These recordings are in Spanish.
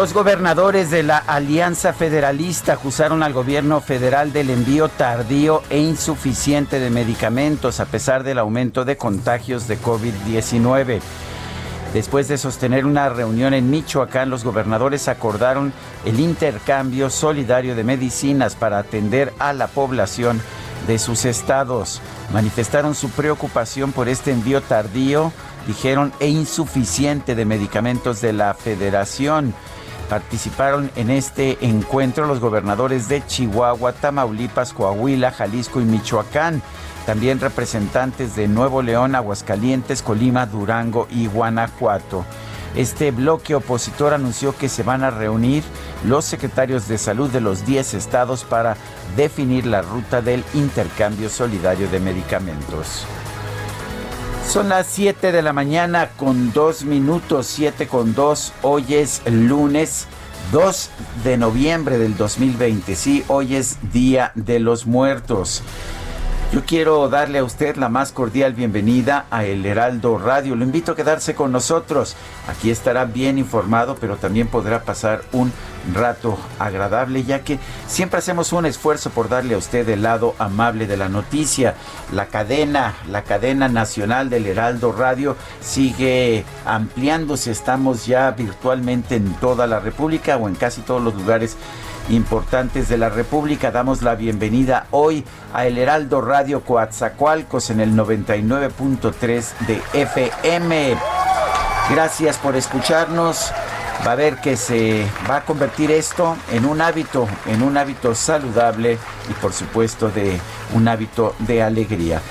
Los gobernadores de la Alianza Federalista acusaron al gobierno federal del envío tardío e insuficiente de medicamentos a pesar del aumento de contagios de COVID-19. Después de sostener una reunión en Michoacán, los gobernadores acordaron el intercambio solidario de medicinas para atender a la población de sus estados. Manifestaron su preocupación por este envío tardío, dijeron, e insuficiente de medicamentos de la federación. Participaron en este encuentro los gobernadores de Chihuahua, Tamaulipas, Coahuila, Jalisco y Michoacán. También representantes de Nuevo León, Aguascalientes, Colima, Durango y Guanajuato. Este bloque opositor anunció que se van a reunir los secretarios de salud de los 10 estados para definir la ruta del intercambio solidario de medicamentos. Son las 7 de la mañana con 2 minutos, 7 con 2. Hoy es lunes 2 de noviembre del 2020. Sí, hoy es Día de los Muertos. Yo quiero darle a usted la más cordial bienvenida a El Heraldo Radio. Lo invito a quedarse con nosotros. Aquí estará bien informado, pero también podrá pasar un rato agradable, ya que siempre hacemos un esfuerzo por darle a usted el lado amable de la noticia. La cadena, la cadena nacional del Heraldo Radio sigue ampliándose. Estamos ya virtualmente en toda la República o en casi todos los lugares importantes de la República. Damos la bienvenida hoy a El Heraldo Radio Coatzacoalcos en el 99.3 de FM. Gracias por escucharnos. Va a ver que se va a convertir esto en un hábito, en un hábito saludable y por supuesto de un hábito de alegría.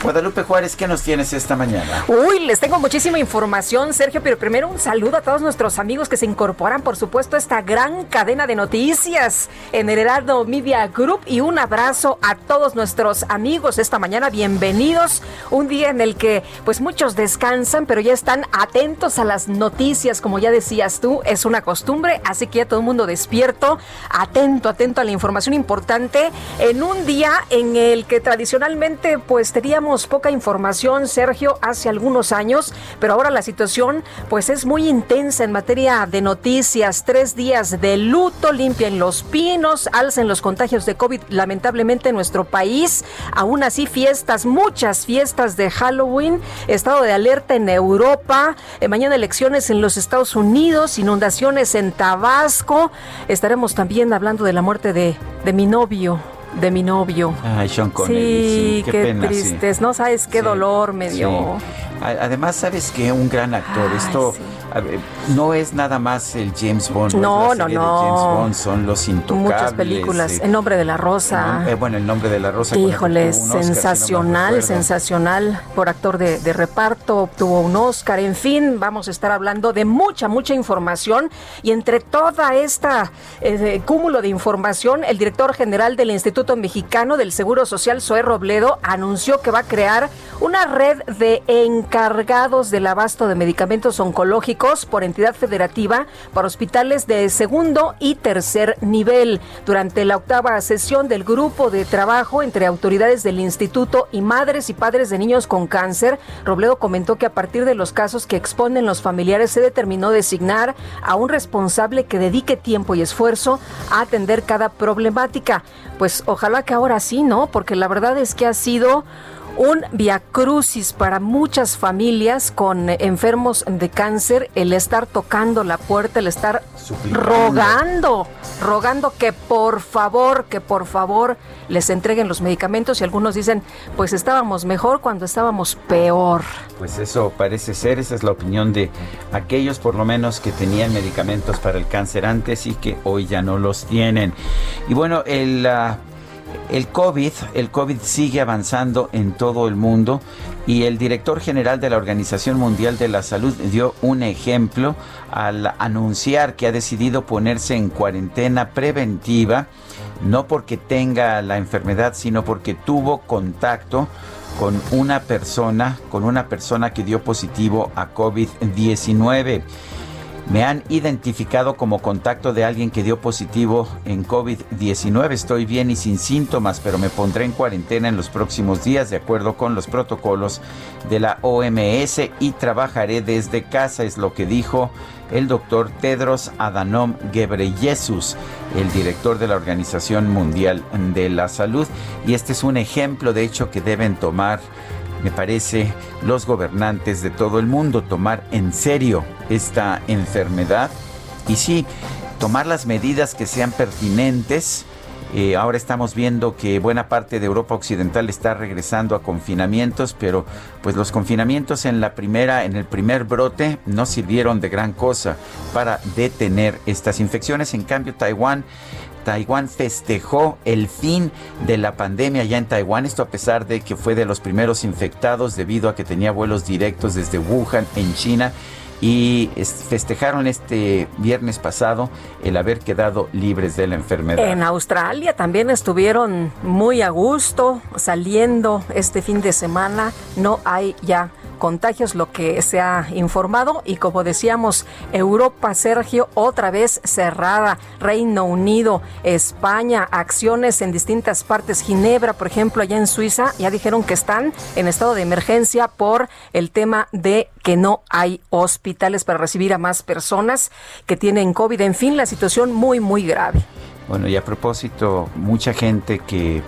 Guadalupe Juárez, ¿qué nos tienes esta mañana? Uy, les tengo muchísima información, Sergio, pero primero un saludo a todos nuestros amigos que se incorporan, por supuesto, a esta gran cadena de noticias en el Heraldo Media Group y un abrazo a todos nuestros amigos esta mañana. Bienvenidos. Un día en el que, pues, muchos descansan, pero ya están atentos a las noticias, como ya decías tú, es una costumbre, así que ya todo el mundo despierto, atento, atento a la información importante en un día en el que tradicionalmente, pues, teníamos poca información, Sergio, hace algunos años, pero ahora la situación pues es muy intensa en materia de noticias. Tres días de luto, limpian los pinos, alcen los contagios de COVID lamentablemente en nuestro país. Aún así, fiestas, muchas fiestas de Halloween, estado de alerta en Europa, eh, mañana elecciones en los Estados Unidos, inundaciones en Tabasco. Estaremos también hablando de la muerte de, de mi novio de mi novio. Ay, Sean Connery. Sí, qué, tristes. No sabes qué dolor me dio. Además, sabes que un gran actor. Esto no es nada más el James Bond. No, no, no. James Bond son los intocables. Muchas películas. el nombre de la rosa. Eh, bueno, el nombre de la rosa. Híjole, sensacional, sensacional. Por actor de, reparto, obtuvo un Oscar. En fin, vamos a estar hablando de mucha, mucha información. Y entre toda esta eh, cúmulo de información, el director general del Instituto Mexicano del Seguro Social, Zoé Robledo, anunció que va a crear una red de encargados del abasto de medicamentos oncológicos por entidad federativa para hospitales de segundo y tercer nivel. Durante la octava sesión del grupo de trabajo entre autoridades del instituto y madres y padres de niños con cáncer, Robledo comentó que a partir de los casos que exponen los familiares se determinó designar a un responsable que dedique tiempo y esfuerzo a atender cada problemática. Pues ojalá que ahora sí, ¿no? Porque la verdad es que ha sido un viacrucis para muchas familias con enfermos de cáncer el estar tocando la puerta, el estar rogando, rogando que por favor, que por favor les entreguen los medicamentos y algunos dicen, pues estábamos mejor cuando estábamos peor. Pues eso parece ser, esa es la opinión de aquellos por lo menos que tenían medicamentos para el cáncer antes y que hoy ya no los tienen. Y bueno, el... Ah, el COVID, el COVID sigue avanzando en todo el mundo y el director general de la Organización Mundial de la Salud dio un ejemplo al anunciar que ha decidido ponerse en cuarentena preventiva, no porque tenga la enfermedad, sino porque tuvo contacto con una persona, con una persona que dio positivo a COVID-19. Me han identificado como contacto de alguien que dio positivo en COVID-19. Estoy bien y sin síntomas, pero me pondré en cuarentena en los próximos días de acuerdo con los protocolos de la OMS y trabajaré desde casa, es lo que dijo el doctor Tedros Adhanom Ghebreyesus, el director de la Organización Mundial de la Salud. Y este es un ejemplo, de hecho, que deben tomar me parece, los gobernantes de todo el mundo tomar en serio esta enfermedad y sí, tomar las medidas que sean pertinentes. Eh, ahora estamos viendo que buena parte de Europa Occidental está regresando a confinamientos, pero pues los confinamientos en la primera, en el primer brote, no sirvieron de gran cosa para detener estas infecciones. En cambio, Taiwán Taiwán festejó el fin de la pandemia ya en Taiwán, esto a pesar de que fue de los primeros infectados debido a que tenía vuelos directos desde Wuhan en China y festejaron este viernes pasado el haber quedado libres de la enfermedad. En Australia también estuvieron muy a gusto saliendo este fin de semana. No hay ya contagios, lo que se ha informado. Y como decíamos, Europa, Sergio, otra vez cerrada. Reino Unido, España, acciones en distintas partes. Ginebra, por ejemplo, allá en Suiza, ya dijeron que están en estado de emergencia por el tema de que no hay hospitales para recibir a más personas que tienen COVID. En fin, la situación muy, muy grave. Bueno, y a propósito, mucha gente que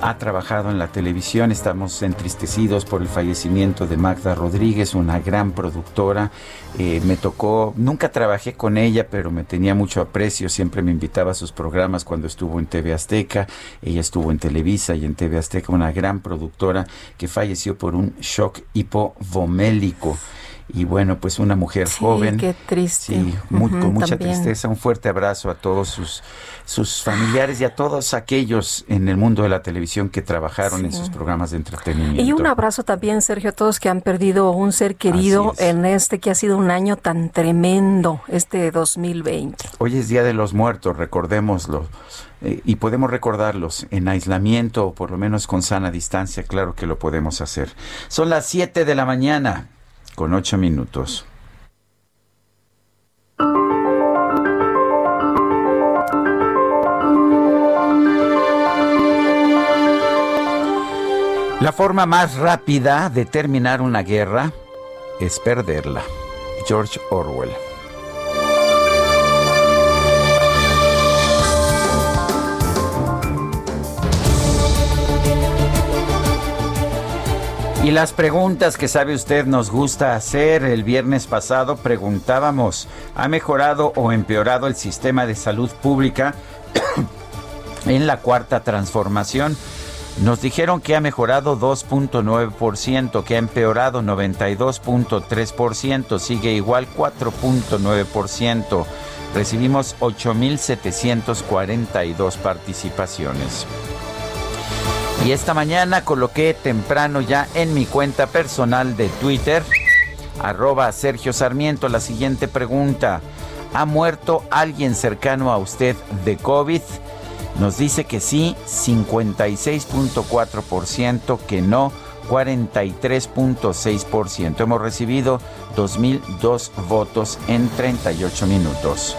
ha trabajado en la televisión. Estamos entristecidos por el fallecimiento de Magda Rodríguez, una gran productora. Eh, me tocó, nunca trabajé con ella, pero me tenía mucho aprecio. Siempre me invitaba a sus programas cuando estuvo en TV Azteca. Ella estuvo en Televisa y en TV Azteca, una gran productora que falleció por un shock hipovomélico y bueno, pues una mujer joven. Qué triste. Sí, con mucha tristeza. Un fuerte abrazo a todos sus, sus familiares y a todos aquellos en el mundo de la televisión que trabajaron en sus programas de entretenimiento. Y un abrazo también, Sergio, a todos que han perdido un ser querido en este que ha sido un año tan tremendo, este 2020. Hoy es Día de los Muertos, recordémoslo. Eh, y podemos recordarlos en aislamiento o por lo menos con sana distancia, claro que lo podemos hacer. Son las 7 de la mañana con ocho minutos. La forma más rápida de terminar una guerra es perderla. George Orwell. Y las preguntas que sabe usted nos gusta hacer. El viernes pasado preguntábamos, ¿ha mejorado o empeorado el sistema de salud pública en la cuarta transformación? Nos dijeron que ha mejorado 2.9%, que ha empeorado 92.3%, sigue igual 4.9%. Recibimos 8.742 participaciones. Y esta mañana coloqué temprano ya en mi cuenta personal de Twitter, arroba Sergio Sarmiento, la siguiente pregunta. ¿Ha muerto alguien cercano a usted de COVID? Nos dice que sí, 56.4%, que no, 43.6%. Hemos recibido 2.002 votos en 38 minutos.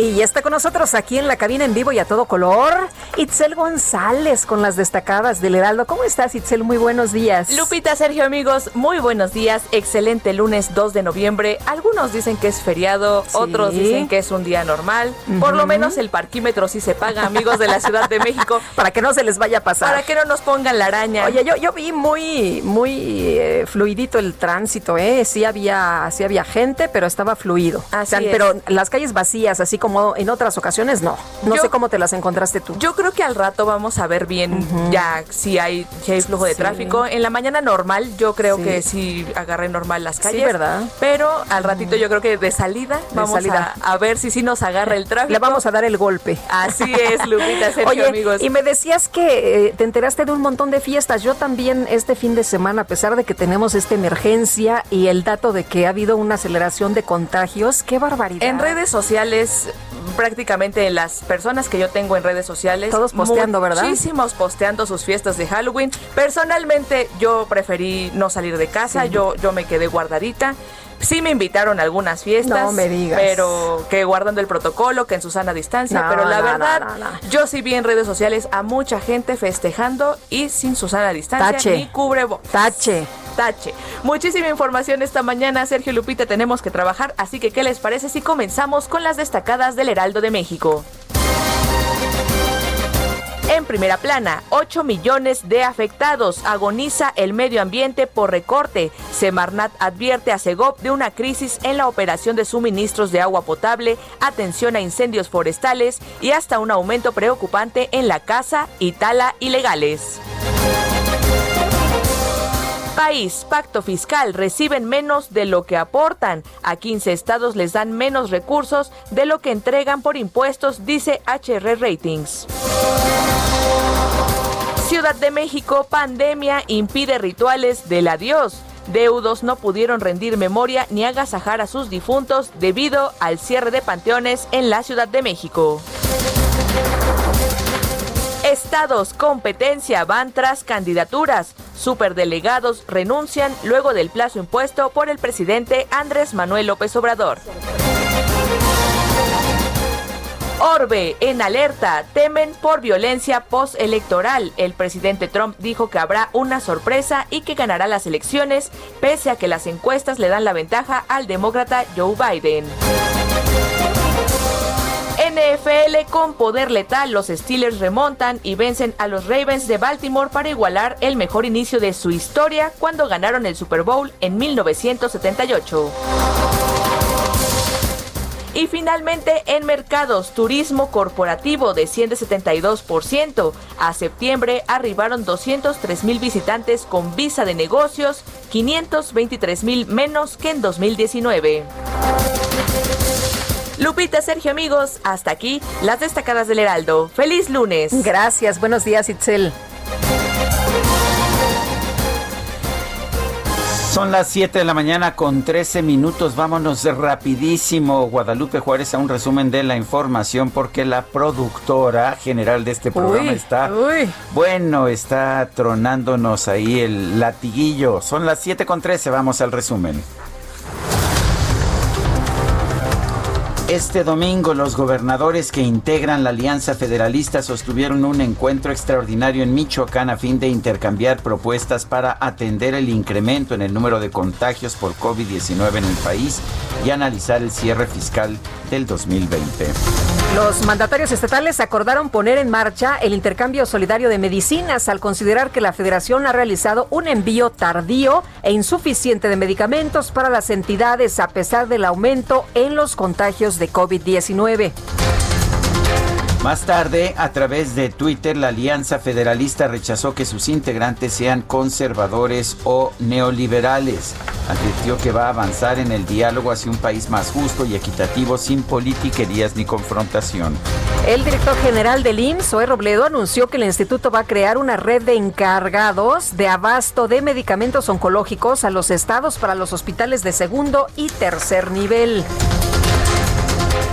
Y ya está con nosotros aquí en la cabina en vivo y a todo color, Itzel González con las destacadas del Heraldo. ¿Cómo estás, Itzel? Muy buenos días. Lupita, Sergio, amigos, muy buenos días. Excelente lunes 2 de noviembre. Algunos dicen que es feriado, otros dicen que es un día normal. Por lo menos el parquímetro sí se paga, amigos de la Ciudad de México. para que no se les vaya a pasar. Para que no nos pongan la araña. Oye, yo, yo vi muy, muy eh, fluidito el tránsito, ¿eh? Sí había, sí había gente, pero estaba fluido. Así Pero las calles vacías, así como como en otras ocasiones, no. No sé cómo te las encontraste tú. Yo creo que al rato vamos a ver bien ya si hay, si hay flujo de tráfico. En la mañana normal, yo creo que sí agarré normal las calles. Sí, ¿verdad? Pero al ratito yo creo que de salida vamos A, ver si sí nos agarra el tráfico. Le vamos a dar el golpe. Así es, Lupita, Sergio, amigos. Y me decías que eh, te enteraste de un montón de fiestas. Yo también este fin de semana, a pesar de que tenemos esta emergencia y el dato de que ha habido una aceleración de contagios, qué barbaridad. En redes sociales prácticamente las personas que yo tengo en redes sociales. Todos posteando, ¿verdad? Muchísimos posteando sus fiestas de Halloween. Personalmente yo preferí no salir de casa, yo, yo me quedé guardadita. Sí me invitaron a algunas fiestas, no me digas. pero que guardando el protocolo, que en su sana distancia, pero la verdad, yo sí vi en redes sociales a mucha gente festejando y sin su sana distancia Tache. ni cubrebo. Tache. Tache. Muchísima información esta mañana, Sergio Lupita, tenemos que trabajar, así que ¿qué les parece si comenzamos con las destacadas del Heraldo de México? En primera plana, 8 millones de afectados. Agoniza el medio ambiente por recorte. Semarnat advierte a Segov de una crisis en la operación de suministros de agua potable, atención a incendios forestales y hasta un aumento preocupante en la caza y tala ilegales. País, pacto fiscal, reciben menos de lo que aportan. A 15 estados les dan menos recursos de lo que entregan por impuestos, dice HR Ratings. Ciudad de México, pandemia impide rituales del adiós. Deudos no pudieron rendir memoria ni agasajar a sus difuntos debido al cierre de panteones en la Ciudad de México. Estados, competencia, van tras candidaturas. Superdelegados renuncian luego del plazo impuesto por el presidente Andrés Manuel López Obrador. Orbe, en alerta, temen por violencia postelectoral. El presidente Trump dijo que habrá una sorpresa y que ganará las elecciones, pese a que las encuestas le dan la ventaja al demócrata Joe Biden. NFL con poder letal, los Steelers remontan y vencen a los Ravens de Baltimore para igualar el mejor inicio de su historia cuando ganaron el Super Bowl en 1978. Y finalmente en mercados, turismo corporativo desciende 72%. A septiembre arribaron 203 mil visitantes con visa de negocios, 523 mil menos que en 2019. Lupita, Sergio, amigos, hasta aquí las destacadas del Heraldo. ¡Feliz lunes! Gracias, buenos días, Itzel. Son las 7 de la mañana con 13 minutos. Vámonos rapidísimo, Guadalupe Juárez, a un resumen de la información porque la productora general de este programa está... Bueno, está tronándonos ahí el latiguillo. Son las 7 con 13, vamos al resumen. Este domingo los gobernadores que integran la Alianza Federalista sostuvieron un encuentro extraordinario en Michoacán a fin de intercambiar propuestas para atender el incremento en el número de contagios por COVID-19 en el país y analizar el cierre fiscal del 2020. Los mandatarios estatales acordaron poner en marcha el intercambio solidario de medicinas al considerar que la federación ha realizado un envío tardío e insuficiente de medicamentos para las entidades a pesar del aumento en los contagios de COVID-19. Más tarde, a través de Twitter, la Alianza Federalista rechazó que sus integrantes sean conservadores o neoliberales. Advirtió que va a avanzar en el diálogo hacia un país más justo y equitativo sin politiquerías ni confrontación. El director general del IMSS, Zoe Robledo, anunció que el instituto va a crear una red de encargados de abasto de medicamentos oncológicos a los estados para los hospitales de segundo y tercer nivel.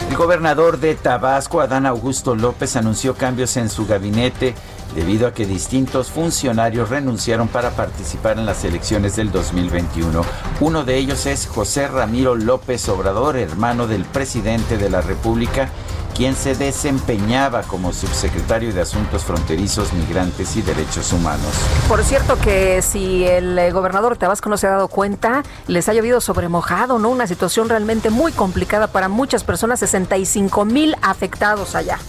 El gobernador de Tabasco, Adán Augusto López, anunció cambios en su gabinete debido a que distintos funcionarios renunciaron para participar en las elecciones del 2021. Uno de ellos es José Ramiro López Obrador, hermano del presidente de la República, quien se desempeñaba como subsecretario de Asuntos Fronterizos, Migrantes y Derechos Humanos. Por cierto que si el eh, gobernador Tabasco no se ha dado cuenta, les ha llovido sobre mojado, ¿no? Una situación realmente muy complicada para muchas personas, 65 mil afectados allá.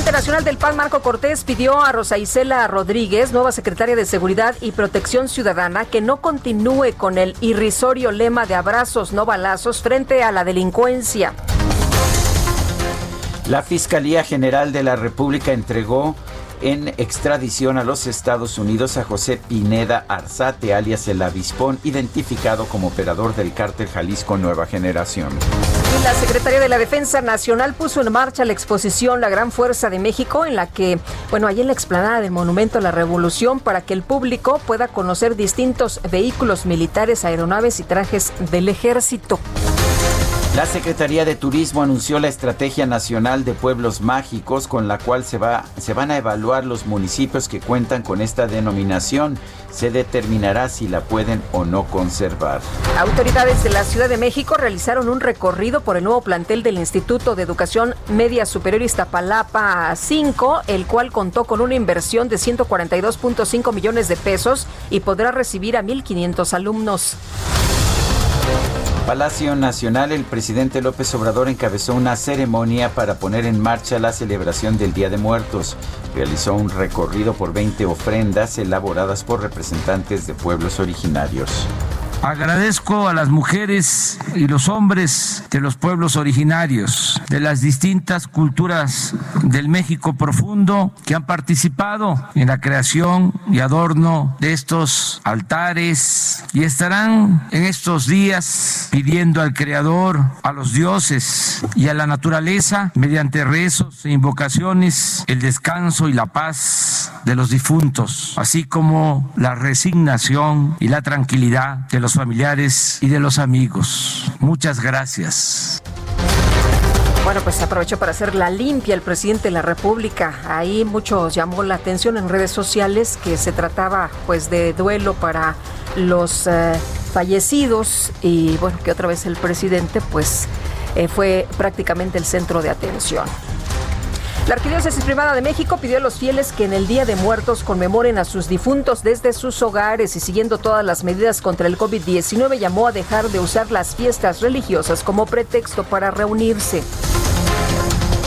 El dirigente nacional del PAN, Marco Cortés, pidió a Rosa Isela Rodríguez, nueva secretaria de Seguridad y Protección Ciudadana, que no continúe con el irrisorio lema de abrazos, no balazos, frente a la delincuencia. La Fiscalía General de la República entregó en extradición a los Estados Unidos a José Pineda Arzate, alias el Avispón, identificado como operador del cártel Jalisco Nueva Generación. La Secretaría de la Defensa Nacional puso en marcha la exposición La Gran Fuerza de México, en la que, bueno, ahí en la explanada del Monumento a la Revolución, para que el público pueda conocer distintos vehículos militares, aeronaves y trajes del ejército. La Secretaría de Turismo anunció la Estrategia Nacional de Pueblos Mágicos con la cual se, va, se van a evaluar los municipios que cuentan con esta denominación. Se determinará si la pueden o no conservar. Autoridades de la Ciudad de México realizaron un recorrido por el nuevo plantel del Instituto de Educación Media Superior Iztapalapa 5, el cual contó con una inversión de 142.5 millones de pesos y podrá recibir a 1.500 alumnos. Palacio Nacional, el presidente López Obrador encabezó una ceremonia para poner en marcha la celebración del Día de Muertos. Realizó un recorrido por 20 ofrendas elaboradas por representantes de pueblos originarios. Agradezco a las mujeres y los hombres de los pueblos originarios, de las distintas culturas del México profundo que han participado en la creación y adorno de estos altares y estarán en estos días pidiendo al Creador, a los dioses y a la naturaleza, mediante rezos e invocaciones, el descanso y la paz de los difuntos, así como la resignación y la tranquilidad de los familiares y de los amigos. Muchas gracias. Bueno, pues aprovechó para hacer la limpia el presidente de la República. Ahí muchos llamó la atención en redes sociales que se trataba pues de duelo para los eh, fallecidos y bueno, que otra vez el presidente pues eh, fue prácticamente el centro de atención. La Arquidiócesis Privada de México pidió a los fieles que en el Día de Muertos conmemoren a sus difuntos desde sus hogares y siguiendo todas las medidas contra el COVID-19 llamó a dejar de usar las fiestas religiosas como pretexto para reunirse.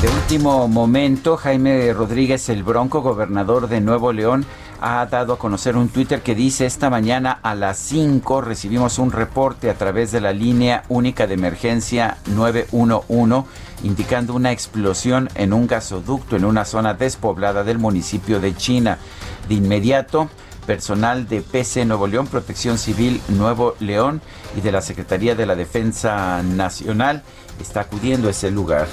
De último momento, Jaime Rodríguez el Bronco, gobernador de Nuevo León, ha dado a conocer un Twitter que dice esta mañana a las 5 recibimos un reporte a través de la línea única de emergencia 911 indicando una explosión en un gasoducto en una zona despoblada del municipio de China. De inmediato, personal de PC Nuevo León, Protección Civil Nuevo León y de la Secretaría de la Defensa Nacional está acudiendo a ese lugar.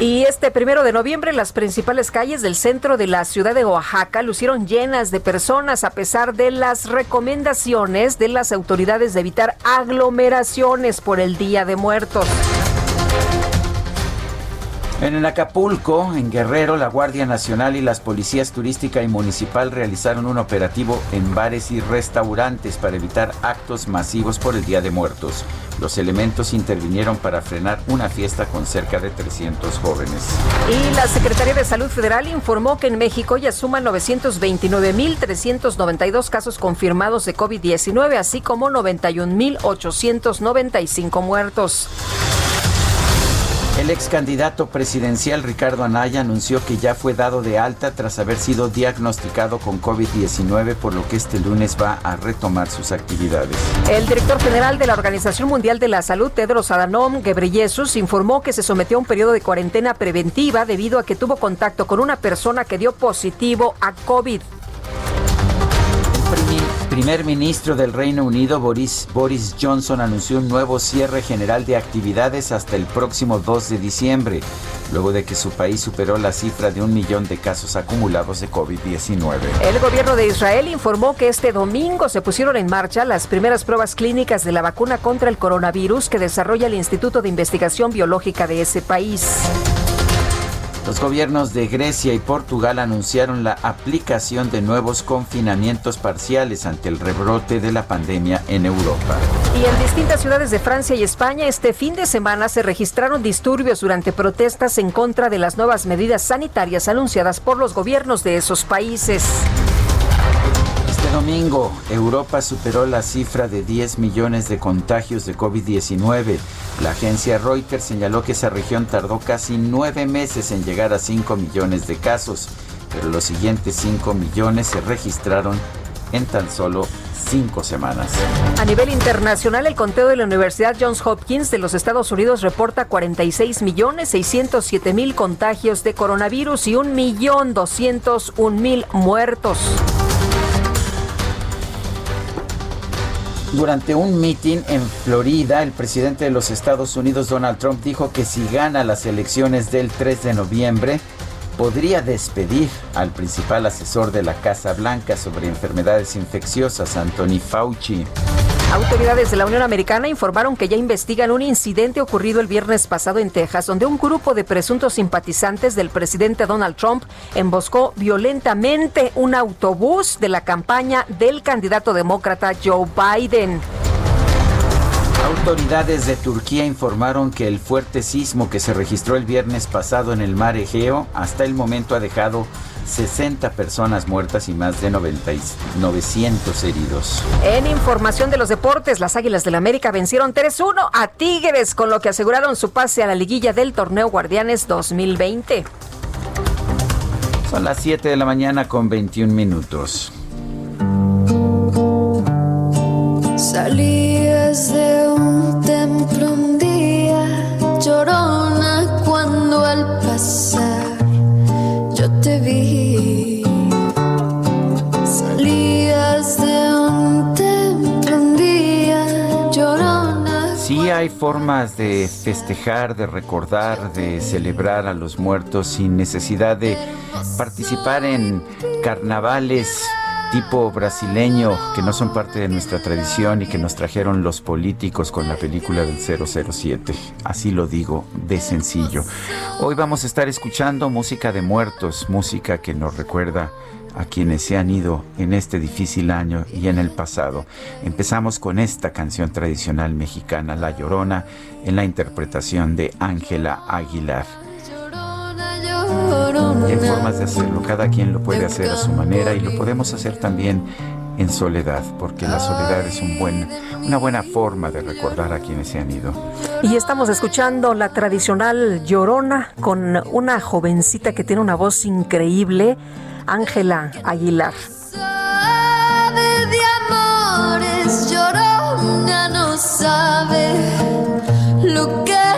Y este primero de noviembre las principales calles del centro de la ciudad de Oaxaca lucieron llenas de personas a pesar de las recomendaciones de las autoridades de evitar aglomeraciones por el Día de Muertos. En Acapulco, en Guerrero, la Guardia Nacional y las policías turística y municipal realizaron un operativo en bares y restaurantes para evitar actos masivos por el Día de Muertos. Los elementos intervinieron para frenar una fiesta con cerca de 300 jóvenes. Y la Secretaría de Salud Federal informó que en México ya suman 929.392 casos confirmados de COVID-19, así como 91.895 muertos. El ex candidato presidencial Ricardo Anaya anunció que ya fue dado de alta tras haber sido diagnosticado con COVID-19, por lo que este lunes va a retomar sus actividades. El director general de la Organización Mundial de la Salud, Tedros Adhanom Ghebreyesus, informó que se sometió a un periodo de cuarentena preventiva debido a que tuvo contacto con una persona que dio positivo a COVID primer ministro del Reino Unido, Boris, Boris Johnson, anunció un nuevo cierre general de actividades hasta el próximo 2 de diciembre, luego de que su país superó la cifra de un millón de casos acumulados de COVID-19. El gobierno de Israel informó que este domingo se pusieron en marcha las primeras pruebas clínicas de la vacuna contra el coronavirus que desarrolla el Instituto de Investigación Biológica de ese país. Los gobiernos de Grecia y Portugal anunciaron la aplicación de nuevos confinamientos parciales ante el rebrote de la pandemia en Europa. Y en distintas ciudades de Francia y España este fin de semana se registraron disturbios durante protestas en contra de las nuevas medidas sanitarias anunciadas por los gobiernos de esos países domingo, Europa superó la cifra de 10 millones de contagios de COVID-19. La agencia Reuters señaló que esa región tardó casi nueve meses en llegar a 5 millones de casos, pero los siguientes 5 millones se registraron en tan solo cinco semanas. A nivel internacional, el conteo de la Universidad Johns Hopkins de los Estados Unidos reporta 46 millones 607 mil contagios de coronavirus y 1 millón 201 mil muertos. Durante un mitin en Florida, el presidente de los Estados Unidos, Donald Trump, dijo que si gana las elecciones del 3 de noviembre, podría despedir al principal asesor de la Casa Blanca sobre enfermedades infecciosas, Anthony Fauci. Autoridades de la Unión Americana informaron que ya investigan un incidente ocurrido el viernes pasado en Texas, donde un grupo de presuntos simpatizantes del presidente Donald Trump emboscó violentamente un autobús de la campaña del candidato demócrata Joe Biden. Autoridades de Turquía informaron que el fuerte sismo que se registró el viernes pasado en el mar Egeo hasta el momento ha dejado 60 personas muertas y más de 90, 900 heridos. En información de los deportes, las Águilas del la América vencieron 3-1 a Tigres, con lo que aseguraron su pase a la liguilla del torneo Guardianes 2020. Son las 7 de la mañana con 21 minutos. Salías de un templo un día, llorona cuando al pasar yo te vi. Salías de un templo un día, llorona. Sí hay formas de festejar, de recordar, de celebrar a los muertos sin necesidad de participar en carnavales tipo brasileño que no son parte de nuestra tradición y que nos trajeron los políticos con la película del 007. Así lo digo, de sencillo. Hoy vamos a estar escuchando música de muertos, música que nos recuerda a quienes se han ido en este difícil año y en el pasado. Empezamos con esta canción tradicional mexicana, La Llorona, en la interpretación de Ángela Aguilar. Hay formas de hacerlo, cada quien lo puede hacer a su manera y lo podemos hacer también en soledad, porque la soledad es un buen, una buena forma de recordar a quienes se han ido. Y estamos escuchando la tradicional llorona con una jovencita que tiene una voz increíble, Ángela Aguilar. Sabe de amores, llorona no sabe lo que es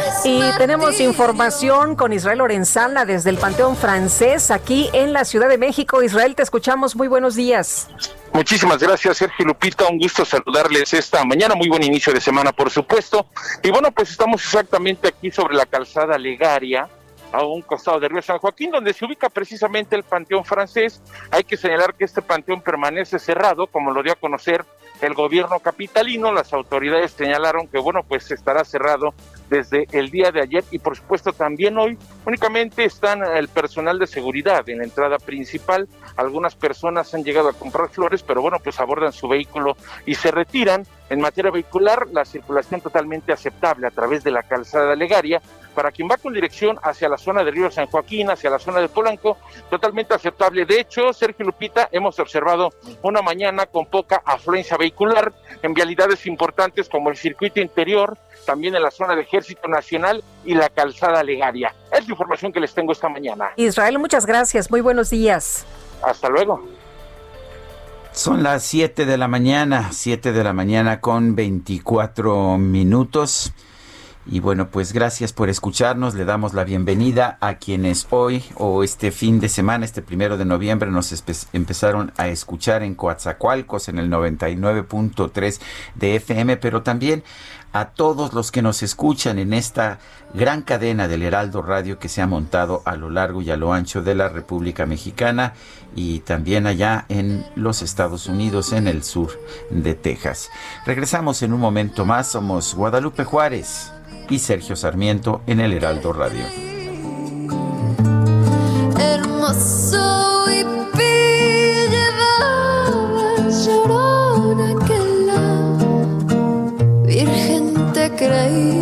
Y tenemos información con Israel Lorenzana desde el Panteón Francés aquí en la Ciudad de México. Israel, te escuchamos. Muy buenos días. Muchísimas gracias, Sergio Lupita. Un gusto saludarles esta mañana. Muy buen inicio de semana, por supuesto. Y bueno, pues estamos exactamente aquí sobre la calzada Legaria, a un costado de Río San Joaquín, donde se ubica precisamente el Panteón Francés. Hay que señalar que este panteón permanece cerrado, como lo dio a conocer el gobierno capitalino. Las autoridades señalaron que, bueno, pues estará cerrado desde el día de ayer y por supuesto también hoy únicamente están el personal de seguridad en la entrada principal. Algunas personas han llegado a comprar flores, pero bueno, pues abordan su vehículo y se retiran. En materia vehicular, la circulación totalmente aceptable a través de la calzada legaria. Para quien va con dirección hacia la zona de Río San Joaquín, hacia la zona de Polanco, totalmente aceptable. De hecho, Sergio Lupita, hemos observado una mañana con poca afluencia vehicular en vialidades importantes como el circuito interior, también en la zona de Ejército Nacional y la calzada legaria. Es la información que les tengo esta mañana. Israel, muchas gracias. Muy buenos días. Hasta luego. Son las 7 de la mañana, 7 de la mañana con 24 minutos. Y bueno, pues gracias por escucharnos. Le damos la bienvenida a quienes hoy o este fin de semana, este primero de noviembre, nos empezaron a escuchar en Coatzacoalcos en el 99.3 de FM, pero también a todos los que nos escuchan en esta gran cadena del Heraldo Radio que se ha montado a lo largo y a lo ancho de la República Mexicana y también allá en los Estados Unidos, en el sur de Texas. Regresamos en un momento más, somos Guadalupe Juárez y Sergio Sarmiento en el Heraldo Radio. Hermoso y llorona que la Virgen te creí.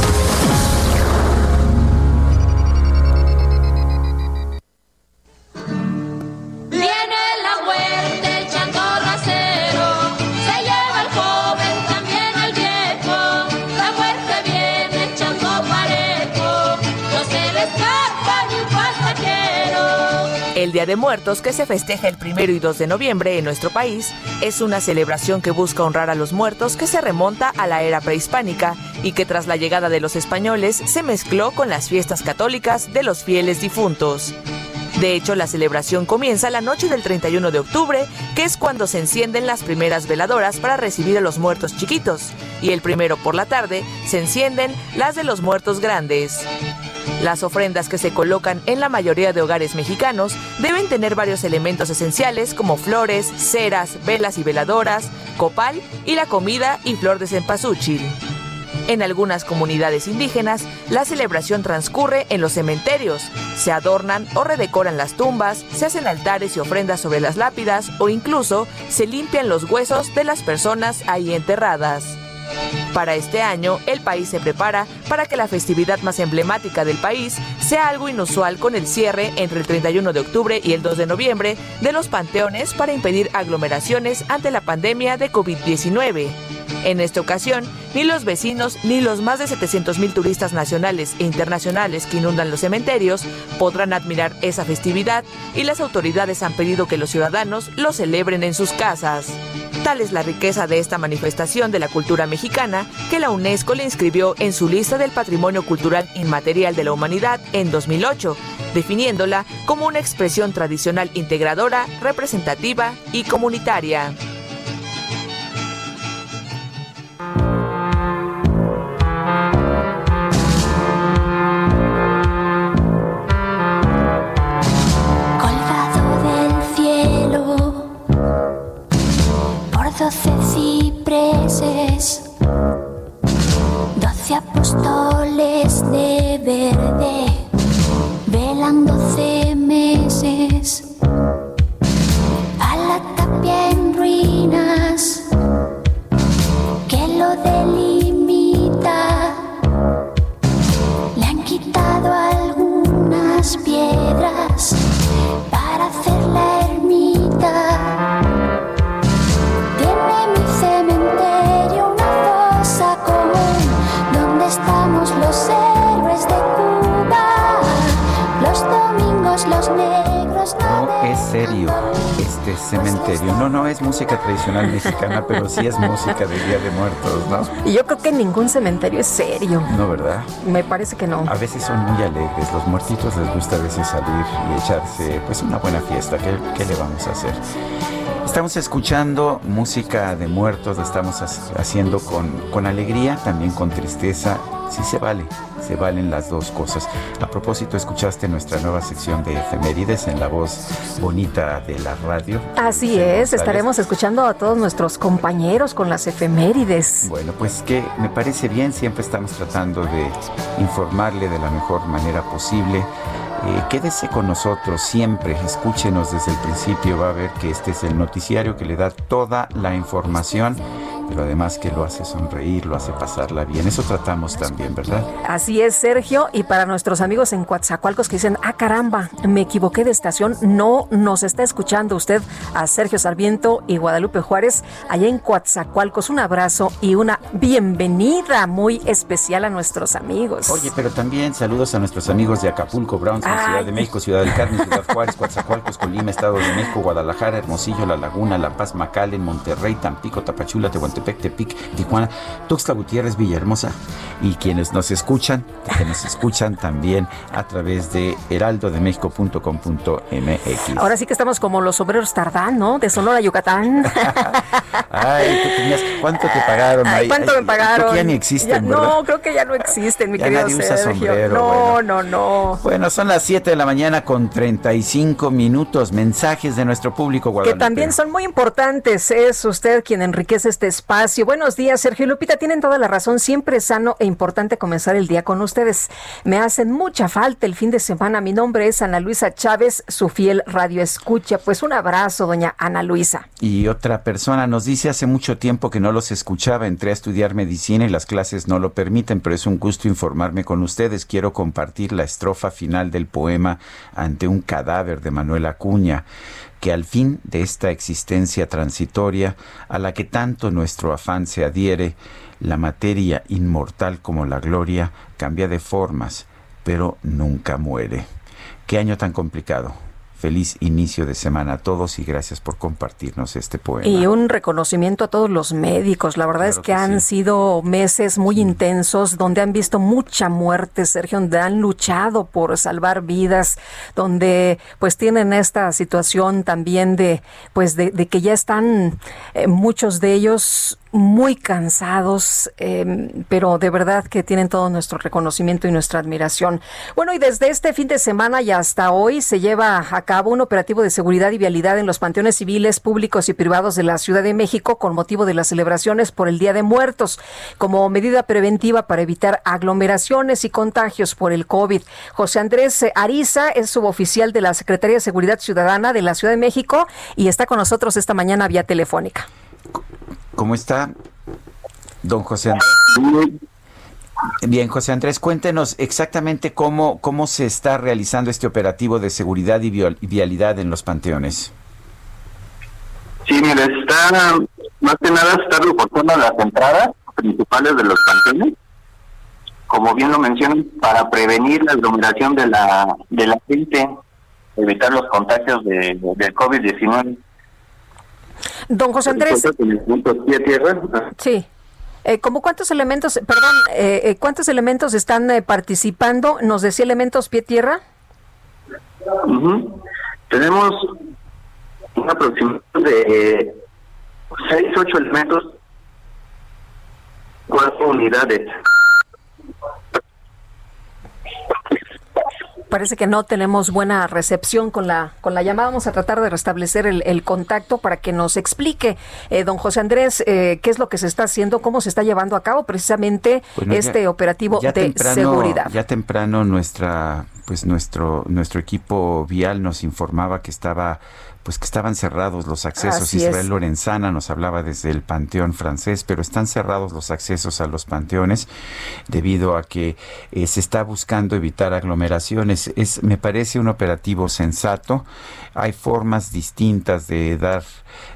El Día de Muertos, que se festeja el primero y 2 de noviembre en nuestro país, es una celebración que busca honrar a los muertos que se remonta a la era prehispánica y que tras la llegada de los españoles se mezcló con las fiestas católicas de los fieles difuntos. De hecho, la celebración comienza la noche del 31 de octubre, que es cuando se encienden las primeras veladoras para recibir a los muertos chiquitos, y el primero por la tarde se encienden las de los muertos grandes. Las ofrendas que se colocan en la mayoría de hogares mexicanos deben tener varios elementos esenciales como flores, ceras, velas y veladoras, copal y la comida y flor de cempasúchil. En algunas comunidades indígenas, la celebración transcurre en los cementerios. Se adornan o redecoran las tumbas, se hacen altares y ofrendas sobre las lápidas o incluso se limpian los huesos de las personas ahí enterradas. Para este año, el país se prepara para que la festividad más emblemática del país sea algo inusual con el cierre entre el 31 de octubre y el 2 de noviembre de los panteones para impedir aglomeraciones ante la pandemia de COVID-19. En esta ocasión, ni los vecinos ni los más de 700 mil turistas nacionales e internacionales que inundan los cementerios podrán admirar esa festividad y las autoridades han pedido que los ciudadanos lo celebren en sus casas. Tal es la riqueza de esta manifestación de la cultura mexicana que la UNESCO le inscribió en su lista del Patrimonio Cultural Inmaterial de la Humanidad en 2008, definiéndola como una expresión tradicional integradora, representativa y comunitaria. Apóstoles de verde, velan doce meses, a la tapia en ruinas que lo delimita. Cementerio. No, no es música tradicional mexicana, pero sí es música de Día de Muertos, ¿no? Y yo creo que ningún cementerio es serio. No, ¿verdad? Me parece que no. A veces son muy alegres, los muertitos les gusta a veces salir y echarse pues una buena fiesta. ¿Qué, qué le vamos a hacer? Estamos escuchando música de muertos, la estamos ha- haciendo con, con alegría, también con tristeza. Sí se vale, se valen las dos cosas. A propósito, escuchaste nuestra nueva sección de efemérides en la voz bonita de la radio. Así es, estaremos escuchando a todos nuestros compañeros con las efemérides. Bueno, pues que me parece bien, siempre estamos tratando de informarle de la mejor manera posible. Eh, quédese con nosotros siempre, escúchenos desde el principio, va a ver que este es el noticiario que le da toda la información, pero además que lo hace sonreír, lo hace pasarla bien. Eso tratamos también, ¿verdad? Así es, Sergio. Y para nuestros amigos en Coatzacoalcos que dicen, ah, caramba, me equivoqué de estación, no nos está escuchando usted a Sergio Sarmiento y Guadalupe Juárez allá en Coatzacoalcos. Un abrazo y una bienvenida muy especial a nuestros amigos. Oye, pero también saludos a nuestros amigos de Acapulco, Brownsville. Ciudad de México, Ciudad del Carmen, Ciudad Juárez, Coatzacoalcos, Colima, Estado de México, Guadalajara, Hermosillo, La Laguna, La Paz, Macalen, Monterrey, Tampico, Tapachula, Tehuantepec, Tepic, Tijuana, Tuxtla Gutiérrez, Villahermosa y quienes nos escuchan, que nos escuchan también a través de heraldodemexico.com.mx. Ahora sí que estamos como los obreros tardán, ¿no? De Sonora, Yucatán. Ay, tú tenías, ¿cuánto te pagaron? Ay, ¿Cuánto ay, me pagaron? creo que ya ni existen, Ya-. No, creo que ya no existen, mi Ya querido nadie usa sombrero, no, bueno. no, no. Bueno, son las 7 de la mañana con 35 minutos. Mensajes de nuestro público, Que Guadalupe. también son muy importantes. Es usted quien enriquece este espacio. Buenos días, Sergio y Lupita. Tienen toda la razón. Siempre es sano e importante comenzar el día con ustedes. Me hacen mucha falta el fin de semana. Mi nombre es Ana Luisa Chávez, su fiel radio escucha. Pues un abrazo, doña Ana Luisa. Y otra persona nos dice hace mucho tiempo que no los escuchaba, entré a estudiar medicina y las clases no lo permiten, pero es un gusto informarme con ustedes. Quiero compartir la estrofa final del poema Ante un cadáver de Manuel Acuña, que al fin de esta existencia transitoria a la que tanto nuestro afán se adhiere, la materia inmortal como la gloria cambia de formas, pero nunca muere. Qué año tan complicado. Feliz inicio de semana a todos y gracias por compartirnos este poema. Y un reconocimiento a todos los médicos. La verdad es que, que han sí. sido meses muy intensos donde han visto mucha muerte, Sergio, donde han luchado por salvar vidas, donde pues tienen esta situación también de pues de, de que ya están eh, muchos de ellos muy cansados, eh, pero de verdad que tienen todo nuestro reconocimiento y nuestra admiración. Bueno, y desde este fin de semana y hasta hoy se lleva a cabo un operativo de seguridad y vialidad en los panteones civiles, públicos y privados de la Ciudad de México con motivo de las celebraciones por el Día de Muertos, como medida preventiva para evitar aglomeraciones y contagios por el COVID. José Andrés Ariza es suboficial de la Secretaría de Seguridad Ciudadana de la Ciudad de México y está con nosotros esta mañana vía telefónica. ¿Cómo está, don José Andrés? Bien, José Andrés, cuéntenos exactamente cómo, cómo se está realizando este operativo de seguridad y vialidad en los panteones. Sí, mire, está, más que nada está reforzando las entradas principales de los panteones, como bien lo mencionan, para prevenir la aglomeración de la, de la gente, evitar los contagios de, del COVID-19. Don José Andrés, pie tierra, Sí. Eh, ¿Cómo cuántos elementos, perdón, eh, eh, cuántos elementos están eh, participando? ¿Nos decía elementos pie-tierra? Ujú. Tenemos un aproximado de 6, 8 elementos, cuatro unidades. Parece que no tenemos buena recepción con la, con la llamada. Vamos a tratar de restablecer el, el contacto para que nos explique, eh, don José Andrés, eh, qué es lo que se está haciendo, cómo se está llevando a cabo precisamente ya- este operativo ya de temprano- seguridad. Ya temprano nuestra, pues nuestro, nuestro equipo vial nos informaba que estaba, pues que estaban cerrados los accesos. Así Israel es. Lorenzana nos hablaba desde el Panteón francés, pero están cerrados los accesos a los panteones debido a que eh, se está buscando evitar aglomeraciones. Es, me parece un operativo sensato. Hay formas distintas de dar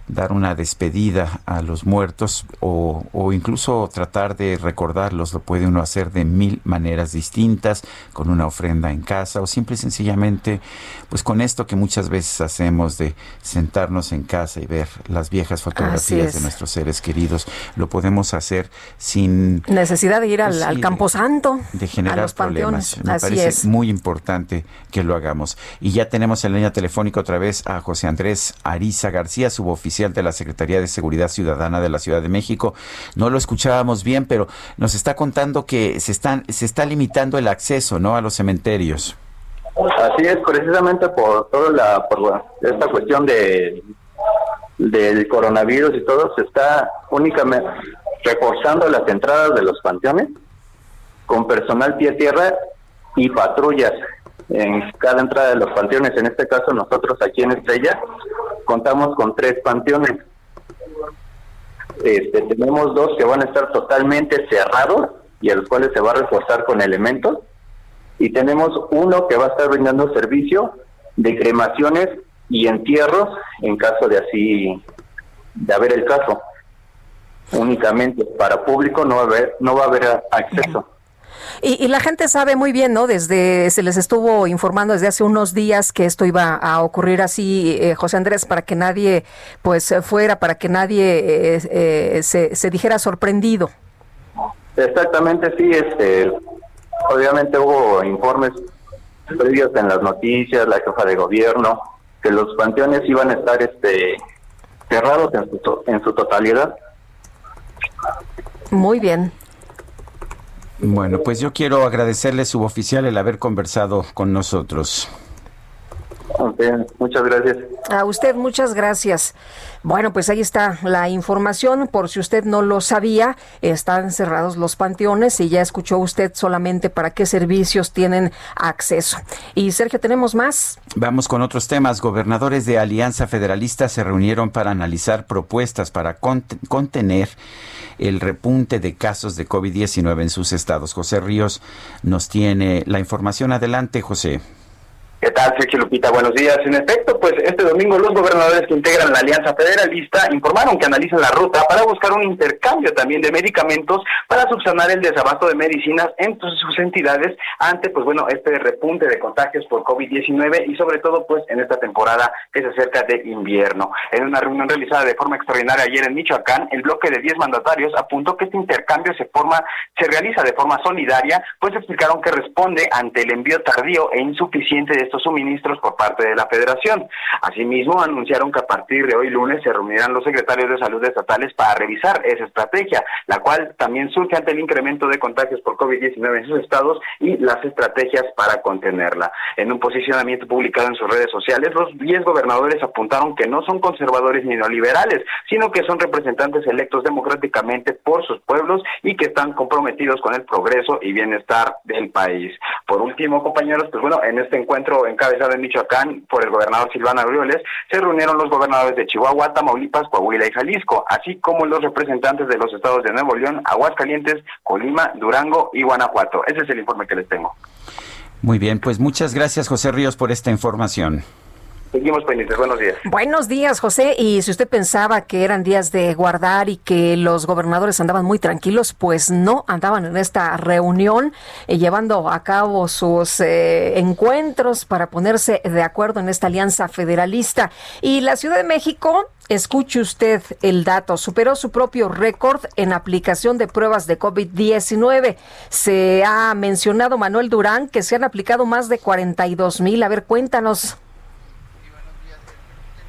dar una despedida a los muertos o, o incluso tratar de recordarlos. Lo puede uno hacer de mil maneras distintas, con una ofrenda en casa o simple y sencillamente, pues con esto que muchas veces hacemos de sentarnos en casa y ver las viejas fotografías de es. nuestros seres queridos. Lo podemos hacer sin Necesidad de ir al, Pues al Camposanto, de a generar los problemas. panteones. Me Así parece es. muy importante que lo hagamos. Y ya tenemos en línea telefónica otra vez a José Andrés Ariza García, suboficial de la Secretaría de Seguridad Ciudadana de la Ciudad de México. No lo escuchábamos bien, pero nos está contando que se están se está limitando el acceso, ¿no, a los cementerios. Así es, precisamente por toda la por esta cuestión de del coronavirus y todo, se está únicamente reforzando las entradas de los panteones con personal pie tierra y patrullas en cada entrada de los panteones. En este caso, nosotros aquí en Estrella contamos con tres panteones. Este, tenemos dos que van a estar totalmente cerrados y a los cuales se va a reforzar con elementos. Y tenemos uno que va a estar brindando servicio de cremaciones y entierros en caso de así de haber el caso. Únicamente para público no va a haber no va a haber acceso Y, y la gente sabe muy bien, ¿no? Desde se les estuvo informando desde hace unos días que esto iba a ocurrir así, eh, José Andrés, para que nadie, pues, eh, fuera, para que nadie eh, eh, se, se dijera sorprendido. exactamente sí este obviamente hubo informes previos en las noticias la jefa de gobierno que los panteones iban a estar este cerrados en su, en su totalidad Muy bien. Bueno, pues yo quiero agradecerle, suboficial, el haber conversado con nosotros. Muchas gracias A usted muchas gracias. Bueno, pues ahí está la información. Por si usted no lo sabía, están cerrados los panteones y ya escuchó usted solamente para qué servicios tienen acceso. Y Sergio, ¿tenemos más? Vamos con otros temas. Gobernadores de Alianza Federalista se reunieron para analizar propuestas para cont- contener el repunte de casos de COVID-19 en sus estados. José Ríos nos tiene la información. Adelante, José. ¿Qué tal, Sergio Lupita? Buenos días. En efecto, pues este domingo los gobernadores que integran la Alianza Federalista informaron que analizan la ruta para buscar un intercambio también de medicamentos para subsanar el desabasto de medicinas en sus entidades ante, pues bueno, este repunte de contagios por COVID-19 y sobre todo, pues en esta temporada que se acerca de invierno. En una reunión realizada de forma extraordinaria ayer en Michoacán, el bloque de 10 mandatarios apuntó que este intercambio se forma, se realiza de forma solidaria, pues explicaron que responde ante el envío tardío e insuficiente de estos suministros por parte de la Federación. Asimismo, anunciaron que a partir de hoy lunes se reunirán los secretarios de salud estatales para revisar esa estrategia, la cual también surge ante el incremento de contagios por COVID-19 en sus estados y las estrategias para contenerla. En un posicionamiento publicado en sus redes sociales, los 10 gobernadores apuntaron que no son conservadores ni neoliberales, sino que son representantes electos democráticamente por sus pueblos y que están comprometidos con el progreso y bienestar del país. Por último, compañeros, pues bueno, en este encuentro encabezado en Michoacán por el gobernador Silvano Aureoles, se reunieron los gobernadores de Chihuahua, Tamaulipas, Coahuila y Jalisco, así como los representantes de los estados de Nuevo León, Aguascalientes, Colima, Durango y Guanajuato. Ese es el informe que les tengo. Muy bien, pues muchas gracias, José Ríos, por esta información. Seguimos pendientes. Buenos días. Buenos días, José. Y si usted pensaba que eran días de guardar y que los gobernadores andaban muy tranquilos, pues no, andaban en esta reunión eh, llevando a cabo sus eh, encuentros para ponerse de acuerdo en esta alianza federalista. Y la Ciudad de México, escuche usted el dato, superó su propio récord en aplicación de pruebas de COVID-19. Se ha mencionado Manuel Durán que se han aplicado más de 42 mil. A ver, cuéntanos.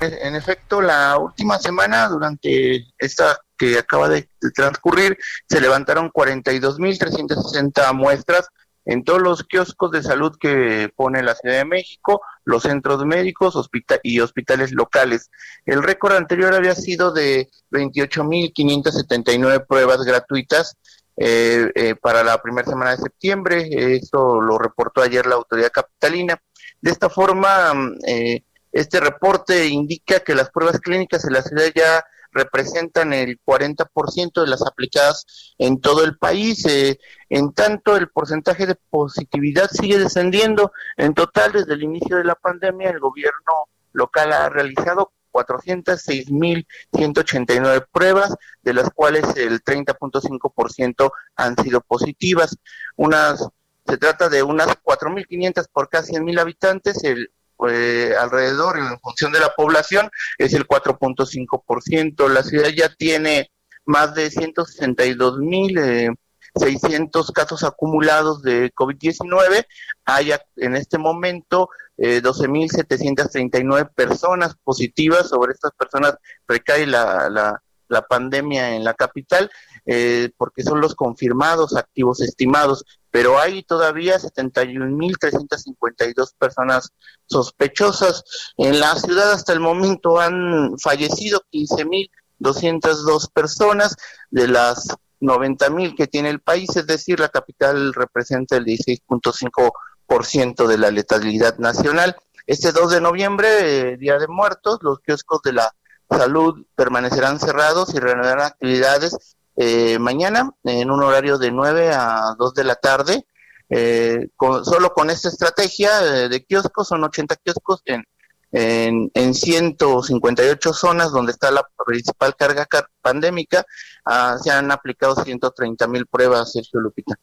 En efecto, la última semana, durante esta que acaba de transcurrir, se levantaron 42.360 muestras en todos los kioscos de salud que pone la Ciudad de México, los centros médicos hospita y hospitales locales. El récord anterior había sido de 28.579 pruebas gratuitas eh, eh, para la primera semana de septiembre. Esto lo reportó ayer la autoridad capitalina. De esta forma, eh, este reporte indica que las pruebas clínicas en la ciudad ya representan el 40% de las aplicadas en todo el país. Eh, en tanto, el porcentaje de positividad sigue descendiendo. En total, desde el inicio de la pandemia, el gobierno local ha realizado 406.189 pruebas, de las cuales el 30.5% han sido positivas. Unas se trata de unas 4.500 por cada 100.000 habitantes. El eh, alrededor en función de la población es el 4.5%. La ciudad ya tiene más de 162 mil eh, 600 casos acumulados de COVID-19. Hay en este momento eh, 12.739 personas positivas. Sobre estas personas recae la, la, la pandemia en la capital, eh, porque son los confirmados activos estimados. Pero hay todavía 71.352 personas sospechosas. En la ciudad hasta el momento han fallecido 15.202 personas de las 90 mil que tiene el país, es decir, la capital representa el 16.5% de la letalidad nacional. Este 2 de noviembre, eh, Día de Muertos, los kioscos de la salud permanecerán cerrados y reanudarán actividades eh, mañana en un horario de 9 a 2 de la tarde. Eh, con- solo con esta estrategia eh, de kioscos, son 80 kioscos en, en, en 158 zonas donde está la principal carga car- pandémica, ah, se han aplicado 130 mil pruebas, Sergio Lupita.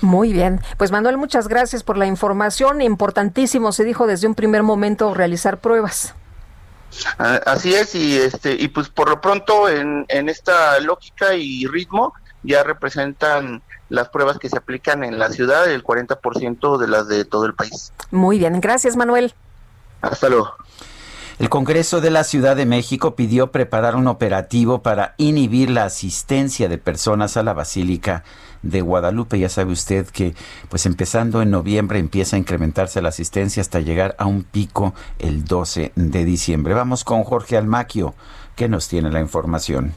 Muy bien. Pues Manuel, muchas gracias por la información. Importantísimo, se dijo desde un primer momento realizar pruebas. Ah, Así es, y este y pues por lo pronto en, en esta lógica y ritmo ya representan las pruebas que se aplican en la ciudad el 40% de las de todo el país. Muy bien, gracias Manuel. Hasta luego. El Congreso de la Ciudad de México pidió preparar un operativo para inhibir la asistencia de personas a la Basílica de Guadalupe. Ya sabe usted que, pues empezando en noviembre empieza a incrementarse la asistencia hasta llegar a un pico el 12 de diciembre. Vamos con Jorge Almaquio, que nos tiene la información.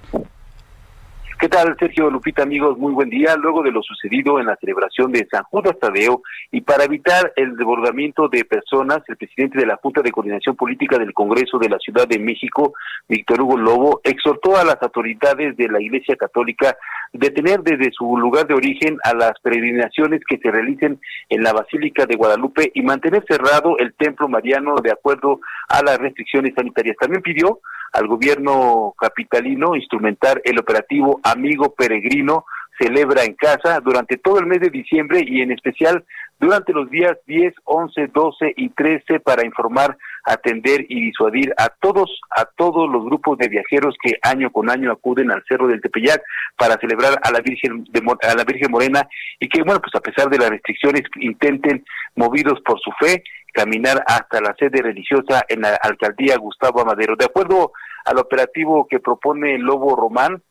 ¿Qué tal, Sergio Lupita, amigos? Muy buen día. Luego de lo sucedido en la celebración de San Judas Tadeo y para evitar el desbordamiento de personas, el presidente de la Junta de Coordinación Política del Congreso de la Ciudad de México, Víctor Hugo Lobo, exhortó a las autoridades de la Iglesia Católica detener desde su lugar de origen a las peregrinaciones que se realicen en la Basílica de Guadalupe y mantener cerrado el Templo Mariano de acuerdo a las restricciones sanitarias. También pidió al gobierno capitalino instrumentar el operativo Amigo Peregrino celebra en casa durante todo el mes de diciembre y en especial durante los días 10, 11, 12 y 13 para informar, atender y disuadir a todos a todos los grupos de viajeros que año con año acuden al Cerro del Tepeyac para celebrar a la Virgen de, a la Virgen Morena y que bueno, pues a pesar de las restricciones intenten movidos por su fe caminar hasta la sede religiosa en la alcaldía Gustavo Amadero. De acuerdo al operativo que propone el Lobo Román,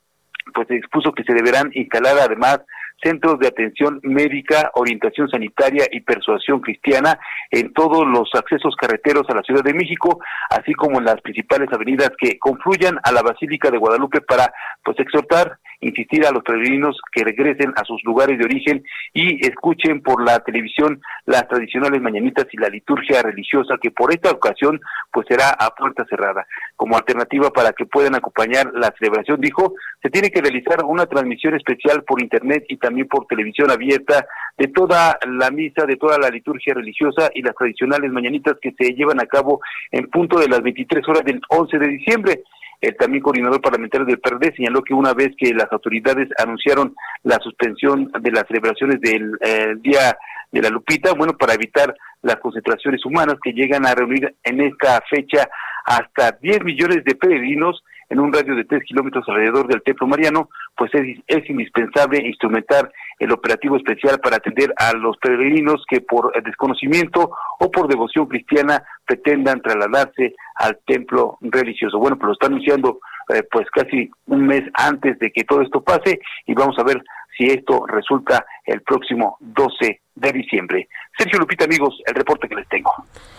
pues se expuso que se deberán instalar además centros de atención médica, orientación sanitaria y persuasión cristiana en todos los accesos carreteros a la Ciudad de México, así como en las principales avenidas que confluyan a la Basílica de Guadalupe para pues exhortar, insistir a los peregrinos que regresen a sus lugares de origen y escuchen por la televisión las tradicionales mañanitas y la liturgia religiosa que por esta ocasión pues será a puerta cerrada. Como alternativa para que puedan acompañar la celebración, dijo, se tiene que realizar una transmisión especial por internet y también por televisión abierta de toda la misa, de toda la liturgia religiosa y las tradicionales mañanitas que se llevan a cabo en punto de las 23 horas del 11 de diciembre. El también coordinador parlamentario del PRD señaló que una vez que las autoridades anunciaron la suspensión de las celebraciones del eh, Día de la Lupita, bueno, para evitar las concentraciones humanas que llegan a reunir en esta fecha hasta 10 millones de peregrinos en un radio de 3 kilómetros alrededor del Templo Mariano, pues es, es indispensable instrumentar el operativo especial para atender a los peregrinos que por desconocimiento o por devoción cristiana pretendan trasladarse al templo religioso. Bueno, pues lo está anunciando eh, pues casi un mes antes de que todo esto pase y vamos a ver si esto resulta el próximo 12 de diciembre. Sergio Lupita, amigos, el reporte que les tengo.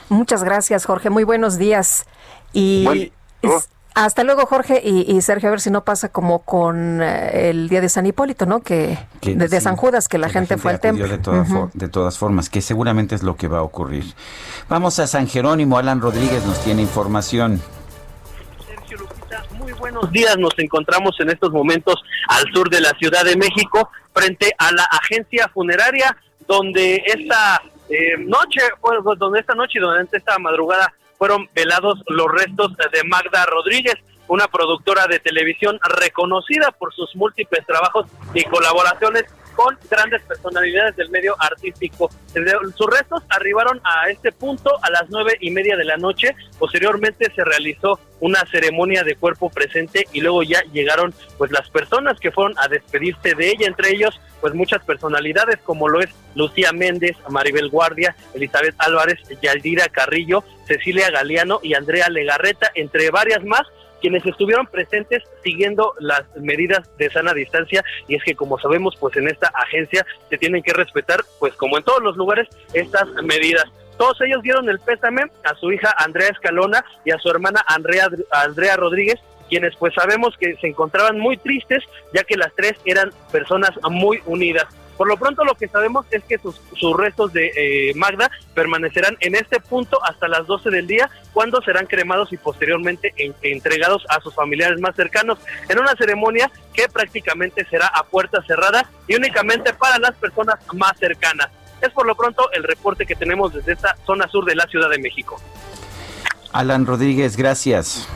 Muchas gracias, Jorge. Muy buenos días. Y Buen- es- hasta luego, Jorge y, y Sergio, a ver si no pasa como con eh, el día de San Hipólito, ¿no? Que, Que de, de sí, San Judas, que la, gente, fue al templo. De todas, de formas, que seguramente es lo que va a ocurrir. Vamos a San Jerónimo. Alan Rodríguez nos tiene información. Muy buenos días, nos encontramos en estos momentos al sur de la Ciudad de México, frente a la agencia funeraria, donde esta eh, noche, pues, donde esta noche y durante esta madrugada fueron velados los restos de Magda Rodríguez, una productora de televisión reconocida por sus múltiples trabajos y colaboraciones con grandes personalidades del medio artístico. Sus restos arribaron a este punto a las nueve y media de la noche. Posteriormente se realizó una ceremonia de cuerpo presente y luego ya llegaron pues las personas que fueron a despedirse de ella, entre ellos pues muchas personalidades como lo es Lucía Méndez, Maribel Guardia, Elizabeth Álvarez, Yaldira Carrillo, Cecilia Galeano y Andrea Legarreta, entre varias más quienes estuvieron presentes siguiendo las medidas de sana distancia y es que como sabemos pues en esta agencia se tienen que respetar pues como en todos los lugares estas medidas. Todos ellos dieron el pésame a su hija Andrea Escalona y a su hermana Andrea, Andrea Rodríguez, quienes pues sabemos que se encontraban muy tristes ya que las tres eran personas muy unidas. Por lo pronto lo que sabemos es que sus, sus restos de eh, Magda permanecerán en este punto hasta las 12 del día, cuando serán cremados y posteriormente en- entregados a sus familiares más cercanos en una ceremonia que prácticamente será a puerta cerrada y únicamente para las personas más cercanas. Es por lo pronto el reporte que tenemos desde esta zona sur de la Ciudad de México. Alan Rodríguez, gracias.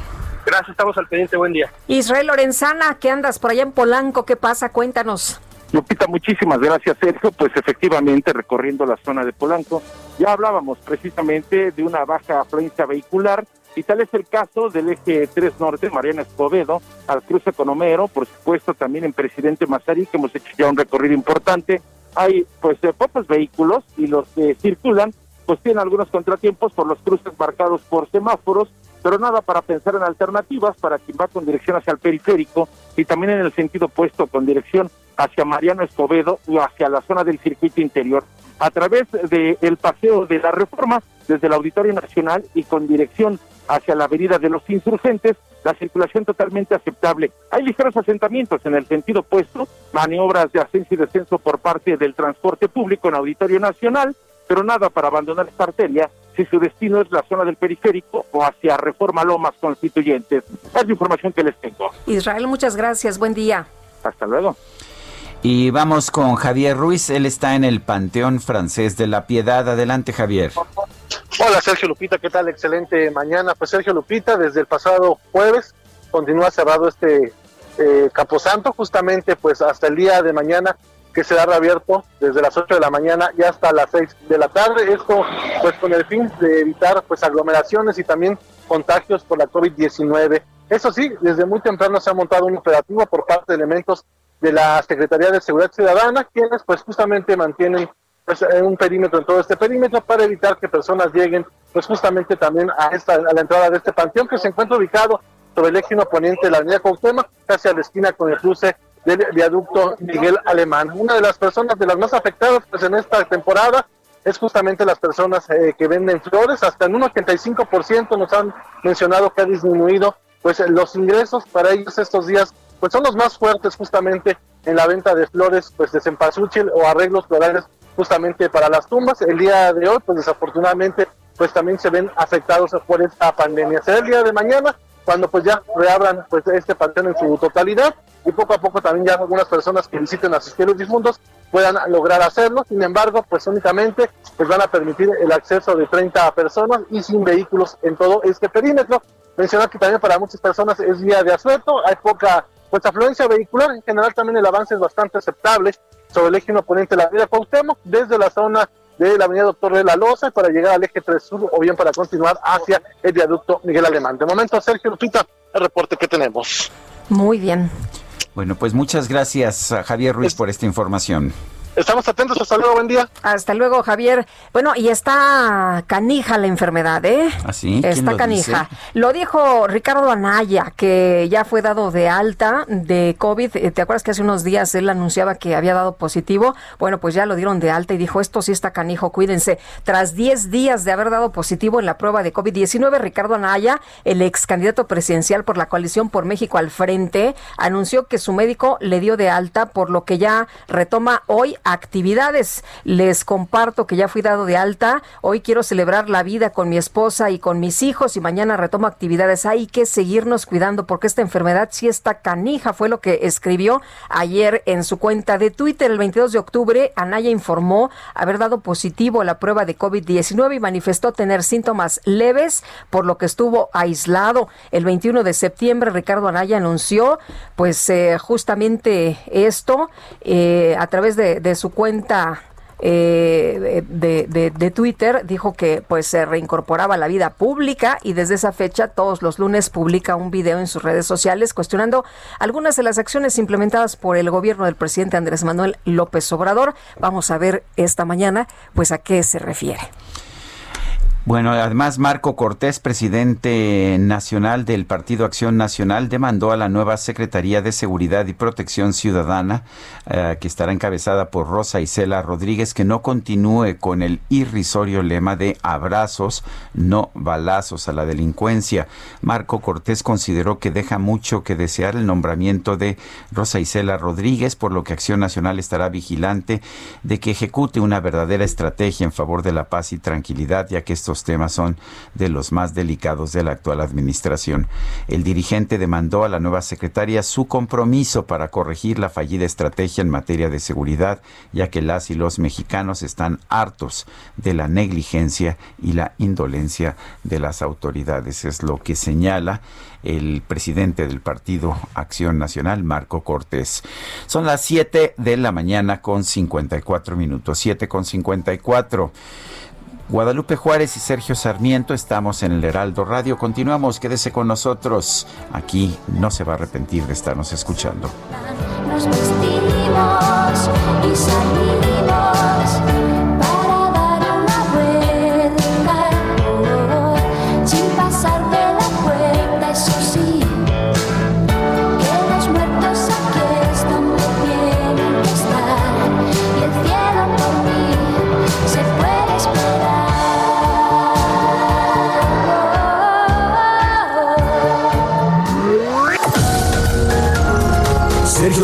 Gracias, estamos al pendiente, buen día. Israel Lorenzana, ¿qué andas por allá en Polanco? ¿Qué pasa? Cuéntanos. Lupita, muchísimas gracias, Sergio. Pues efectivamente, recorriendo la zona de Polanco, ya hablábamos precisamente de una baja afluencia vehicular y tal es el caso del eje 3 Norte, Mariana Escobedo, al cruce Economero, por supuesto también en Presidente Mazarí, que hemos hecho ya un recorrido importante. Hay pues eh, pocos vehículos y los que circulan pues tienen algunos contratiempos por los cruces marcados por semáforos, pero nada para pensar en alternativas para quien va con dirección hacia el periférico y también en el sentido opuesto con dirección hacia Mariano Escobedo o hacia la zona del circuito interior. A través del paseo de la reforma desde el Auditorio Nacional y con dirección hacia la avenida de los insurgentes, la circulación totalmente aceptable. Hay ligeros asentamientos en el sentido opuesto, maniobras de ascenso y descenso por parte del transporte público en Auditorio Nacional, pero nada para abandonar esta arteria si su destino es la zona del periférico o hacia Reforma Lomas Constituyentes. Es la información que les tengo. Israel, muchas gracias. Buen día. Hasta luego. Y vamos con Javier Ruiz, él está en el Panteón Francés de la Piedad. Adelante, Javier. Hola Sergio Lupita, ¿qué tal? Excelente mañana. Pues Sergio Lupita, desde el pasado jueves continúa cerrado este eh, justamente pues hasta el día de mañana que será reabierto desde las 8 de la mañana y hasta las 6 de la tarde. Esto pues con el fin de evitar pues aglomeraciones y también contagios por la COVID-19. Eso sí, desde muy temprano se ha montado un operativo por parte de elementos de la Secretaría de Seguridad Ciudadana, quienes pues justamente mantienen pues eh, un perímetro en todo este perímetro para evitar que personas lleguen pues justamente también a esta a la entrada de este panteón que se encuentra ubicado sobre el eje poniente de la avenida Cuauhtémoc, casi a la esquina con el cruce del viaducto Miguel Alemán. Una de las personas de las más afectadas pues en esta temporada es justamente las personas eh, que venden flores, hasta en un 85% nos han mencionado que ha disminuido pues los ingresos para ellos estos días pues son los más fuertes justamente en la venta de flores pues de cempasúchil o arreglos florales justamente para las tumbas. El día de hoy pues desafortunadamente pues también se ven afectados por esta pandemia. Será el día de mañana cuando pues ya reabran pues este panteón en su totalidad y poco a poco también ya algunas personas que visiten a sus difuntos puedan lograr hacerlo. Sin embargo, pues únicamente pues van a permitir el acceso de 30 personas y sin vehículos en todo este perímetro. Mencionar que también para muchas personas es día de asueto, hay poca pues afluencia vehicular, en general también el avance es bastante aceptable sobre el eje oponente de la avenida Cuauhtémoc, desde la zona de la avenida Doctor de la Loza para llegar al eje 3 Sur o bien para continuar hacia el viaducto Miguel Alemán. De momento, Sergio Lupita, el reporte que tenemos. Muy bien. Bueno, pues muchas gracias a Javier Ruiz por esta información. Estamos atentos, hasta luego, buen día. Hasta luego, Javier. Bueno, y está canija la enfermedad, ¿eh? ¿Así? ¿Quién Está lo canija. dice? Lo dijo Ricardo Anaya, que ya fue dado de alta de COVID. Eh, ¿Te acuerdas que hace unos días él anunciaba que había dado positivo? Bueno, pues ya lo dieron de alta y dijo, esto sí está canijo, cuídense. Tras 10 días de haber dado positivo en la prueba de COVID-19, Ricardo Anaya, el ex candidato presidencial por la coalición por México al frente, anunció que su médico le dio de alta, por lo que ya retoma hoy actividades. Les comparto que ya fui dado de alta. Hoy quiero celebrar la vida con mi esposa y con mis hijos y mañana retomo actividades. Hay que seguirnos cuidando porque esta enfermedad sí está canija, fue lo que escribió ayer en su cuenta de Twitter. El 22 de octubre, Anaya informó haber dado positivo a la prueba de COVID-19 y manifestó tener síntomas leves, por lo que estuvo aislado. El 21 de septiembre, Ricardo Anaya anunció, pues eh, justamente esto eh, a través de, de su cuenta eh, de, de, Twitter dijo que pues se reincorporaba a la vida pública y desde esa fecha todos los lunes publica un video en sus redes sociales cuestionando algunas de las acciones implementadas por el gobierno del presidente Andrés Manuel López Obrador. Vamos a ver esta mañana pues a qué se refiere. Bueno, además Marco Cortés, presidente nacional del Partido Acción Nacional, demandó a la nueva Secretaría de Seguridad y Protección Ciudadana, eh, que estará encabezada por Rosa Isela Rodríguez, que no continúe con el irrisorio lema de abrazos, no balazos a la delincuencia. Marco Cortés consideró que deja mucho que desear el nombramiento de Rosa Isela Rodríguez, por lo que Acción Nacional estará vigilante de que ejecute una verdadera estrategia en favor de la paz y tranquilidad, ya que estos temas son de los más delicados de la actual administración. El dirigente demandó a la nueva secretaria su compromiso para corregir la fallida estrategia en materia de seguridad, ya que las y los mexicanos están hartos de la negligencia y la indolencia de las autoridades. Es lo que señala el presidente del partido Acción Nacional, Marco Cortés. Son las 7 de la mañana con 54 minutos, 7 con 54. Guadalupe Juárez y Sergio Sarmiento estamos en el Heraldo Radio. Continuamos, quédese con nosotros. Aquí no se va a arrepentir de estarnos escuchando.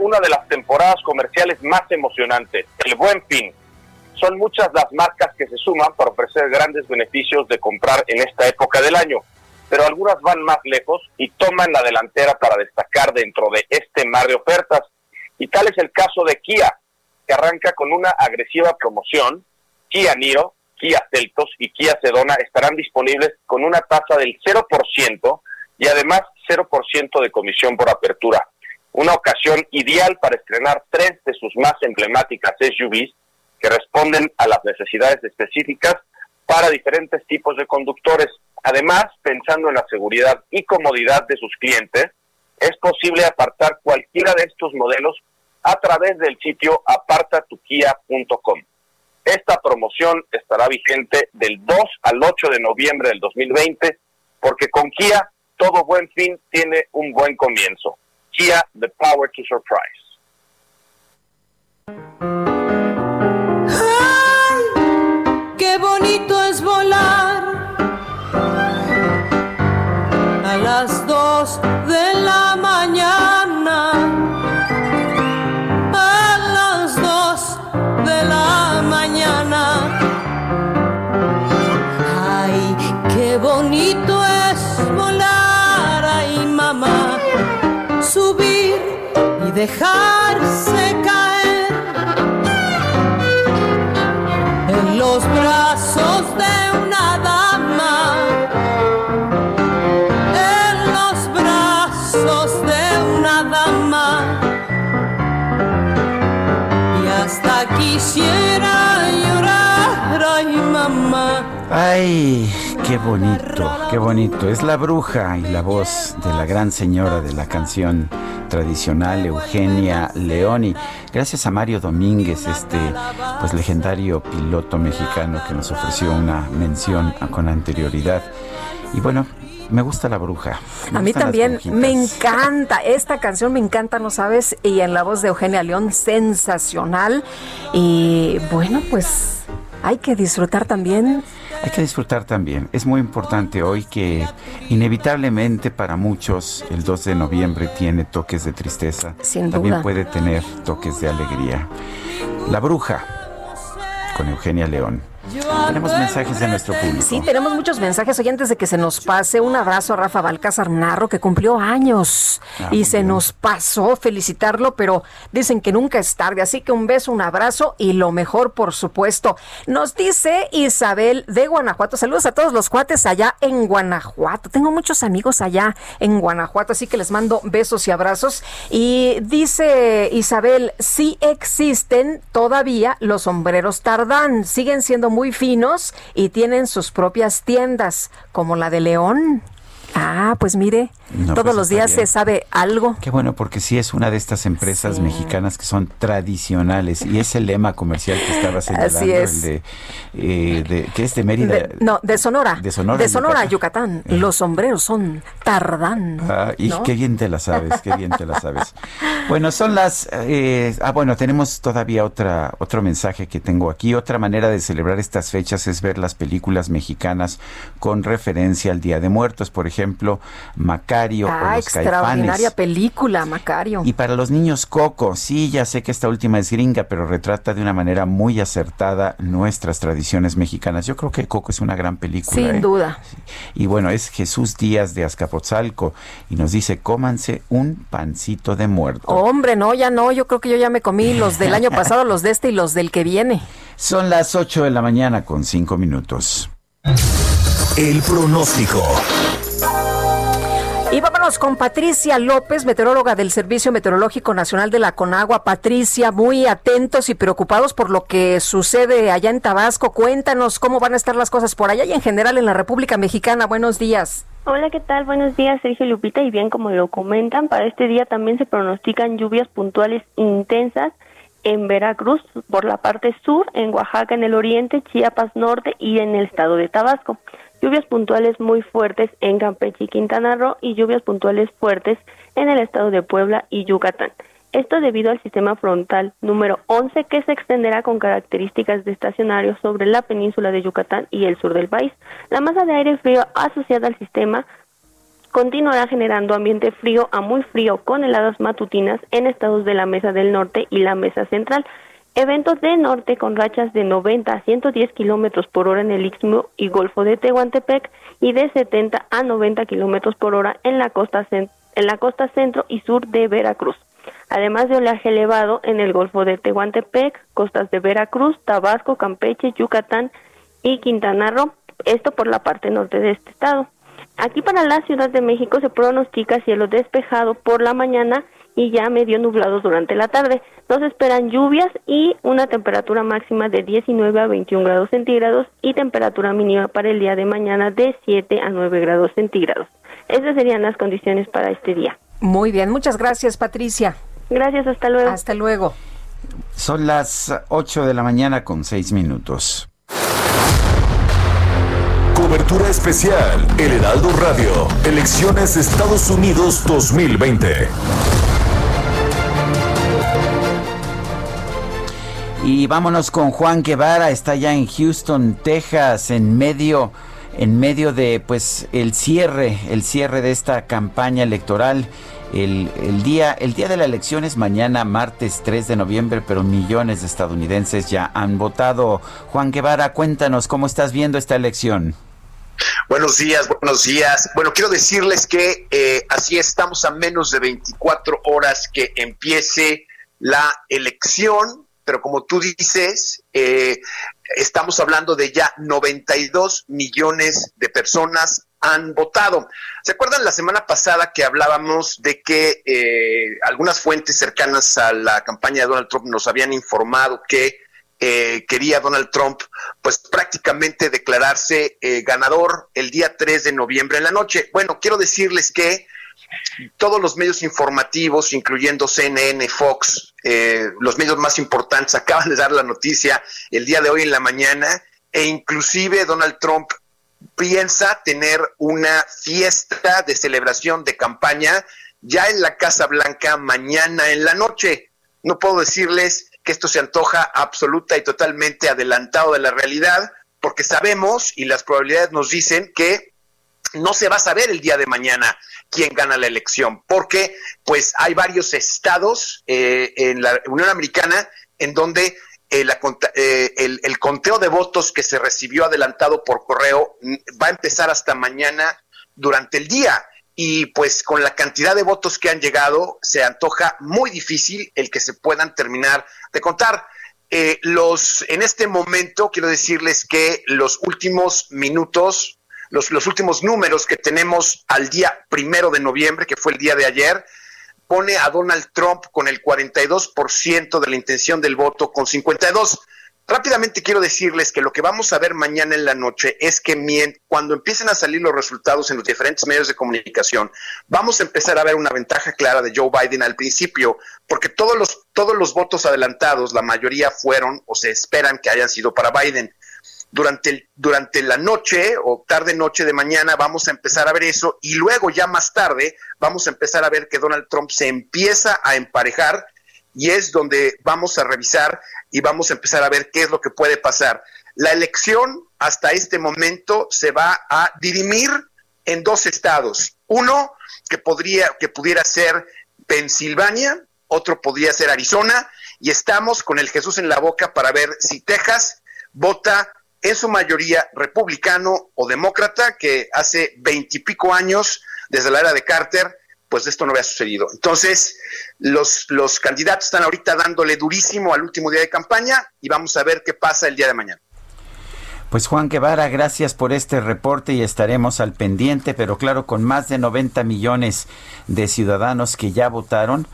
Una de las temporadas comerciales más emocionantes, el Buen Fin. Son muchas las marcas que se suman para ofrecer grandes beneficios de comprar en esta época del año, pero algunas van más lejos y toman la delantera para destacar dentro de este mar de ofertas. Y tal es el caso de Kia, que arranca con una agresiva promoción. Kia Niro, Kia Celtos y Kia Sedona estarán disponibles con una tasa del 0% y además 0% de comisión por apertura. Una ocasión ideal para estrenar tres de sus más emblemáticas SUVs que responden a las necesidades específicas para diferentes tipos de conductores. Además, pensando en la seguridad y comodidad de sus clientes, es posible apartar cualquiera de estos modelos a través del sitio apartatukia.com. Esta promoción estará vigente del 2 al 8 de noviembre del 2020 porque con Kia todo buen fin tiene un buen comienzo. Kia, the power to surprise. Ay, qué bonito, qué bonito. Es la bruja y la voz de la gran señora de la canción tradicional Eugenia Leoni. Gracias a Mario Domínguez, este pues legendario piloto mexicano que nos ofreció una mención con anterioridad. Y bueno, me gusta la bruja. me A mí también me encanta, esta canción me encanta, ¿no sabes? Y en la voz de Eugenia León, sensacional. Y bueno, pues hay que disfrutar también. Hay que disfrutar también. Es muy importante hoy que inevitablemente para muchos el 2 de noviembre tiene toques de tristeza. Sin también duda. puede tener toques de alegría. La bruja con Eugenia León. Tenemos mensajes de nuestro público. Sí, tenemos muchos mensajes. Oye, antes de que se nos pase, un abrazo a Rafa Balcázar Narro, que cumplió años. Ah, y se bien. nos pasó felicitarlo, pero dicen que nunca es tarde. Así que un beso, un abrazo y lo mejor, por supuesto. Nos dice Isabel de Guanajuato. Saludos a todos los cuates allá en Guanajuato. Tengo muchos amigos allá en Guanajuato, así que les mando besos y abrazos. Y dice Isabel, sí existen todavía los sombreros tardán. Siguen siendo muy finos y tienen sus propias tiendas, como la de León. Ah, pues mire, No, todos pues los días bien. se sabe algo. Qué bueno, porque sí es una de estas empresas mexicanas que son tradicionales y ese lema comercial que estaba señalando, Así es. el de, eh, de- que es de Mérida. De- no, de Sonora. De Sonora, Yucatán. Los sombreros son tardán. Ah, y ¿no? qué bien te la sabes, qué bien te la sabes. Bueno, son las... eh, ah, bueno, tenemos todavía otra, otro mensaje que tengo aquí. Otra manera de celebrar estas fechas es ver las películas mexicanas con referencia al Día de Muertos. Por ejemplo, Macario o Ah, Los extraordinaria Caifanes. película, Macario. Y para los niños Coco, sí, ya sé que esta última es gringa, pero retrata de una manera muy acertada nuestras tradiciones mexicanas. Yo creo que Coco es una gran película. Sin ¿eh? duda. Y bueno, es Jesús Díaz de Azcapotzalco y nos dice, cómanse un pancito de muerto. Hombre, no, ya no. Yo creo que yo ya me comí los del año pasado, los de este y los del que viene. Son las 8 de la mañana con 5 minutos. El pronóstico. Y vámonos con Patricia López, meteoróloga del Servicio Meteorológico Nacional de la Conagua. Patricia, muy atentos y preocupados por lo que sucede allá en Tabasco. Cuéntanos cómo van a estar las cosas por allá y en general en la República Mexicana. Buenos días. Hola, ¿qué tal? Buenos días, Sergio Lupita. Y bien, como lo comentan, para este día también se pronostican lluvias puntuales intensas en Veracruz, por la parte sur, en Oaxaca, en el oriente, Chiapas norte y en el estado de Tabasco. Lluvias puntuales muy fuertes en Campeche y Quintana Roo y lluvias puntuales fuertes en el estado de Puebla y Yucatán. Esto debido al sistema frontal número 11 que se extenderá con características de estacionario sobre la península de Yucatán y el sur del país. La masa de aire frío asociada al sistema continuará generando ambiente frío a muy frío con heladas matutinas en estados de la Mesa del Norte y la Mesa Central. Eventos de norte con rachas de 90 a 110 kilómetros por hora en el Istmo y Golfo de Tehuantepec y de 70 a 90 kilómetros por hora en la costa en la costa centro y sur de Veracruz. Además de oleaje elevado en el Golfo de Tehuantepec, costas de Veracruz, Tabasco, Campeche, Yucatán y Quintana Roo, esto por la parte norte de este estado. Aquí para la Ciudad de México se pronostica cielo despejado por la mañana y ya medio nublado durante la tarde. Nos esperan lluvias y una temperatura máxima de 19 a 21 grados centígrados y temperatura mínima para el día de mañana de 7 a 9 grados centígrados. Esas serían las condiciones para este día. Muy bien, muchas gracias, Patricia. Gracias, hasta luego. Hasta luego. Son las 8 de la mañana con 6 minutos. Cobertura especial, El Heraldo Radio, Elecciones Estados Unidos 2020. Y vámonos con Juan Guevara, está ya en Houston, Texas, en medio en medio de pues el cierre, el cierre de esta campaña electoral. El, el día, el día de la elección es mañana, martes 3 de noviembre, pero millones de estadounidenses ya han votado. Juan Guevara, cuéntanos cómo estás viendo esta elección. Buenos días, buenos días. Bueno, quiero decirles que eh, así estamos a menos de 24 horas que empiece la elección, pero como tú dices, eh, estamos hablando de ya 92 millones de personas han votado. ¿Se acuerdan la semana pasada que hablábamos de que eh, algunas fuentes cercanas a la campaña de Donald Trump nos habían informado que eh, quería Donald Trump pues prácticamente declararse eh, ganador el día 3 de noviembre en la noche? Bueno, quiero decirles que todos los medios informativos, incluyendo CNN, Fox, eh, los medios más importantes, acaban de dar la noticia el día de hoy en la mañana, e inclusive Donald Trump piensa tener una fiesta de celebración de campaña ya en la Casa Blanca mañana en la noche. No puedo decirles que esto se antoja absoluta y totalmente adelantado de la realidad, porque sabemos y las probabilidades nos dicen que no se va a saber el día de mañana quién gana la elección, porque pues hay varios estados eh, en la Unión Americana en donde eh, eh, el, el, conteo de votos que se recibió adelantado por correo mm, va a empezar hasta mañana durante el día. Y pues con la cantidad de votos que han llegado, se antoja muy difícil el que se puedan terminar de contar. Eh, los, en este momento quiero decirles que los últimos minutos, los, los últimos números que tenemos al día primero de noviembre, que fue el día de ayer, pone a Donald Trump con el 42% de la intención del voto, con 52%. Rápidamente quiero decirles que lo que vamos a ver mañana en la noche es que cuando empiecen a salir los resultados en los diferentes medios de comunicación, vamos a empezar a ver una ventaja clara de Joe Biden al principio, porque todos los, todos los votos adelantados, la mayoría fueron o se esperan que hayan sido para Biden durante, el, durante la noche o tarde noche de mañana vamos a empezar a ver eso y luego ya más tarde vamos a empezar a ver que Donald Trump se empieza a emparejar y es donde vamos a revisar y vamos a empezar a ver qué es lo que puede pasar. La elección hasta este momento se va a dirimir en dos estados. Uno que podría que pudiera ser Pensilvania, otro podría ser Arizona y estamos con el Jesús en la boca para ver si Texas vota en su mayoría republicano o demócrata, que hace veintipico años, desde la era de Carter, pues esto no había sucedido. Entonces, los, los candidatos están ahorita dándole durísimo al último día de campaña y vamos a ver qué pasa el día de mañana. Pues Juan Guevara, gracias por este reporte y estaremos al pendiente, pero claro, con más de 90 millones de ciudadanos que ya votaron,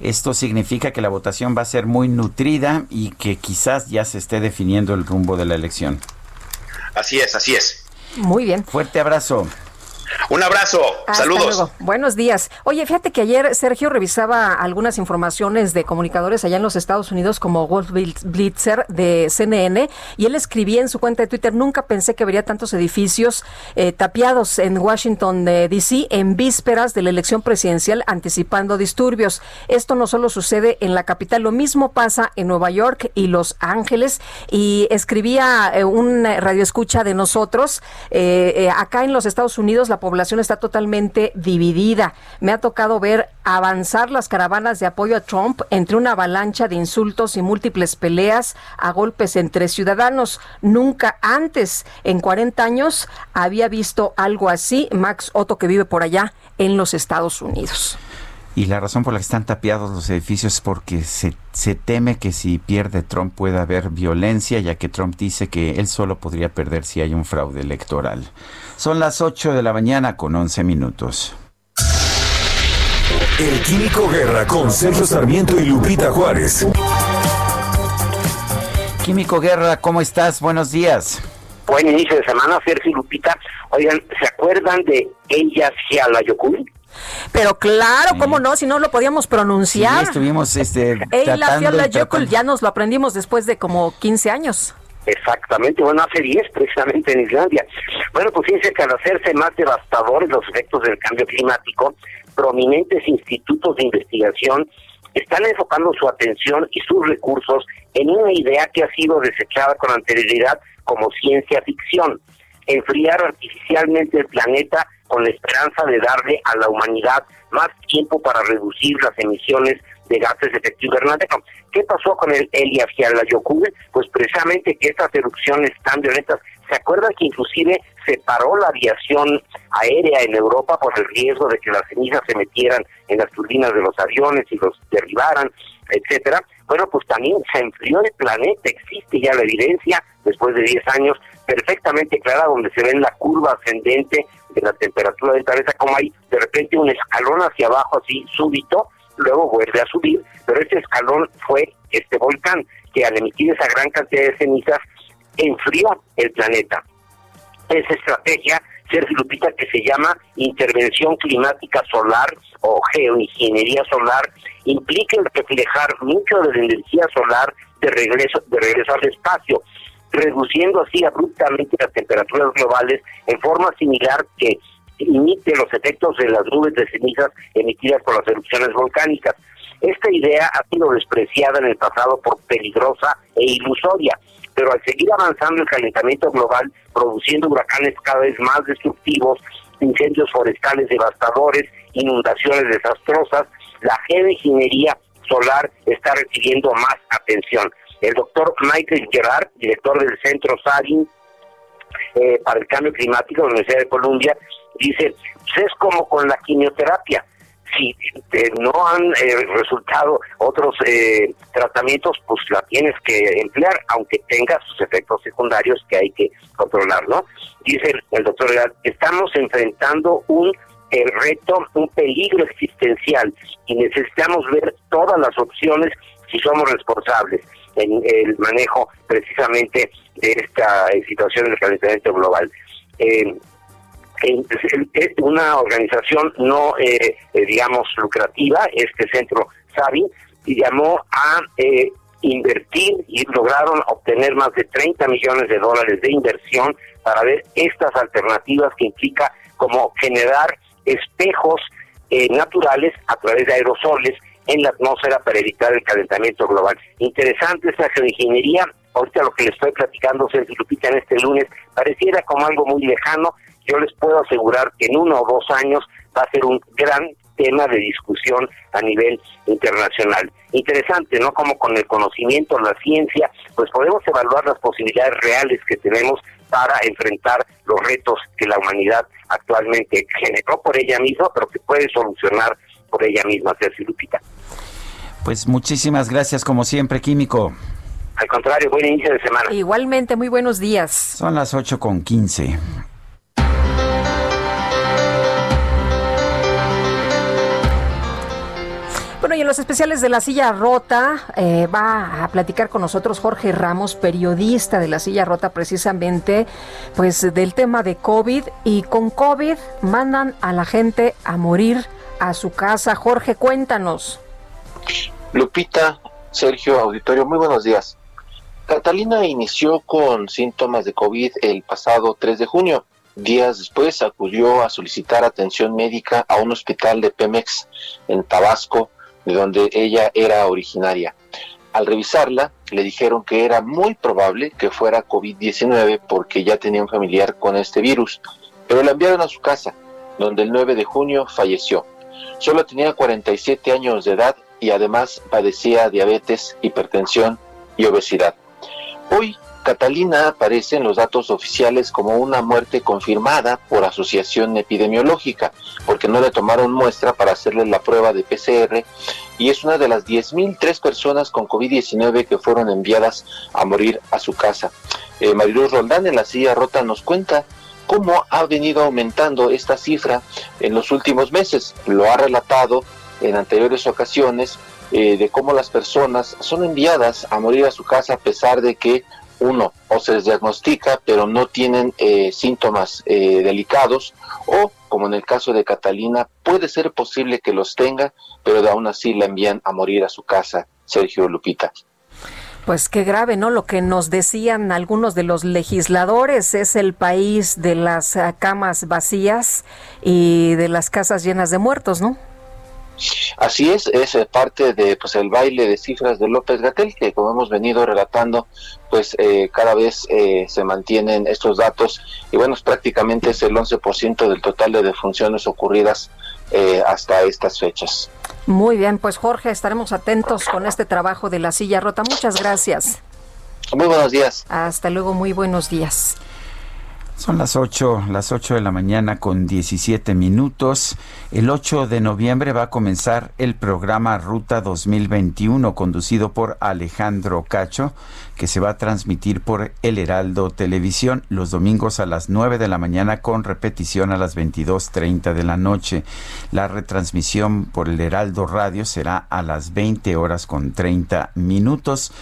esto significa que la votación va a ser muy nutrida y que quizás ya se esté definiendo el rumbo de la elección. Así es, así es. Muy bien. Fuerte abrazo. Un abrazo, saludos. Buenos días. Oye, fíjate que ayer Sergio revisaba algunas informaciones de comunicadores allá en los Estados Unidos como Wolf Blitzer de CNN y él escribía en su cuenta de Twitter, nunca pensé que vería tantos edificios eh, tapiados en Washington eh, D.C. en vísperas de la elección presidencial anticipando disturbios. Esto no solo sucede en la capital, lo mismo pasa en Nueva York y Los Ángeles y escribía eh, un radioescucha de nosotros, acá en los Estados Unidos la población está totalmente dividida. Me ha tocado ver avanzar las caravanas de apoyo a Trump entre una avalancha de insultos y múltiples peleas a golpes entre ciudadanos. Nunca antes, en 40 años, había visto algo así. Max Otto, que vive por allá en los Estados Unidos. Y la razón por la que están tapiados los edificios es porque se, se, teme que si pierde Trump pueda haber violencia, ya que Trump dice que él solo podría perder si hay un fraude electoral. Son las 8 de la mañana con 11 minutos. El Químico Guerra con Sergio Sarmiento y Lupita Juárez. Químico Guerra, ¿cómo estás? Buenos días. Buen inicio de semana, Sergio y Lupita. Oigan, ¿se acuerdan de ella Yokul? Pero claro, ¿cómo no? Si no lo podíamos pronunciar. Sí, estuvimos este, Yokul, ya nos lo aprendimos después de como 15 años. Exactamente, bueno, hace 10 precisamente en Islandia. Bueno, pues fíjense que al hacerse más devastadores los efectos del cambio climático, prominentes institutos de investigación están enfocando su atención y sus recursos en una idea que ha sido desechada con anterioridad como ciencia ficción, enfriar artificialmente el planeta con la esperanza de darle a la humanidad más tiempo para reducir las emisiones de gases de efecto invernadero. ¿Qué pasó con el Elias Yokul? Pues precisamente que estas erupciones tan violentas ¿Se acuerdan que inclusive se paró la aviación aérea en Europa por el riesgo de que las cenizas se metieran en las turbinas de los aviones y los derribaran, etcétera? Bueno, pues también se enfrió el planeta, existe ya la evidencia después de 10 años perfectamente clara donde se ve la curva ascendente de la temperatura del planeta, como hay de repente un escalón hacia abajo así súbito, luego vuelve a subir, pero ese escalón fue este volcán que al emitir esa gran cantidad de cenizas enfrió el planeta. Esa estrategia, Sergio Lupita, que se llama intervención climática solar o geoingeniería solar, implica reflejar mucho de la energía solar de regreso, de regreso al espacio, reduciendo así abruptamente las temperaturas globales en forma similar que imite los efectos de las nubes de cenizas emitidas por las erupciones volcánicas. Esta idea ha sido despreciada en el pasado por peligrosa e ilusoria, pero al seguir avanzando el calentamiento global, produciendo huracanes cada vez más destructivos, incendios forestales devastadores, inundaciones desastrosas, la geoingeniería solar está recibiendo más atención. El doctor Michael Gerard, director del Centro SARIN eh, para el Cambio Climático de la Universidad de Columbia, dice, pues es como con la quimioterapia. Si eh, no han eh, resultado otros eh, tratamientos, pues la tienes que emplear, aunque tenga sus efectos secundarios que hay que controlar, ¿no? Dice el doctor Gerard, estamos enfrentando un el reto, un peligro existencial y necesitamos ver todas las opciones si somos responsables en el manejo precisamente de esta eh, situación del calentamiento global. Eh, es una organización no, eh, eh, digamos, lucrativa, este centro SABI, y llamó a eh, invertir y lograron obtener más de 30 millones de dólares de inversión para ver estas alternativas que implica como generar espejos eh, naturales a través de aerosoles en la atmósfera para evitar el calentamiento global. Interesante esta geoingeniería. Ahorita lo que les estoy platicando, Sergio Lupita, en este lunes, pareciera como algo muy lejano. Yo les puedo asegurar que en uno o dos años va a ser un gran tema de discusión a nivel internacional. Interesante, ¿no? Como con el conocimiento, la ciencia, pues podemos evaluar las posibilidades reales que tenemos para enfrentar los retos que la humanidad actualmente generó por ella misma, pero que puede solucionar por ella misma, Sergio Lupita. Pues muchísimas gracias como siempre, Químico. Al contrario, buen inicio de semana. Igualmente, muy buenos días. Son las 8 con 15. Bueno, y en los especiales de La Silla Rota eh, va a platicar con nosotros Jorge Ramos, periodista de La Silla Rota, precisamente, pues del tema de COVID. Y con COVID mandan a la gente a morir a su casa. Jorge, cuéntanos. Lupita, Sergio, auditorio, muy buenos días. Catalina inició con síntomas de COVID el pasado 3 de junio. Días después acudió a solicitar atención médica a un hospital de Pemex en Tabasco, de donde ella era originaria. Al revisarla, le dijeron que era muy probable que fuera COVID-19 porque ya tenía un familiar con este virus, pero la enviaron a su casa, donde el 9 de junio falleció. Solo tenía 47 años de edad y además padecía diabetes, hipertensión y obesidad. Hoy, Catalina aparece en los datos oficiales como una muerte confirmada por asociación epidemiológica, porque no le tomaron muestra para hacerle la prueba de PCR y es una de las 10.003 personas con COVID-19 que fueron enviadas a morir a su casa. Eh, Mariluz Roldán en la silla rota nos cuenta cómo ha venido aumentando esta cifra en los últimos meses. Lo ha relatado en anteriores ocasiones eh, de cómo las personas son enviadas a morir a su casa a pesar de que uno o se les diagnostica pero no tienen eh, síntomas eh, delicados o como en el caso de Catalina puede ser posible que los tenga pero aún así la envían a morir a su casa Sergio Lupita. Pues qué grave, ¿no? Lo que nos decían algunos de los legisladores es el país de las eh, camas vacías y de las casas llenas de muertos, ¿no? Así es, es eh, parte de pues el baile de cifras de López Gatel que como hemos venido relatando, pues eh, cada vez eh, se mantienen estos datos y bueno, es prácticamente es el 11% del total de defunciones ocurridas eh, hasta estas fechas. Muy bien, pues Jorge, estaremos atentos con este trabajo de la silla rota. Muchas gracias. Muy buenos días. Hasta luego, muy buenos días. Son las 8, las 8 de la mañana con 17 minutos. El 8 de noviembre va a comenzar el programa Ruta 2021 conducido por Alejandro Cacho, que se va a transmitir por El Heraldo Televisión los domingos a las 9 de la mañana con repetición a las 22.30 de la noche. La retransmisión por El Heraldo Radio será a las 20 horas con 30 minutos.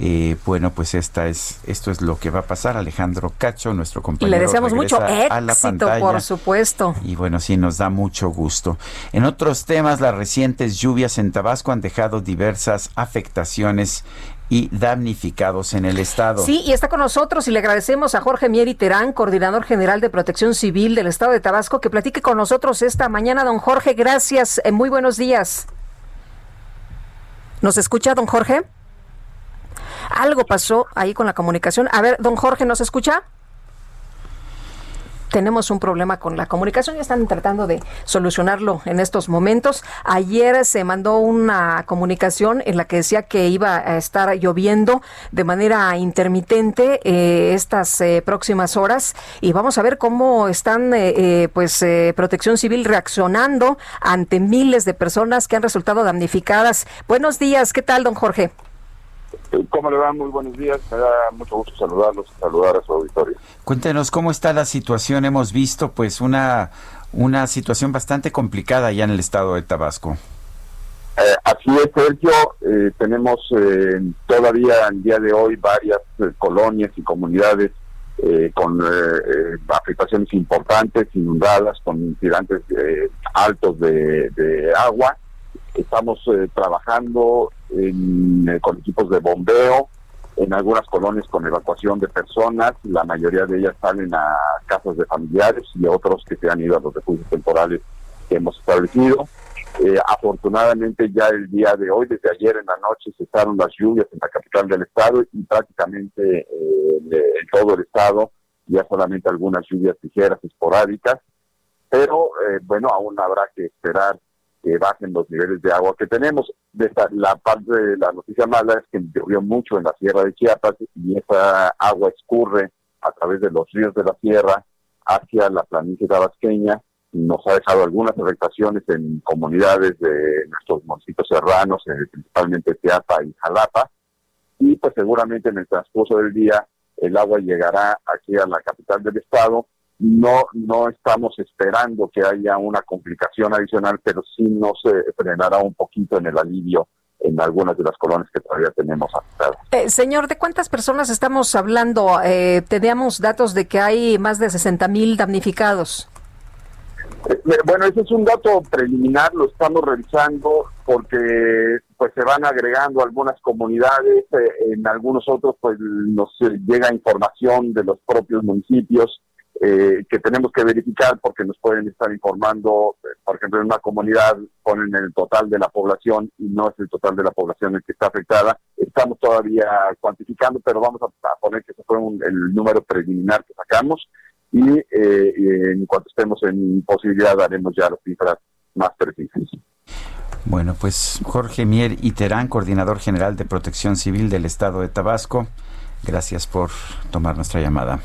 Eh, bueno, pues esta es, esto es lo que va a pasar. Alejandro Cacho, nuestro compañero. Y le deseamos mucho a la éxito, pantalla. por supuesto. Y bueno, sí, nos da mucho gusto. En otros temas, las recientes lluvias en Tabasco han dejado diversas afectaciones y damnificados en el estado. Sí, y está con nosotros y le agradecemos a Jorge Mieri Terán, coordinador general de Protección Civil del estado de Tabasco, que platique con nosotros esta mañana. Don Jorge, gracias. Eh, muy buenos días. ¿Nos escucha, don Jorge? Algo pasó ahí con la comunicación. A ver, don Jorge, ¿nos escucha? tenemos un problema con la comunicación y están tratando de solucionarlo en estos momentos. Ayer se mandó una comunicación en la que decía que iba a estar lloviendo de manera intermitente eh, estas eh, próximas horas y vamos a ver cómo están eh, eh, pues Protección Civil reaccionando ante miles de personas que han resultado damnificadas. Buenos días, ¿qué tal, don Jorge? ¿Cómo le va? Muy buenos días. Me da mucho gusto saludarlos y saludar a su auditorio. Cuéntenos cómo está la situación. Hemos visto pues una, una situación bastante complicada ya en el estado de Tabasco. Eh, así es, Sergio. Eh, tenemos eh, todavía el día de hoy varias eh, colonias y comunidades eh, con afectaciones importantes, inundadas, con tirantes eh, altos de, de agua. Estamos eh, trabajando en, eh, con equipos de bombeo, en algunas colonias con evacuación de personas, la mayoría de ellas salen a casas de familiares y otros que se han ido a los refugios temporales que hemos establecido. Eh, afortunadamente ya el día de hoy, desde ayer en la noche, cesaron las lluvias en la capital del estado y prácticamente eh, en todo el estado, ya solamente algunas lluvias ligeras, esporádicas, pero eh, bueno, aún habrá que esperar que bajen los niveles de agua que tenemos. La parte de la noticia mala es que llovió mucho en la sierra de Chiapas y esa agua escurre a través de los ríos de la sierra hacia la planicie tabasqueña. Nos ha dejado algunas afectaciones en comunidades de nuestros municipios serranos, eh, principalmente Teapa y Jalapa. Y pues seguramente en el transcurso del día el agua llegará aquí a la capital del estado no no estamos esperando que haya una complicación adicional, pero sí nos eh, frenará un poquito en el alivio en algunas de las colonias que todavía tenemos afectadas. Eh, señor, ¿de cuántas personas estamos hablando? Eh, teníamos datos de que hay más de 60 mil damnificados. Eh, Bueno, ese es un dato preliminar, lo estamos revisando porque pues se van agregando algunas comunidades, eh, en algunos otros pues nos eh, llega información de los propios municipios eh, que tenemos que verificar porque nos pueden estar informando, eh, por ejemplo, en una comunidad ponen el total de la población y no es el total de la población el que está afectada. Estamos todavía cuantificando, pero vamos a, poner que ese fue un- el número preliminar que sacamos y, eh, en cuanto estemos en posibilidad daremos ya las cifras más precisas. Bueno, pues Jorge Mier y coordinador general de Protección Civil del estado de Tabasco, gracias por tomar nuestra llamada.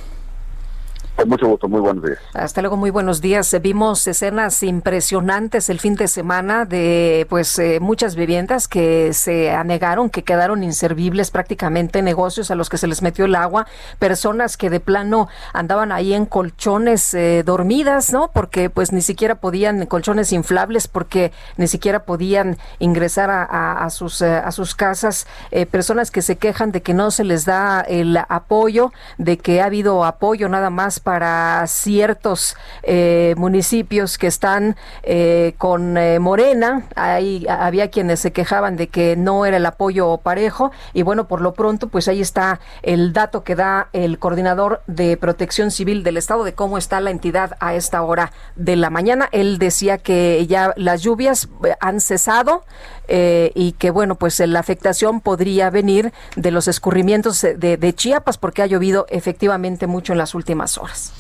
Muy buenos días. Hasta luego, muy buenos días. Vimos escenas impresionantes el fin de semana de pues eh, muchas viviendas que se anegaron, que quedaron inservibles prácticamente, negocios a los que se les metió el agua, personas que de plano andaban ahí en colchones eh, dormidas, ¿no? Porque pues ni siquiera podían, colchones inflables, porque ni siquiera podían ingresar a, sus, eh, a sus casas, personas que se quejan de que no se les da el apoyo, de que ha habido apoyo nada más para ciertos eh, municipios que están eh, con eh, Morena. Ahí había quienes se quejaban de que no era el apoyo parejo y bueno, por lo pronto pues ahí está el dato que da el coordinador de Protección Civil del Estado de cómo está la entidad a esta hora de la mañana. Él decía que ya las lluvias eh, han cesado eh, y que bueno, pues eh, la afectación podría venir de los escurrimientos de, de Chiapas porque ha llovido efectivamente mucho en las últimas horas.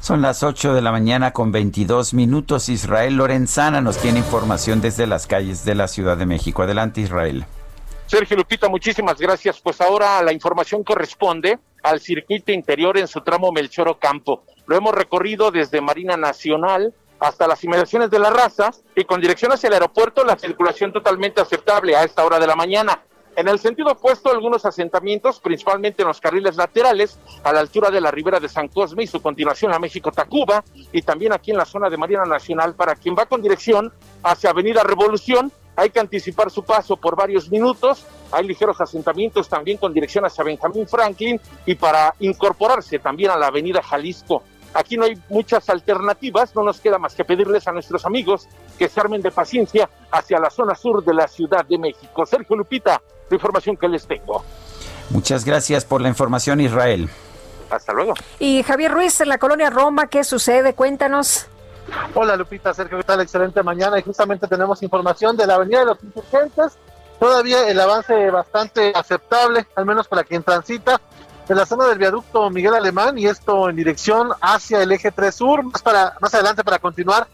Son las 8 de la mañana con 22 minutos. Israel Lorenzana nos tiene información desde las calles de la Ciudad de México. Adelante, Israel. Sergio Lupita, muchísimas gracias. Pues ahora la información corresponde al circuito interior en su tramo Melchor Ocampo. Lo hemos recorrido desde Marina Nacional hasta las inmediaciones de la raza y con dirección hacia el aeropuerto la circulación totalmente aceptable a esta hora de la mañana. En el sentido opuesto, algunos asentamientos, principalmente en los carriles laterales, a la altura de la ribera de San Cosme y su continuación a México-Tacuba, y también aquí en la zona de Marina Nacional, para quien va con dirección hacia Avenida Revolución, hay que anticipar su paso por varios minutos. Hay ligeros asentamientos también con dirección hacia Benjamín Franklin y para incorporarse también a la Avenida Jalisco. Aquí no hay muchas alternativas, no nos queda más que pedirles a nuestros amigos que se armen de paciencia hacia la zona sur de la Ciudad de México. Sergio Lupita, la información que les tengo. Muchas gracias por la información, Israel. Hasta luego. Y Javier Ruiz, en la colonia Roma, ¿qué sucede? Cuéntanos. Hola Lupita, Sergio, ¿qué tal? Excelente mañana y justamente tenemos información de la Avenida de los Insurgentes. Todavía el avance bastante aceptable, al menos para quien transita de la zona del viaducto Miguel Alemán y esto en dirección hacia el eje 3 sur, más, para, más adelante para continuar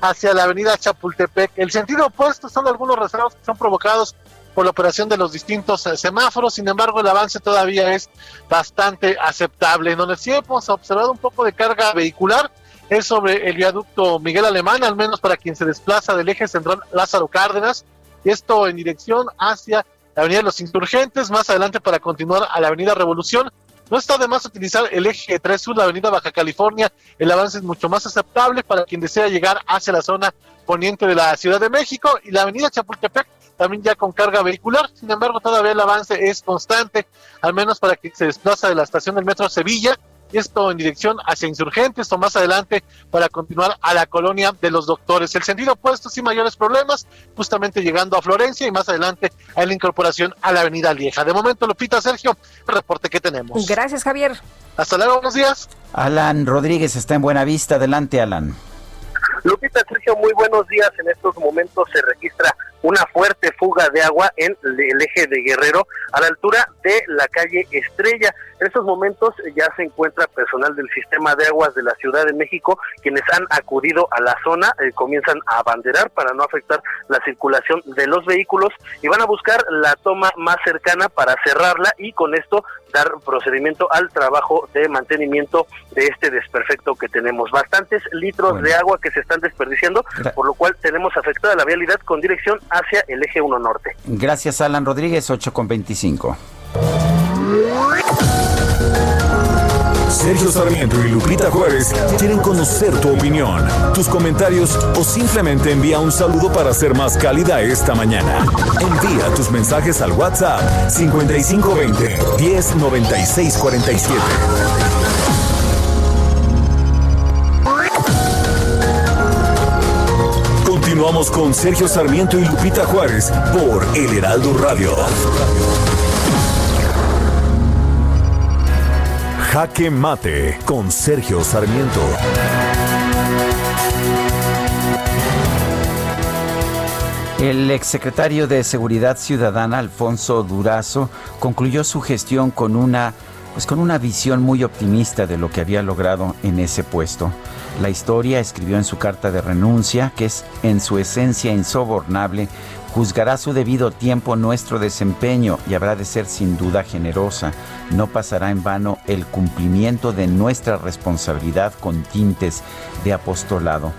hacia la avenida Chapultepec. El sentido opuesto son algunos reservos que son provocados por la operación de los distintos eh, semáforos, sin embargo el avance todavía es bastante aceptable. En donde sí hemos observado un poco de carga vehicular es sobre el viaducto Miguel Alemán, al menos para quien se desplaza del eje central Lázaro Cárdenas, y esto en dirección hacia la Avenida de los Insurgentes, más adelante para continuar a la Avenida Revolución. No está de más utilizar el eje 3 sur, la Avenida Baja California, el avance es mucho más aceptable para quien desea llegar hacia la zona poniente de la Ciudad de México. Y la Avenida Chapultepec también ya con carga vehicular, sin embargo todavía el avance es constante, al menos para quien se desplaza de la estación del Metro Sevilla esto en dirección hacia Insurgentes o más adelante para continuar a la colonia de los doctores. El sentido opuesto sin mayores problemas, justamente llegando a Florencia y más adelante a la incorporación a la avenida Lieja. De momento, Lupita, Sergio, el reporte que tenemos. Gracias, Javier. Hasta luego, buenos días. Alan Rodríguez está en Buena Vista. Adelante, Alan. Lupita, Sergio, muy buenos días. En estos momentos se registra una fuerte fuga de agua en el eje de Guerrero a la altura de la calle Estrella. En estos momentos ya se encuentra personal del sistema de aguas de la Ciudad de México quienes han acudido a la zona, eh, comienzan a abanderar para no afectar la circulación de los vehículos y van a buscar la toma más cercana para cerrarla y con esto dar procedimiento al trabajo de mantenimiento de este desperfecto que tenemos. Bastantes litros de agua que se están desperdiciando, por lo cual tenemos afectada la vialidad con dirección hacia el eje 1 norte. Gracias, Alan Rodríguez, 8 con 25. Sergio Sarmiento y Lupita Juárez quieren conocer tu opinión, tus comentarios o simplemente envía un saludo para ser más cálida esta mañana. Envía tus mensajes al WhatsApp 5520 109647. Continuamos con Sergio Sarmiento y Lupita Juárez por El Heraldo Radio. Jaque Mate con Sergio Sarmiento. El exsecretario de Seguridad Ciudadana, Alfonso Durazo, concluyó su gestión con una, pues con una visión muy optimista de lo que había logrado en ese puesto. La historia escribió en su carta de renuncia, que es en su esencia insobornable, juzgará su debido tiempo nuestro desempeño y habrá de ser sin duda generosa. No pasará en vano el cumplimiento de nuestra responsabilidad con tintes de apostolado.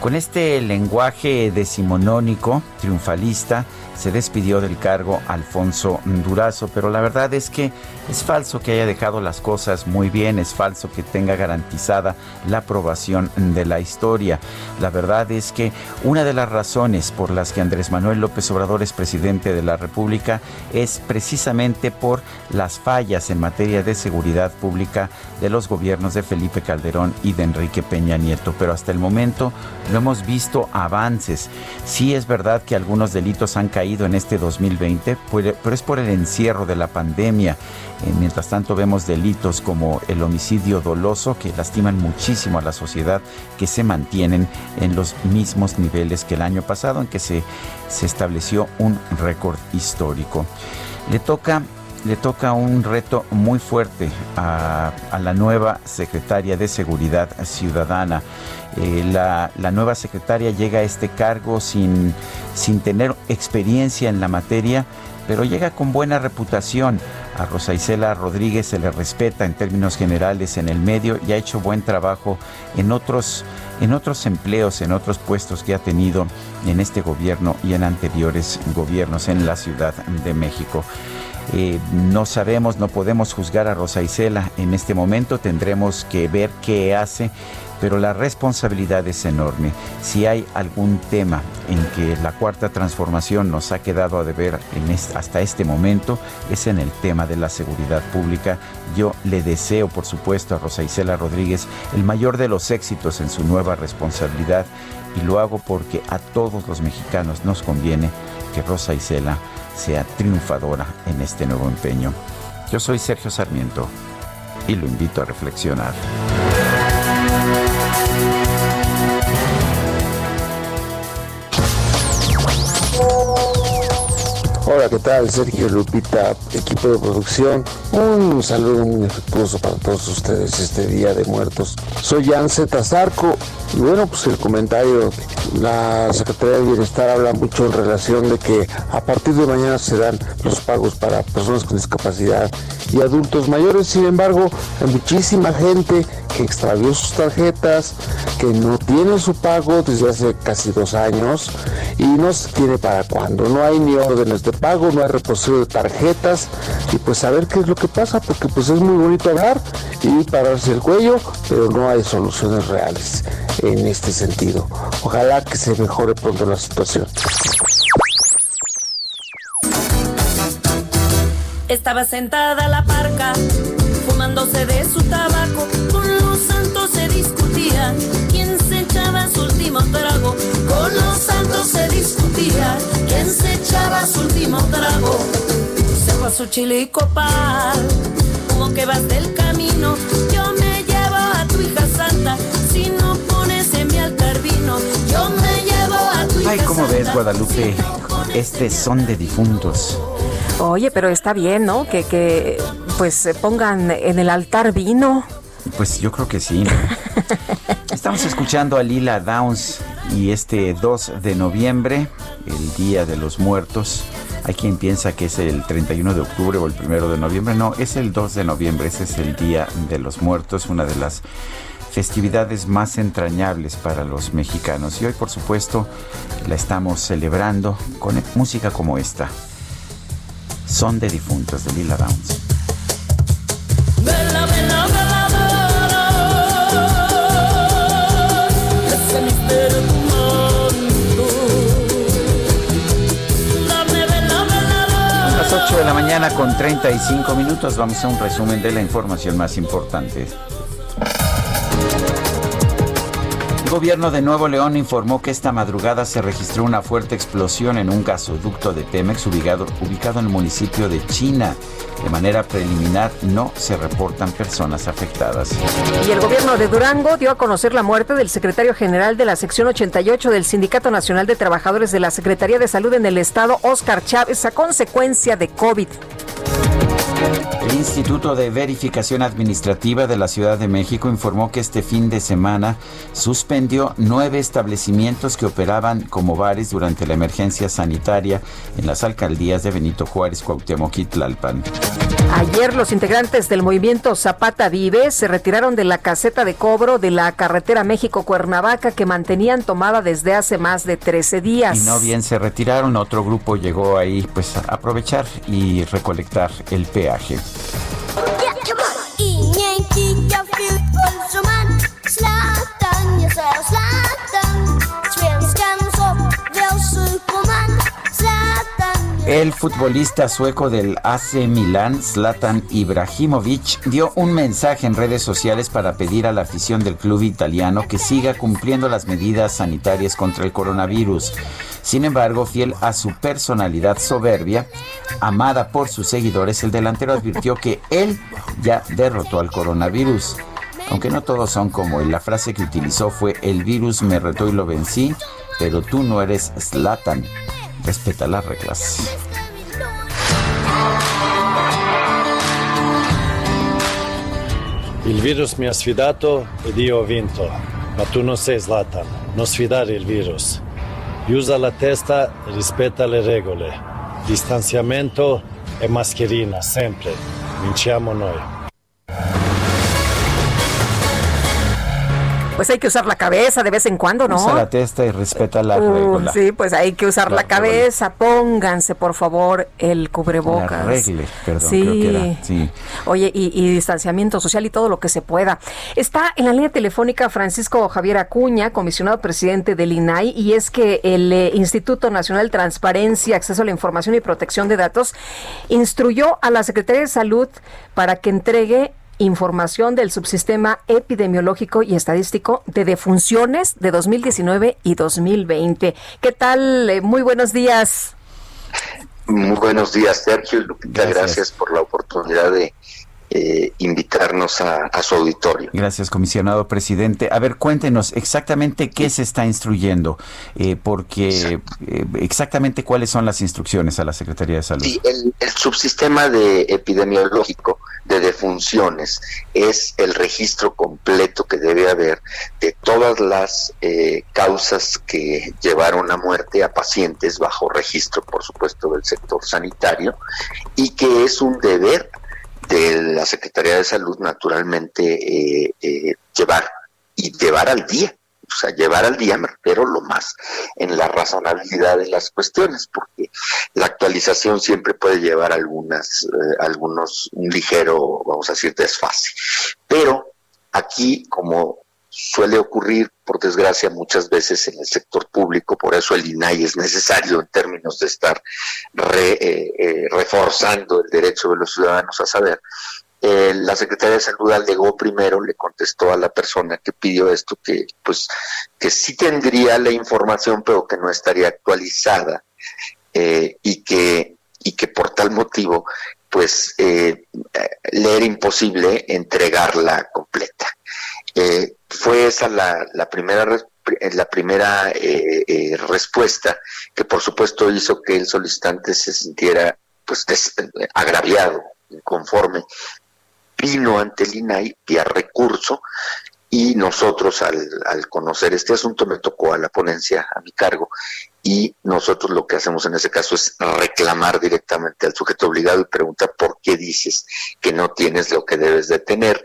Con este lenguaje decimonónico, triunfalista, se despidió del cargo Alfonso Durazo, pero la verdad es que es falso que haya dejado las cosas muy bien, es falso que tenga garantizada la aprobación de la historia. La verdad es que una de las razones por las que Andrés Manuel López Obrador es presidente de la República es precisamente por las fallas en materia de seguridad pública de los gobiernos de Felipe Calderón y de Enrique Peña Nieto, pero hasta el momento no hemos visto avances. Sí es verdad que algunos delitos han caído en este 2020, pero es por el encierro de la pandemia. Eh, mientras tanto vemos delitos como el homicidio doloso que lastiman muchísimo a la sociedad, que se mantienen en los mismos niveles que el año pasado, en que se, se estableció un récord histórico. Le toca le toca un reto muy fuerte a, la nueva secretaria de Seguridad Ciudadana. Eh, la, la, nueva secretaria llega a este cargo sin, sin tener experiencia en la materia, pero llega con buena reputación. A Rosa Isela Rodríguez se le respeta en términos generales en el medio y ha hecho buen trabajo en otros, en otros empleos, en otros puestos que ha tenido en este gobierno y en anteriores gobiernos en la Ciudad de México. Eh, no sabemos, no podemos juzgar a Rosa Isela en este momento, tendremos que ver qué hace pero la responsabilidad es enorme. Si hay algún tema en que la cuarta transformación nos ha quedado a deber hasta este momento, es en el tema de la seguridad pública. Yo le deseo, por supuesto, a Rosa Isela Rodríguez el mayor de los éxitos en su nueva responsabilidad y lo hago porque a todos los mexicanos nos conviene que Rosa Isela sea triunfadora en este nuevo empeño. Yo soy Sergio Sarmiento y lo invito a reflexionar. Hola, ¿qué tal? Sergio Lupita, equipo de producción. Un saludo muy afectuoso para todos ustedes este Día de Muertos. Soy Jan Z. Zarco y bueno, pues el comentario, la Secretaría de Bienestar habla mucho en relación de que a partir de mañana se dan los pagos para personas con discapacidad y adultos mayores. Sin embargo, hay muchísima gente que extravió sus tarjetas, que no tiene su pago desde hace casi dos años y no se tiene para cuándo. No hay ni órdenes de pago, no hay reposición de tarjetas y pues a ver qué es lo que pasa, porque pues es muy bonito hablar y pararse el cuello, pero no hay soluciones reales en este sentido. Ojalá que se mejore pronto la situación. Estaba sentada la parca, fumándose de su tabaco. Con los santos se discutía quién se echaba su último trago. Echaba su último trago. Se fue a su chile y copal, como que vas del camino. Yo me llevo a tu hija santa, si no pones en mi altar vino. Yo me llevo a tu hija Ay, ¿cómo ves, santa, Guadalupe? Este son de difuntos. Oye, pero está bien, ¿no? Que, que pues se pongan en el altar vino. Pues yo creo que sí. ¿no? Estamos escuchando a Lila Downs y este 2 de noviembre, el Día de los Muertos. Hay quien piensa que es el 31 de octubre o el 1 de noviembre. No, es el 2 de noviembre. Ese es el Día de los Muertos, una de las festividades más entrañables para los mexicanos. Y hoy, por supuesto, la estamos celebrando con música como esta. Son de difuntos de Lila Downs. Vela, vela, vela, 8 de la mañana con 35 minutos vamos a un resumen de la información más importante. Gobierno de Nuevo León informó que esta madrugada se registró una fuerte explosión en un gasoducto de Pemex ubicado, ubicado en el municipio de China. De manera preliminar no se reportan personas afectadas. Y el gobierno de Durango dio a conocer la muerte del secretario general de la sección 88 del Sindicato Nacional de Trabajadores de la Secretaría de Salud en el Estado, Oscar Chávez, a consecuencia de COVID. El Instituto de Verificación Administrativa de la Ciudad de México informó que este fin de semana suspendió nueve establecimientos que operaban como bares durante la emergencia sanitaria en las alcaldías de Benito Juárez, Cuauhtémoc y Tlalpan. Ayer los integrantes del movimiento Zapata Vive se retiraron de la caseta de cobro de la carretera México-Cuernavaca que mantenían tomada desde hace más de 13 días. Y no bien se retiraron, otro grupo llegó ahí pues a aprovechar y recolectar el peaje. Thank you. El futbolista sueco del AC Milan, Zlatan Ibrahimovic, dio un mensaje en redes sociales para pedir a la afición del club italiano que siga cumpliendo las medidas sanitarias contra el coronavirus. Sin embargo, fiel a su personalidad soberbia, amada por sus seguidores, el delantero advirtió que él ya derrotó al coronavirus. Aunque no todos son como él, la frase que utilizó fue el virus me retó y lo vencí, pero tú no eres Zlatan. respeta las reglas. Il virus mi ha sfidato ed io ho vinto, ma tu non sei Zlatan, non sfidare il virus. Usa la testa e rispetta le regole. Distanziamento e mascherina, sempre. Vinciamo noi. Pues hay que usar la cabeza de vez en cuando, ¿no? Usa la testa y respeta la Uh, regla. sí, pues hay que usar la, La cabeza. Pónganse, por favor, el cubrebocas. La regla, perdón, Sí. creo que era. Sí. Oye, y, y distanciamiento social y todo lo que se pueda. Está en la línea telefónica Francisco Javier Acuña, comisionado presidente del INAI, y es que el eh, Instituto Nacional de Transparencia, Acceso a la Información y Protección de Datos instruyó a la Secretaría de Salud para que entregue información del subsistema epidemiológico y estadístico de defunciones de 2019 y 2020. ¿Qué tal? Eh, Muy buenos días. Muy buenos días, Sergio y Lupita. Gracias, por la oportunidad de eh, invitarnos a, a su auditorio. Gracias, comisionado presidente. A ver, cuéntenos exactamente qué se está instruyendo, eh, porque eh, exactamente cuáles son las instrucciones a la Secretaría de Salud. Sí, el, el subsistema de epidemiológico de defunciones es el registro completo que debe haber de todas las eh, causas que llevaron a muerte a pacientes bajo registro, por supuesto, del sector sanitario, y que es un deber de la Secretaría de Salud, naturalmente, eh, eh, llevar y llevar al día. O sea, llevar al día, me refiero lo más en la razonabilidad de las cuestiones, porque la actualización siempre puede llevar algunas, eh, algunos, un ligero, vamos a decir, desfase. Pero aquí, como suele ocurrir, por desgracia, muchas veces en el sector público, por eso el INAI es necesario en términos de estar eh, eh, reforzando el derecho de los ciudadanos a saber. Eh, la Secretaría de Salud alegó primero, le contestó a la persona que pidió esto que pues que sí tendría la información pero que no estaría actualizada y que y que por tal motivo pues le era imposible entregarla completa. Eh, fue esa la, la primera eh, la primera eh, eh, respuesta que por supuesto hizo que el solicitante se sintiera pues des- agraviado, inconforme, vino ante el INAI vía recurso y nosotros al, al conocer este asunto me tocó a la ponencia a mi cargo y nosotros lo que hacemos en ese caso es reclamar directamente al sujeto obligado y preguntar por qué dices que no tienes lo que debes de tener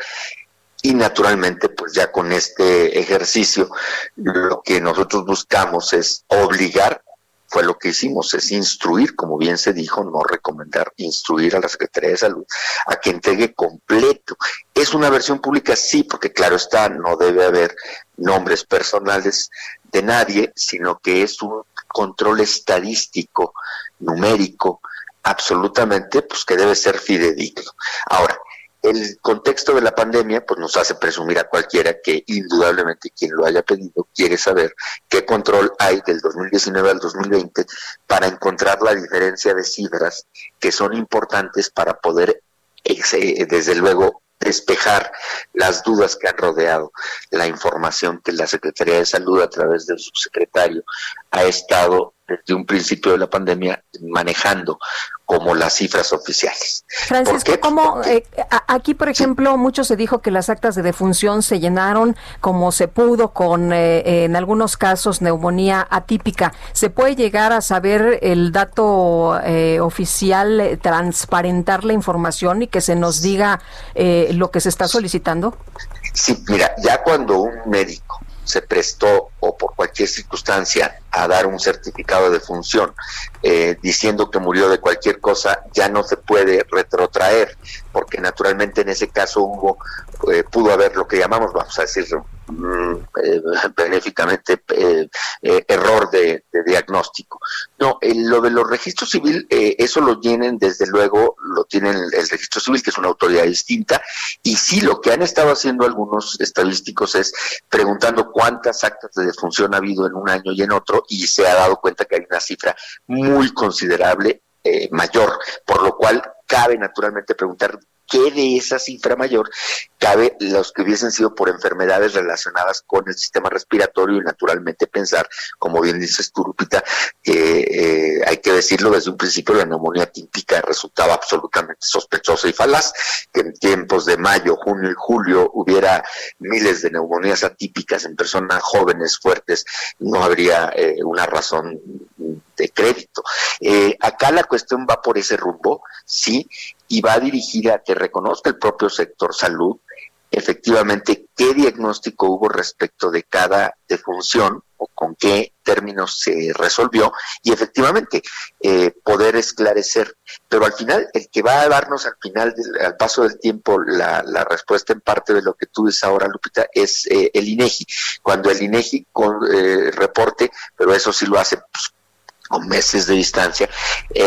y naturalmente pues ya con este ejercicio lo que nosotros buscamos es obligar fue lo que hicimos, es instruir, como bien se dijo, no recomendar, instruir a la Secretaría de Salud a que entregue completo. ¿Es una versión pública? Sí, porque claro está, no debe haber nombres personales de nadie, sino que es un control estadístico, numérico, absolutamente, pues que debe ser fidedigno. Ahora, el contexto de la pandemia pues nos hace presumir a cualquiera que indudablemente quien lo haya pedido quiere saber qué control hay del 2019 al 2020 para encontrar la diferencia de cifras que son importantes para poder desde luego despejar las dudas que han rodeado la información que la Secretaría de Salud a través del subsecretario ha estado desde un principio de la pandemia manejando como las cifras oficiales. Francisco, ¿cómo, eh, aquí, por ejemplo, mucho se dijo que las actas de defunción se llenaron como se pudo con, eh, en algunos casos, neumonía atípica. ¿Se puede llegar a saber el dato eh, oficial, eh, transparentar la información y que se nos diga eh, lo que se está solicitando? Sí, mira, ya cuando un médico se prestó o por cualquier circunstancia a dar un certificado de función eh, diciendo que murió de cualquier cosa, ya no se puede retrotraer, porque naturalmente en ese caso hubo, eh, pudo haber lo que llamamos, vamos a decir mm, eh, benéficamente, eh, eh, error de, diagnóstico. No, lo de los registros civil, eso lo tienen, desde luego, lo tienen el, el registro civil, que es una autoridad distinta, y sí, lo que han estado haciendo algunos estadísticos es preguntando cuántas actas de defunción ha habido en un año y en otro, y se ha dado cuenta que hay una cifra muy considerable, eh, mayor, por lo cual cabe naturalmente preguntar qué de esa cifra mayor cabe los que hubiesen sido por enfermedades relacionadas con el sistema respiratorio y naturalmente pensar, como bien dices tú, Lupita, que eh, hay que decirlo desde un principio, la neumonía típica resultaba absolutamente sospechosa y falaz, que en tiempos de mayo, junio y julio hubiera miles de neumonías atípicas en personas jóvenes, fuertes, no habría eh, una razón de crédito. Eh, acá la cuestión va por ese rumbo, sí, y va dirigida a que reconozca el propio sector salud efectivamente qué diagnóstico hubo respecto de cada defunción o con qué términos se resolvió y efectivamente eh, poder esclarecer. Pero al final, el que va a darnos al final, al paso del tiempo, la, respuesta en parte de lo que tú dices ahora, Lupita, es eh, el INEGI. Cuando el INEGI con, eh, reporte, pero eso sí lo hace pues, con meses de distancia,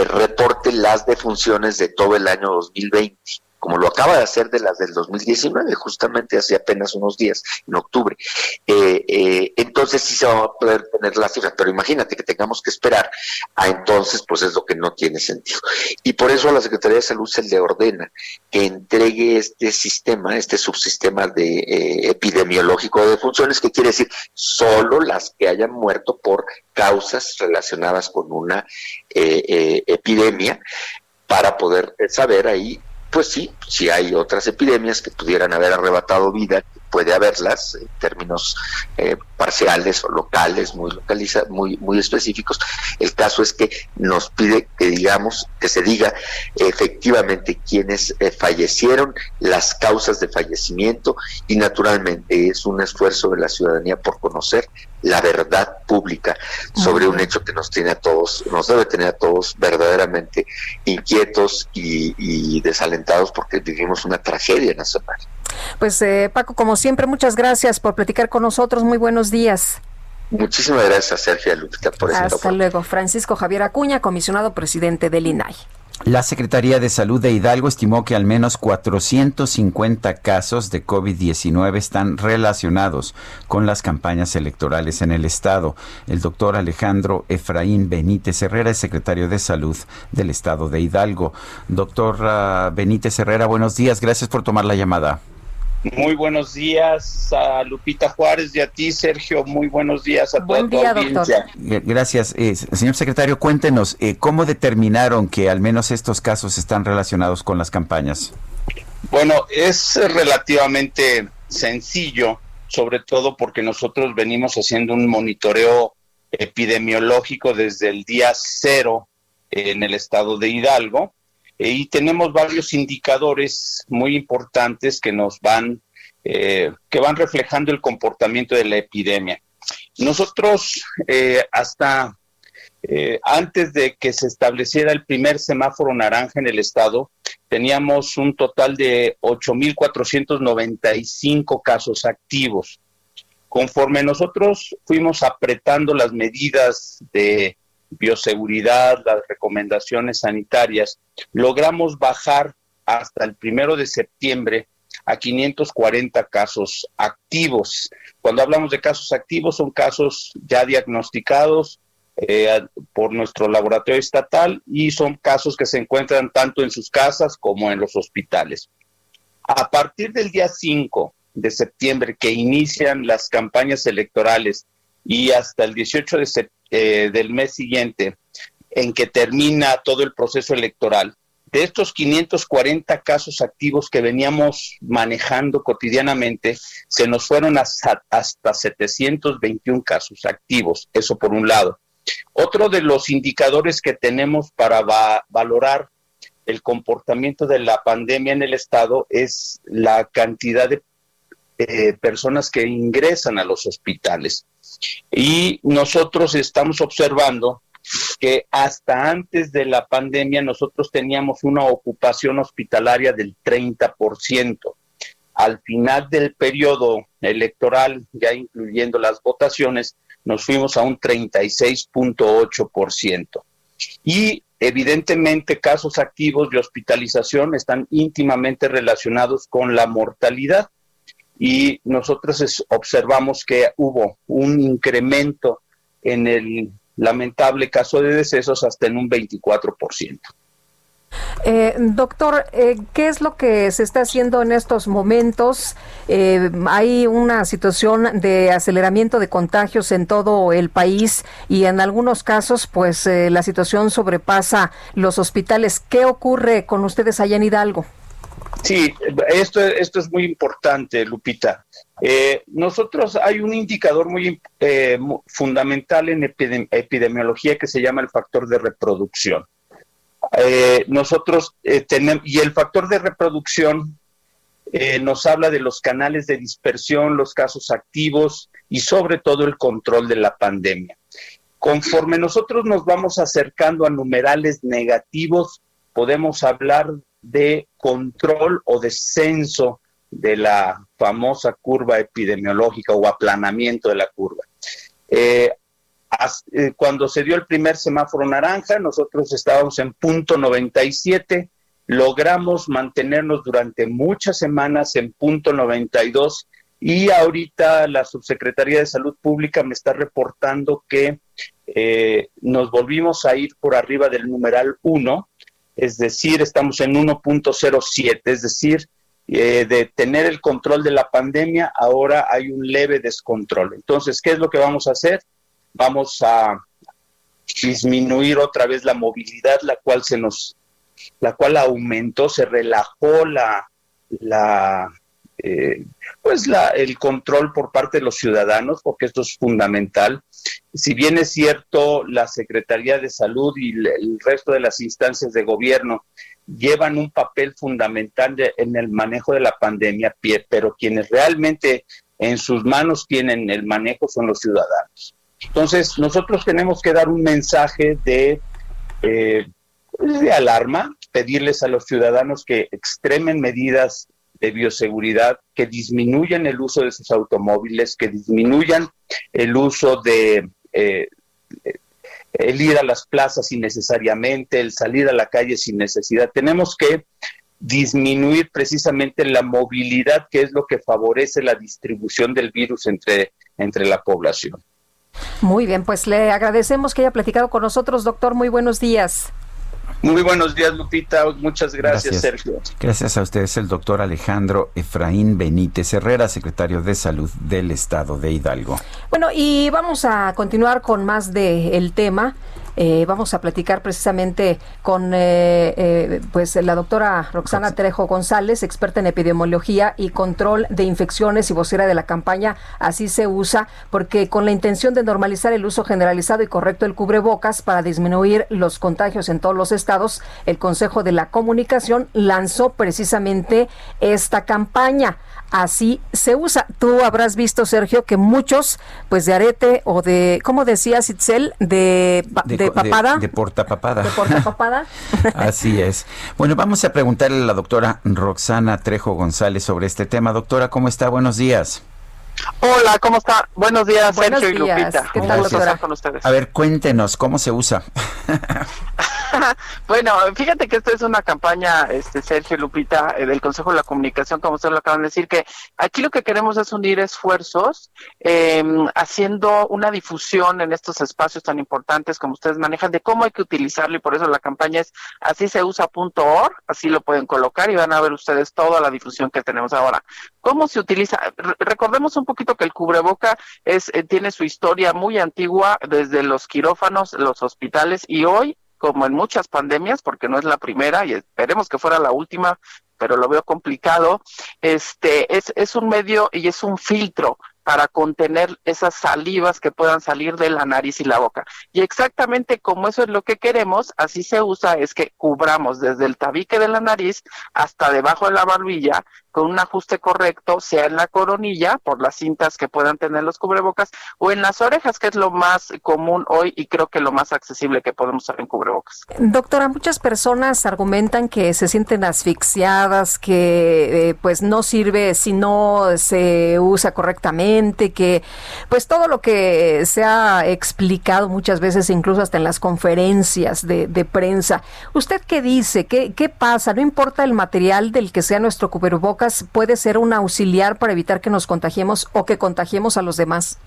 reporte las defunciones de todo el año 2020 como lo acaba de hacer de las del 2019, justamente hace apenas unos días, en octubre. Eh, eh, entonces sí se va a poder tener las cifras, pero imagínate que tengamos que esperar a entonces, pues es lo que no tiene sentido. Y por eso a la Secretaría de Salud se le ordena que entregue este sistema, este subsistema de eh, epidemiológico de funciones, que quiere decir solo las que hayan muerto por causas relacionadas con una epidemia, para poder saber ahí pues sí, si hay otras epidemias que pudieran haber arrebatado vida, puede haberlas en términos eh, parciales o locales, muy localiza, muy, muy específicos. El caso es que nos pide que digamos, que se diga efectivamente quiénes eh, fallecieron, las causas de fallecimiento y naturalmente es un esfuerzo de la ciudadanía por conocer la verdad pública sobre un hecho que nos tiene a todos, nos debe tener a todos verdaderamente inquietos y, desalentados porque vivimos una tragedia nacional. Pues eh, Paco, como siempre, muchas gracias por platicar con nosotros. Muy buenos días. Muchísimas gracias, Sergio Lupita, por Hasta luego. Francisco Javier Acuña, comisionado presidente del INAI. La Secretaría de Salud de Hidalgo estimó que al menos 450 casos de COVID-19 están relacionados con las campañas electorales en el estado. El doctor Alejandro Efraín Benítez Herrera es secretario de Salud del estado de Hidalgo. Doctor Benítez Herrera, buenos días. Gracias por tomar la llamada. Muy buenos días a Lupita Juárez y a ti, Sergio. Muy buenos días a Buen toda día, audiencia. Doctor. Gracias. Eh, señor secretario, cuéntenos, eh, ¿cómo determinaron que al menos estos casos están relacionados con las campañas? Bueno, es relativamente sencillo, sobre todo porque nosotros venimos haciendo un monitoreo epidemiológico desde el día cero en el estado de Hidalgo y tenemos varios indicadores muy importantes que nos van, eh, que van reflejando el comportamiento de la epidemia. Nosotros eh, hasta antes de que se estableciera el primer semáforo naranja en el estado, teníamos un total de 8.495 casos activos. Conforme nosotros fuimos apretando las medidas de bioseguridad, las recomendaciones sanitarias, logramos bajar hasta el primero de septiembre a 540 casos activos. Cuando hablamos de casos activos, son casos ya diagnosticados eh, por nuestro laboratorio estatal y son casos que se encuentran tanto en sus casas como en los hospitales. A partir del día 5 de septiembre, que inician las campañas electorales y hasta el 18 de eh, del mes siguiente, en que termina todo el proceso electoral, de estos 540 casos activos que veníamos manejando cotidianamente, se nos fueron hasta, hasta 721 casos activos, eso por un lado. Otro de los indicadores que tenemos para valorar el comportamiento de la pandemia en el Estado es la cantidad de eh, personas que ingresan a los hospitales. Y nosotros estamos observando que hasta antes de la pandemia nosotros teníamos una ocupación hospitalaria del 30%. Al final del periodo electoral, ya incluyendo las votaciones, nos fuimos a un 36.8%. Y evidentemente casos activos de hospitalización están íntimamente relacionados con la mortalidad y nosotros observamos que hubo un incremento en el lamentable caso de decesos hasta en un 24%. Eh, doctor, eh, ¿qué es lo que se está haciendo en estos momentos? Eh, hay una situación de aceleramiento de contagios en todo el país y en algunos casos, pues eh, la situación sobrepasa los hospitales. ¿Qué ocurre con ustedes allá en Hidalgo? Sí, esto, esto es muy importante, Lupita. Eh, nosotros hay un indicador muy eh, fundamental en epidem- epidemiología que se llama el factor de reproducción. Eh, nosotros tenemos, y el factor de reproducción eh, nos habla de los canales de dispersión, los casos activos y sobre todo el control de la pandemia. Conforme nosotros nos vamos acercando a numerales negativos, podemos hablar de control o descenso de la famosa curva epidemiológica o aplanamiento de la curva. Eh, eh, cuando se dio el primer semáforo naranja, nosotros estábamos en punto 97, logramos mantenernos durante muchas semanas en punto 92 y ahorita la Subsecretaría de Salud Pública me está reportando que eh, nos volvimos a ir por arriba del numeral 1, es decir, estamos en 1.07, es decir, eh, de tener el control de la pandemia, ahora hay un leve descontrol. Entonces, ¿qué es lo que vamos a hacer? Vamos a disminuir otra vez la movilidad, la cual se nos, la cual aumentó, se relajó la, la eh, pues la, el control por parte de los ciudadanos, porque esto es fundamental. Si bien es cierto, la Secretaría de Salud y el, resto de las instancias de gobierno llevan un papel fundamental de- en el manejo de la pandemia, pero quienes realmente en sus manos tienen el manejo son los ciudadanos. Entonces, nosotros tenemos que dar un mensaje de, eh, de alarma, pedirles a los ciudadanos que extremen medidas de bioseguridad, que disminuyan el uso de sus automóviles, que disminuyan el uso de eh, eh, el ir a las plazas innecesariamente, el salir a la calle sin necesidad. Tenemos que disminuir precisamente la movilidad, que es lo que favorece la distribución del virus entre, entre la población. Muy bien, pues le agradecemos que haya platicado con nosotros, doctor. Muy buenos días. Muy buenos días, Lupita. Muchas gracias, Gracias. Sergio. Gracias a ustedes, el doctor Alejandro Efraín Benítez Herrera, secretario de Salud del Estado de Hidalgo. Bueno, y vamos a continuar con más del tema. Eh, vamos a platicar precisamente con eh, eh, pues la doctora Roxana Trejo González, experta en epidemiología y control de infecciones y vocera de la campaña Así se usa, porque con la intención de normalizar el uso generalizado y correcto del cubrebocas para disminuir los contagios en todos los estados, el Consejo de la Comunicación lanzó precisamente esta campaña así se usa. Tú habrás visto, Sergio, que muchos, pues de arete o de, ¿cómo decías, Itzel? De, de, co- papada. De, de portapapada. De portapapada. Así es. Bueno, vamos a preguntarle a la doctora Roxana Trejo González sobre este tema. Doctora, ¿cómo está? Buenos días. Hola, ¿cómo está? Buenos días, Buenos Sergio días. y Lupita. ¿Qué tal, doctora? con ustedes. A ver, cuéntenos, ¿cómo se usa? Bueno, fíjate que esto es una campaña, este Sergio Lupita, eh, del Consejo de la Comunicación, como ustedes lo acaban de decir, que aquí lo que queremos es unir esfuerzos, eh, haciendo una difusión en estos espacios tan importantes como ustedes manejan, de cómo hay que utilizarlo, y por eso la campaña es así se usa.org, así lo pueden colocar y van a ver ustedes toda la difusión que tenemos ahora. ¿Cómo se utiliza? Re- recordemos un poquito que el cubreboca es, eh, tiene su historia muy antigua desde los quirófanos, los hospitales y hoy, como en muchas pandemias, porque no es la primera y esperemos que fuera la última, pero lo veo complicado, este es, es un medio y es un filtro para contener esas salivas que puedan salir de la nariz y la boca. Y exactamente como eso es lo que queremos, así se usa, es que cubramos desde el tabique de la nariz hasta debajo de la barbilla con un ajuste correcto, sea en la coronilla, por las cintas que puedan tener los cubrebocas, o en las orejas, que es lo más común hoy y creo que lo más accesible que podemos usar en cubrebocas. Doctora, muchas personas argumentan que se sienten asfixiadas, que eh, pues no sirve si no se usa correctamente, que pues todo lo que se ha explicado muchas veces, incluso hasta en las conferencias de, de prensa. ¿Usted qué dice? ¿Qué, ¿Qué pasa? No importa el material del que sea nuestro cubrebocas, puede ser un auxiliar para evitar que nos contagiemos o que contagiemos a los demás.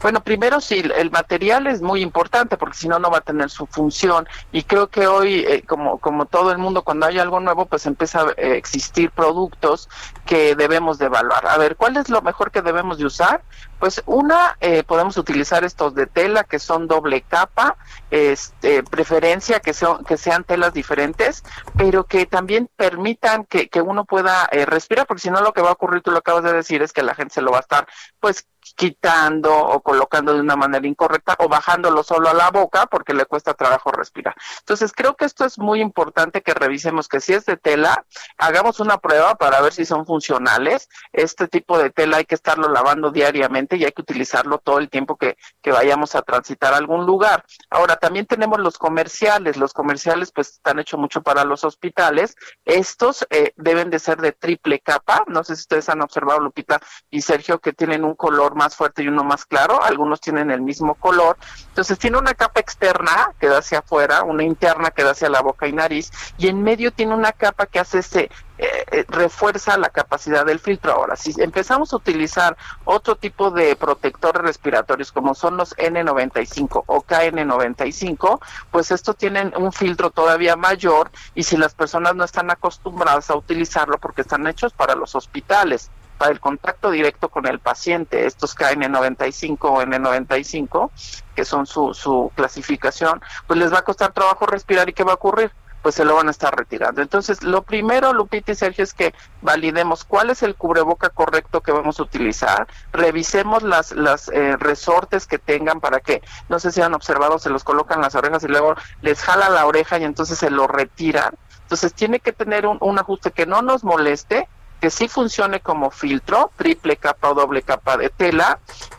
Bueno, primero sí, el material es muy importante porque si no, no va a tener su función. Y creo que hoy, eh, como, como todo el mundo, cuando hay algo nuevo, pues empieza a eh, existir productos que debemos de evaluar. A ver, ¿cuál es lo mejor que debemos de usar? Pues una, eh, podemos utilizar estos de tela que son doble capa, este, preferencia que, son, que sean telas diferentes, pero que también permitan que, que uno pueda eh, respirar, porque si no lo que va a ocurrir, tú lo acabas de decir, es que la gente se lo va a estar pues quitando o colocando de una manera incorrecta o bajándolo solo a la boca porque le cuesta trabajo respirar. Entonces creo que esto es muy importante que revisemos que si es de tela, hagamos una prueba para ver si son funcionales. Este tipo de tela hay que estarlo lavando diariamente y hay que utilizarlo todo el tiempo que, que vayamos a transitar a algún lugar. Ahora también tenemos los comerciales. Los comerciales pues están hechos mucho para los hospitales. Estos eh, deben de ser de triple capa. No sé si ustedes han observado, Lupita y Sergio, que tienen un color más fuerte y uno más claro, algunos tienen el mismo color. Entonces tiene una capa externa que da hacia afuera, una interna que da hacia la boca y nariz, y en medio tiene una capa que hace ese, eh, eh, refuerza la capacidad del filtro. Ahora, si empezamos a utilizar otro tipo de protectores respiratorios como son los N95 o KN95, pues estos tienen un filtro todavía mayor y si las personas no están acostumbradas a utilizarlo porque están hechos para los hospitales para el contacto directo con el paciente, estos KN95 o N95, que son su, su clasificación, pues les va a costar trabajo respirar y ¿qué va a ocurrir? Pues se lo van a estar retirando. Entonces, lo primero, Lupita y Sergio, es que validemos cuál es el cubreboca correcto que vamos a utilizar, revisemos las, las eh, resortes que tengan para que, no sé si han observado, se los colocan las orejas y luego les jala la oreja y entonces se lo retiran. Entonces, tiene que tener un, un ajuste que no nos moleste, que sí funcione como filtro, triple capa o doble capa de tela,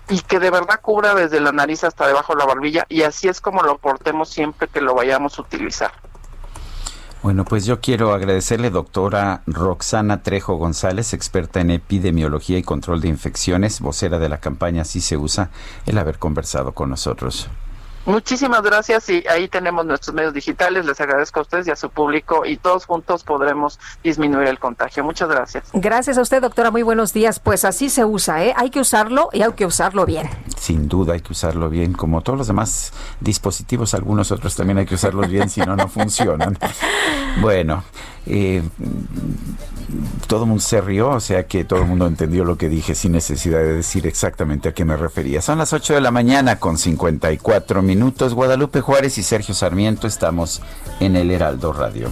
y que de verdad cubra desde la nariz hasta debajo de la barbilla, y así es como lo portemos siempre que lo vayamos a utilizar. Bueno, pues yo quiero agradecerle, doctora Roxana Trejo González, experta en epidemiología y control de infecciones, vocera de la campaña Si se usa, el haber conversado con nosotros. Muchísimas gracias y ahí tenemos nuestros medios digitales. Les agradezco a ustedes y a su público y todos juntos podremos disminuir el contagio. Muchas gracias. Gracias a usted, doctora. Muy buenos días. Pues así se usa, ¿eh? Hay que usarlo y hay que usarlo bien. Sin duda hay que usarlo bien, como todos los demás dispositivos, algunos otros también hay que usarlos bien, si no, no funcionan. Bueno, eh, todo el mundo se rió, o sea que todo el mundo entendió lo que dije sin necesidad de decir exactamente a qué me refería. Son las 8 de la mañana con 54 minutos. Guadalupe Juárez y Sergio Sarmiento estamos en el Heraldo Radio.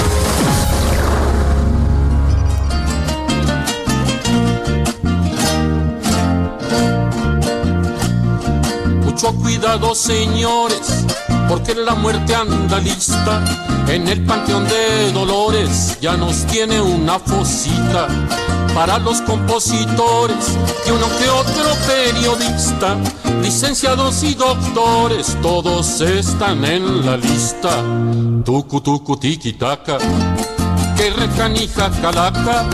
Cuidado, señores, porque la muerte anda lista. En el panteón de Dolores ya nos tiene una fosita para los compositores y uno que otro periodista. Licenciados y doctores, todos están en la lista. Tucu, tucu, tiki, taka, que recanija calaca,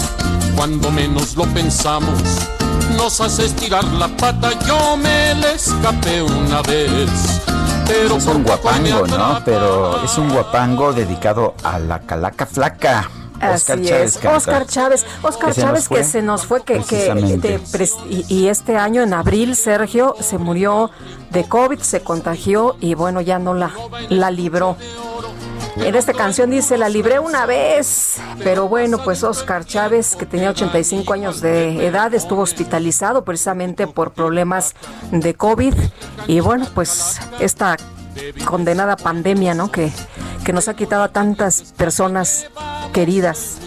cuando menos lo pensamos nos hace estirar la pata. Yo me le escapé una vez, pero Es un guapango, ¿no? Pero es un guapango dedicado a la calaca flaca. Oscar Así Chávez es. Canta. Oscar Chávez, Oscar Que se nos Chávez fue, que se nos fue, que, que de y, y este año en abril, Sergio, se murió de COVID, se contagió y bueno, ya no la, la libró. En esta canción dice, la libré una vez, pero bueno, pues Oscar Chávez, que tenía 85 años de edad, estuvo hospitalizado precisamente por problemas de COVID y bueno, pues esta condenada pandemia, ¿no? Que, que nos ha quitado a tantas personas queridas.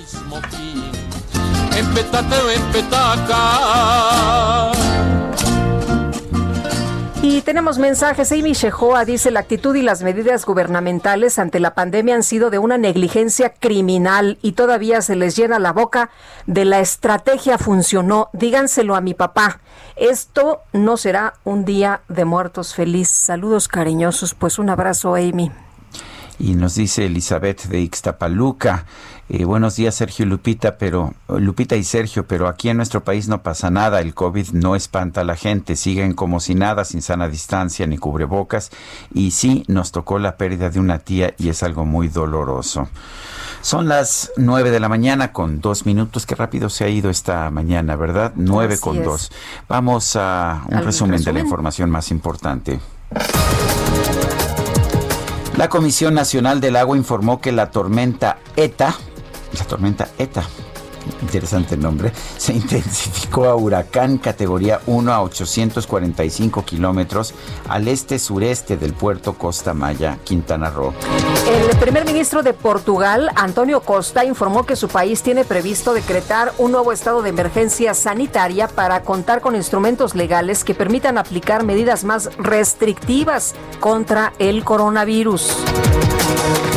Y tenemos mensajes. Amy Shehoa dice, la actitud y las medidas gubernamentales ante la pandemia han sido de una negligencia criminal y todavía se les llena la boca de la estrategia funcionó. Díganselo a mi papá. Esto no será un día de muertos feliz. Saludos cariñosos. Pues un abrazo, Amy. Y nos dice Elizabeth de Ixtapaluca. eh, buenos días, Sergio y Lupita, pero Lupita y Sergio, pero aquí en nuestro país no pasa nada. El COVID no espanta a la gente. Siguen como si nada, sin sana distancia ni cubrebocas. Y sí, nos tocó la pérdida de una tía y es algo muy doloroso. Son las nueve de la mañana con dos minutos. Qué rápido se ha ido esta mañana, ¿verdad? Nueve Así con es. dos. Vamos a un Al resumen, de la resumen. información más importante. La Comisión Nacional del Agua informó que la tormenta ETA, la tormenta ETA, interesante nombre, se intensificó a huracán categoría 1 a 845 kilómetros al este-sureste del puerto Costa Maya, Quintana Roo. El primer ministro de Portugal, Antonio Costa, informó que su país tiene previsto decretar un nuevo estado de emergencia sanitaria para contar con instrumentos legales que permitan aplicar medidas más restrictivas contra el coronavirus.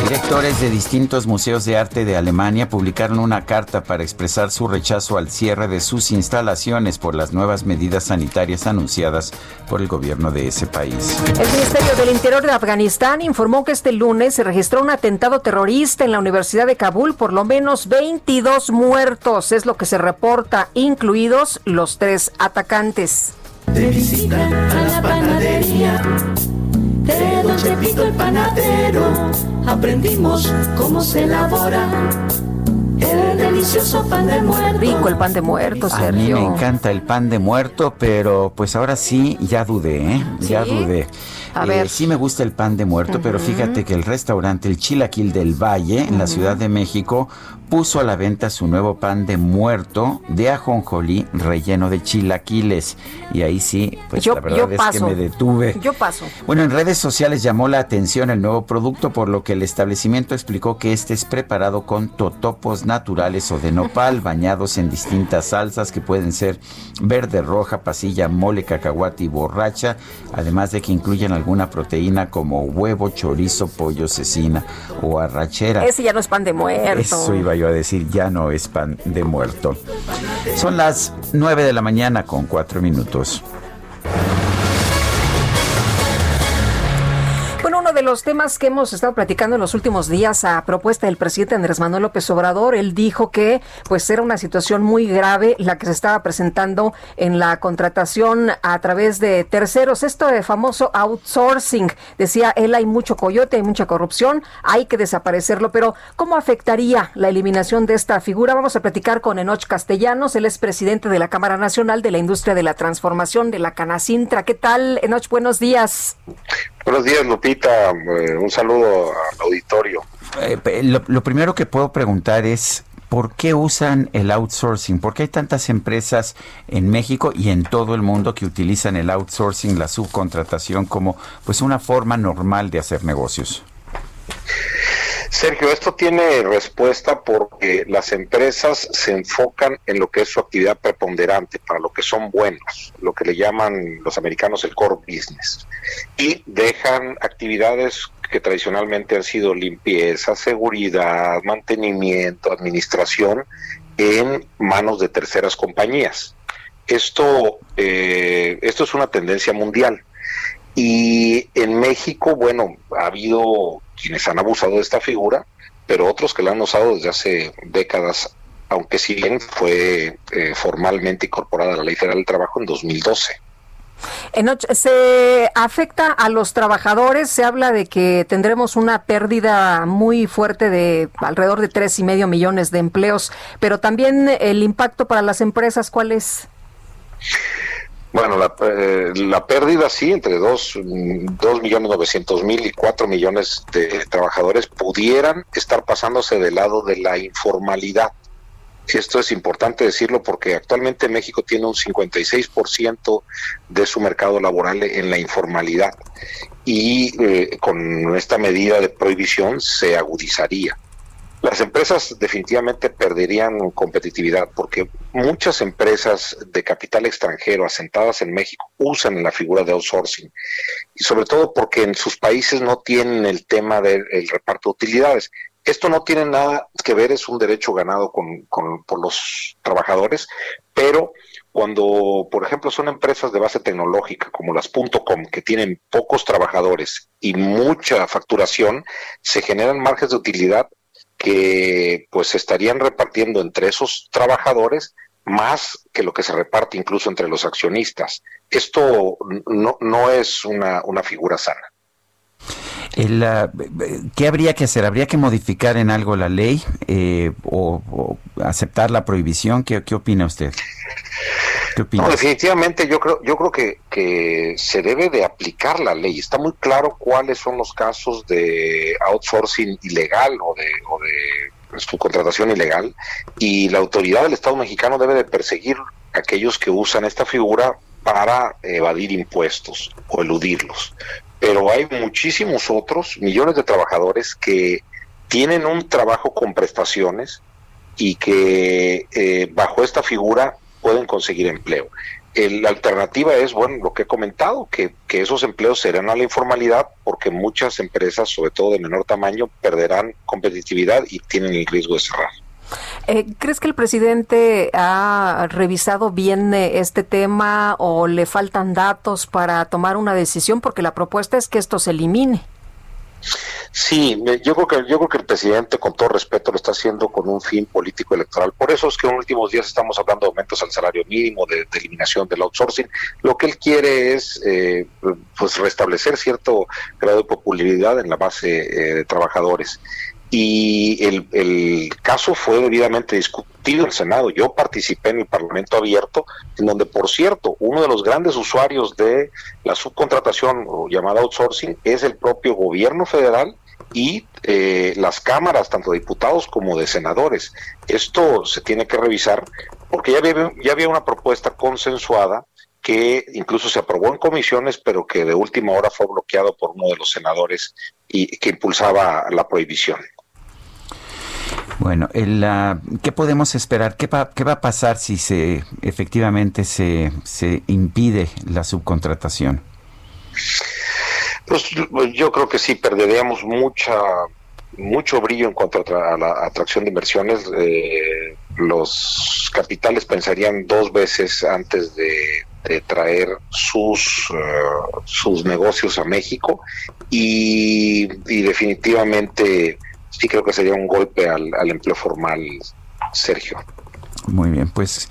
Directores de distintos museos de arte de Alemania publicaron una carta para expresar su rechazo al cierre de sus instalaciones por las nuevas medidas sanitarias anunciadas por el gobierno de ese país. El Ministerio del Interior de Afganistán informó que este lunes se registró un atentado terrorista en la Universidad de Kabul, por lo menos 22 muertos, es lo que se reporta, incluidos los tres atacantes. De visita a la panadería de Don Chepito el panadero. Aprendimos cómo se elabora el delicioso pan de muerto. Rico el pan de muerto, A mí Sergio. me encanta el pan de muerto, pero pues ahora sí, ya dudé, ¿eh? Ya ¿Sí? dudé. A Eh, ver. Sí me gusta el pan de muerto, pero fíjate que el restaurante El Chilaquil del Valle, en la. Ciudad de México, puso a la venta su nuevo pan de muerto de ajonjolí relleno de chilaquiles. Y ahí sí, pues yo, la verdad es paso. que me detuve. Yo paso. Bueno, en redes sociales llamó la atención el nuevo producto, por lo que el establecimiento explicó que este es preparado con totopos naturales o de nopal, bañados en distintas salsas que pueden ser verde, roja, pasilla, mole, cacahuate y borracha, además de que incluyen alguna proteína como huevo, chorizo, pollo, cecina o arrachera. Ese ya no es pan de muerto. Eso iba yo a decir, ya no es pan de muerto. Son las 9 de la mañana con 4 minutos. Los temas que hemos estado platicando en los últimos días a propuesta del presidente Andrés Manuel López Obrador, él dijo que pues era una situación muy grave la que se estaba presentando en la contratación a través de terceros, esto de famoso outsourcing. Decía él, hay mucho coyote, hay mucha corrupción, hay que desaparecerlo, pero ¿cómo afectaría la eliminación de esta figura? Vamos a platicar con Enoch Castellanos, él es presidente de la Cámara Nacional de la Industria de la Transformación de la Canacintra. ¿Qué tal, Enoch? Buenos días. Buenos días, Lupita. Eh, un saludo al auditorio. Eh, lo, lo primero que puedo preguntar es, ¿por qué usan el outsourcing? ¿Por qué hay tantas empresas en México y en todo el mundo que utilizan el outsourcing, la subcontratación, como pues una forma normal de hacer negocios? Sergio, esto tiene respuesta porque las empresas se enfocan en lo que es su actividad preponderante, para lo que son buenos, lo que le llaman los americanos el core business, y dejan actividades que tradicionalmente han sido limpieza, seguridad, mantenimiento, administración, en manos de terceras compañías. Esto, eh, esto es una tendencia mundial. Y en México, bueno, ha habido quienes han abusado de esta figura, pero otros que la han usado desde hace décadas, aunque si bien fue eh, formalmente incorporada a la Ley Federal del Trabajo en 2012. Enoch, se afecta a los trabajadores, se habla de que tendremos una pérdida muy fuerte de alrededor de tres y medio millones de empleos, pero también el impacto para las empresas, ¿cuál es? Bueno, la, eh, la pérdida sí, entre dos, mm, dos millones novecientos mil y cuatro millones de trabajadores pudieran estar pasándose del lado de la informalidad. Esto es importante decirlo porque actualmente México tiene un 56% de su mercado laboral en la informalidad y eh, con esta medida de prohibición se agudizaría. Las empresas definitivamente perderían competitividad porque muchas empresas de capital extranjero asentadas en México usan la figura de outsourcing y sobre todo porque en sus países no tienen el tema del el reparto de utilidades. Esto no tiene nada que ver, es un derecho ganado con, por los trabajadores, pero cuando, por ejemplo, son empresas de base tecnológica como las .com, que tienen pocos trabajadores y mucha facturación, se generan márgenes de utilidad que pues se estarían repartiendo entre esos trabajadores más que lo que se reparte incluso entre los accionistas. Esto no, no es una, una figura sana. El, ah, ¿Qué habría que hacer? ¿Habría que modificar en algo la ley eh, o, o aceptar la prohibición? ¿Qué, qué opina usted? Definitivamente yo creo, yo creo que, se debe de aplicar la ley. Está muy claro cuáles son los casos de outsourcing ilegal o de, o de subcontratación ilegal y la autoridad del Estado mexicano debe de perseguir a aquellos que usan esta figura para evadir impuestos o eludirlos. Pero hay muchísimos otros, millones de trabajadores que tienen un trabajo con prestaciones y que eh, bajo esta figura pueden conseguir empleo. El- la alternativa es, bueno, lo que he comentado, que, que esos empleos serán a la informalidad porque muchas empresas, sobre todo de menor tamaño, perderán competitividad y tienen el riesgo de cerrar. Eh, ¿Crees que el presidente ha revisado bien eh, este tema o le faltan datos para tomar una decisión? Porque la propuesta es que esto se elimine. Sí, yo creo que yo creo que el presidente, con todo respeto, lo está haciendo con un fin político electoral. Por eso es que en los últimos días estamos hablando de aumentos al salario mínimo, de, de eliminación del outsourcing. Lo que él quiere es, eh, pues, restablecer cierto grado de popularidad en la base eh, de trabajadores. Y el, caso fue debidamente discutido en el Senado. Yo participé en el Parlamento abierto, en donde, por cierto, uno de los grandes usuarios de la subcontratación o llamada outsourcing es el propio gobierno federal y eh, las cámaras, tanto de diputados como de senadores. Esto se tiene que revisar porque ya había, ya había una propuesta consensuada que incluso se aprobó en comisiones, pero que de última hora fue bloqueado por uno de los senadores y que impulsaba la prohibición. Bueno, el, ah, ¿qué podemos esperar? ¿Qué qué va a pasar si se efectivamente se, impide la subcontratación? Pues yo creo que sí, perderíamos mucha mucho brillo en cuanto a, la atracción de inversiones. Eh, los capitales pensarían dos veces antes de, traer sus, eh, sus negocios a México y definitivamente sí creo que sería un golpe al, al empleo formal, Sergio. Muy bien, pues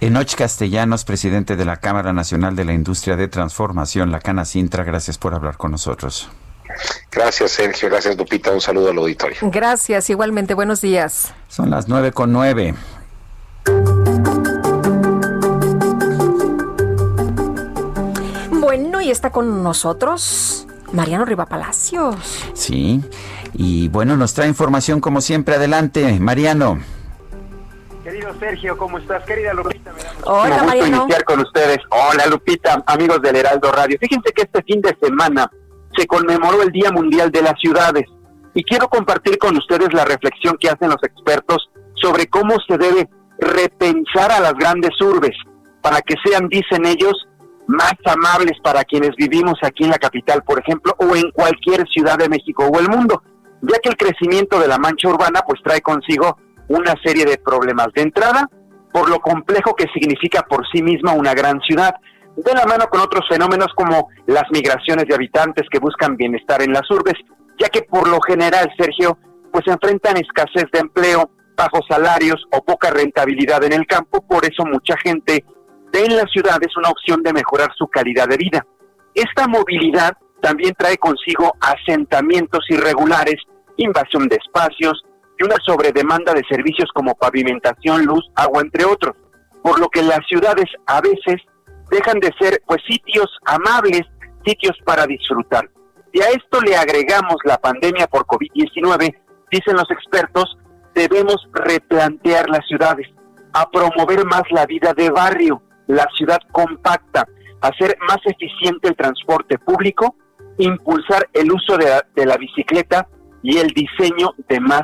Enoch Castellanos, presidente de la Cámara Nacional de la Industria de Transformación, la Cana Sintra, gracias por hablar con nosotros. Gracias, Sergio. Gracias, Lupita. Un saludo al auditorio. Gracias, igualmente. Buenos días. Son las nueve con nueve. Bueno, y está con nosotros Mariano Riva Palacios. Sí, y bueno, nos trae información como siempre. Adelante, Mariano. Querido Sergio, ¿cómo estás? Querida Lupita, me da mucho Hola, gusto Mariano. iniciar con ustedes. Hola, Lupita, amigos del Heraldo Radio. Fíjense que este fin de semana se conmemoró el Día Mundial de las Ciudades y quiero compartir con ustedes la reflexión que hacen los expertos sobre cómo se debe repensar a las grandes urbes para que sean, dicen ellos, más amables para quienes vivimos aquí en la capital, por ejemplo, o en cualquier ciudad de México o el mundo, ya que el crecimiento de la mancha urbana pues trae consigo una serie de problemas. De entrada, por lo complejo que significa por sí misma una gran ciudad, de la mano con otros fenómenos como las migraciones de habitantes que buscan bienestar en las urbes, ya que por lo general, Sergio, pues enfrentan escasez de empleo, bajos salarios o poca rentabilidad en el campo, por eso mucha gente en la ciudad es una opción de mejorar su calidad de vida. Esta movilidad también trae consigo asentamientos irregulares, invasión de espacios y una sobredemanda de servicios como pavimentación, luz, agua, entre otros, por lo que las ciudades a veces dejan de ser pues sitios amables, sitios para disfrutar. Y a esto le agregamos la pandemia por COVID-19, dicen los expertos, debemos replantear las ciudades, a promover más la vida de barrio, la ciudad compacta, hacer más eficiente el transporte público, impulsar el uso de, de la bicicleta y el diseño de más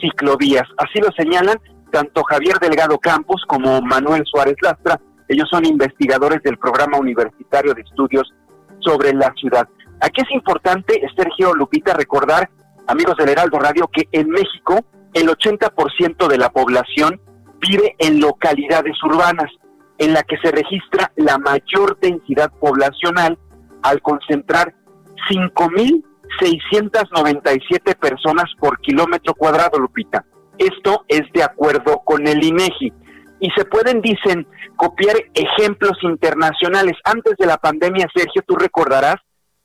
ciclovías. Así lo señalan tanto Javier Delgado Campos como Manuel Suárez Lastra. Ellos son investigadores del programa universitario de estudios sobre la ciudad. Aquí es importante, Sergio Lupita, recordar, amigos del Heraldo Radio, que en México el 80% de la población vive en localidades urbanas, en la que se registra la mayor densidad poblacional al concentrar 5.697 personas por kilómetro cuadrado, Lupita. Esto es de acuerdo con el INEGI. Y se pueden, dicen, copiar ejemplos internacionales. Antes de la pandemia, Sergio, tú recordarás,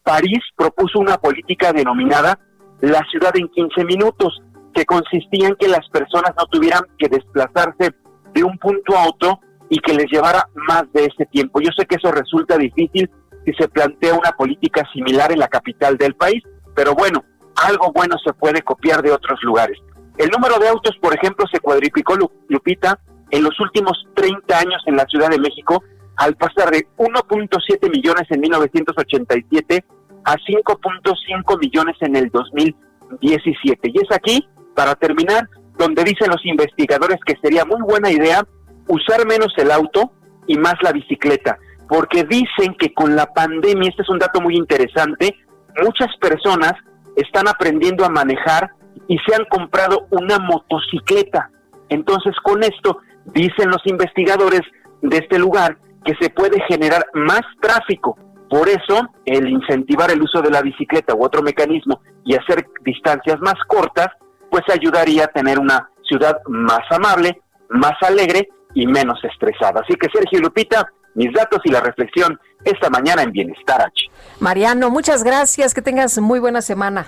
París propuso una política denominada la ciudad en 15 minutos, que consistía en que las personas no tuvieran que desplazarse de un punto a otro y que les llevara más de ese tiempo. Yo sé que eso resulta difícil si se plantea una política similar en la capital del país, pero bueno, algo bueno se puede copiar de otros lugares. El número de autos, por ejemplo, se cuadriplicó, Lupita, en los últimos 30 años en la Ciudad de México, al pasar de 1.7 millones en 1987 a 5.5 millones en el 2017. Y es aquí, para terminar, donde dicen los investigadores que sería muy buena idea usar menos el auto y más la bicicleta, porque dicen que con la pandemia, este es un dato muy interesante, muchas personas están aprendiendo a manejar y se han comprado una motocicleta. Entonces, con esto, dicen los investigadores de este lugar, que se puede generar más tráfico. Por eso, el incentivar el uso de la bicicleta u otro mecanismo y hacer distancias más cortas, pues ayudaría a tener una ciudad más amable, más alegre y menos estresada. Así que Sergio Lupita, mis datos y la reflexión esta mañana en Bienestar H. Mariano, muchas gracias, que tengas muy buena semana.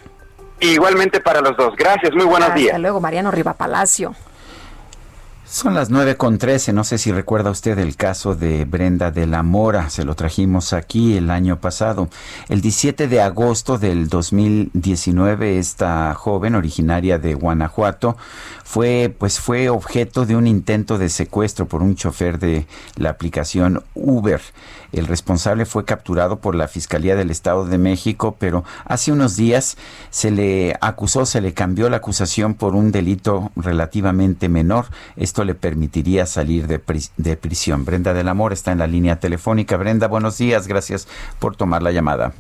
Igualmente para los dos. Gracias, muy buenos días. Hasta luego, Mariano Riva Palacio. Son las nueve con trece. No sé si recuerda usted el caso de Brenda de la Mora. Se lo trajimos aquí el año pasado. El 17 de agosto del 2019, esta joven originaria de Guanajuato fue, pues, fue objeto de un intento de secuestro por un chofer de la aplicación Uber. El responsable fue capturado por la Fiscalía del Estado de México, pero hace unos días se le acusó, se le cambió la acusación por un delito relativamente menor. Esto le permitiría salir de, de prisión. Brenda del Amor está en la línea telefónica. Brenda, buenos días. Gracias por tomar la llamada.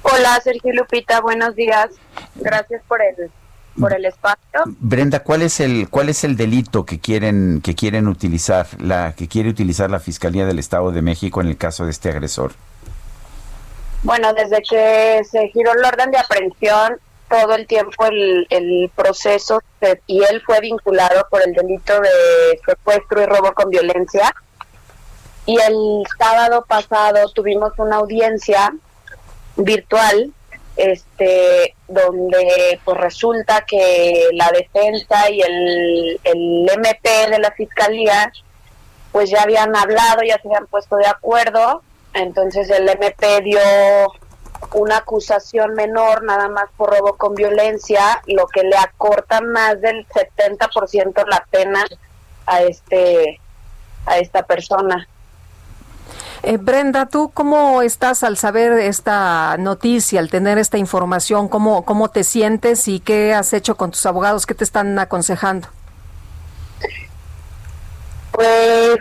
Hola, Sergio Lupita. Buenos días. Gracias por el por el espacio. Brenda, ¿cuál es el cuál es el delito que quieren que quieren utilizar la que quiere utilizar la Fiscalía del Estado de México en el caso de este agresor? Bueno, desde que se giró el orden de aprehensión, todo el tiempo el, el proceso y él fue vinculado por el delito de secuestro y robo con violencia. Y el sábado pasado tuvimos una audiencia virtual este donde pues resulta que la defensa y el, el MP de la fiscalía pues ya habían hablado, ya se habían puesto de acuerdo, entonces el MP dio una acusación menor nada más por robo con violencia, lo que le acorta más del 70% la pena a este a esta persona. Eh, Brenda, ¿tú cómo estás al saber esta noticia, al tener esta información? ¿Cómo, ¿Cómo te sientes y qué has hecho con tus abogados? ¿Qué te están aconsejando? Pues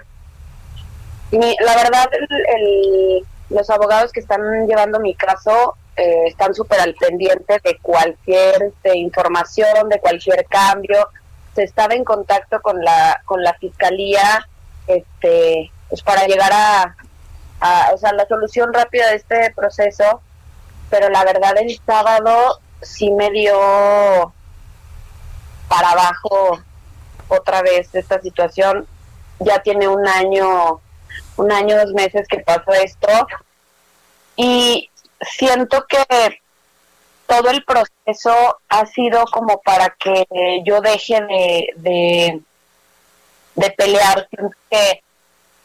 la verdad, el, los abogados que están llevando mi caso eh, están súper al pendiente de cualquier este, información, de cualquier cambio. Se estaba en contacto con la con la fiscalía, este, pues para llegar a, o sea, la solución rápida de este proceso, pero la verdad el sábado sí me dio para abajo otra vez esta situación ya tiene un año, un año, dos meses que pasó esto. Y siento que todo el proceso ha sido como para que yo deje de, de, de pelear. Que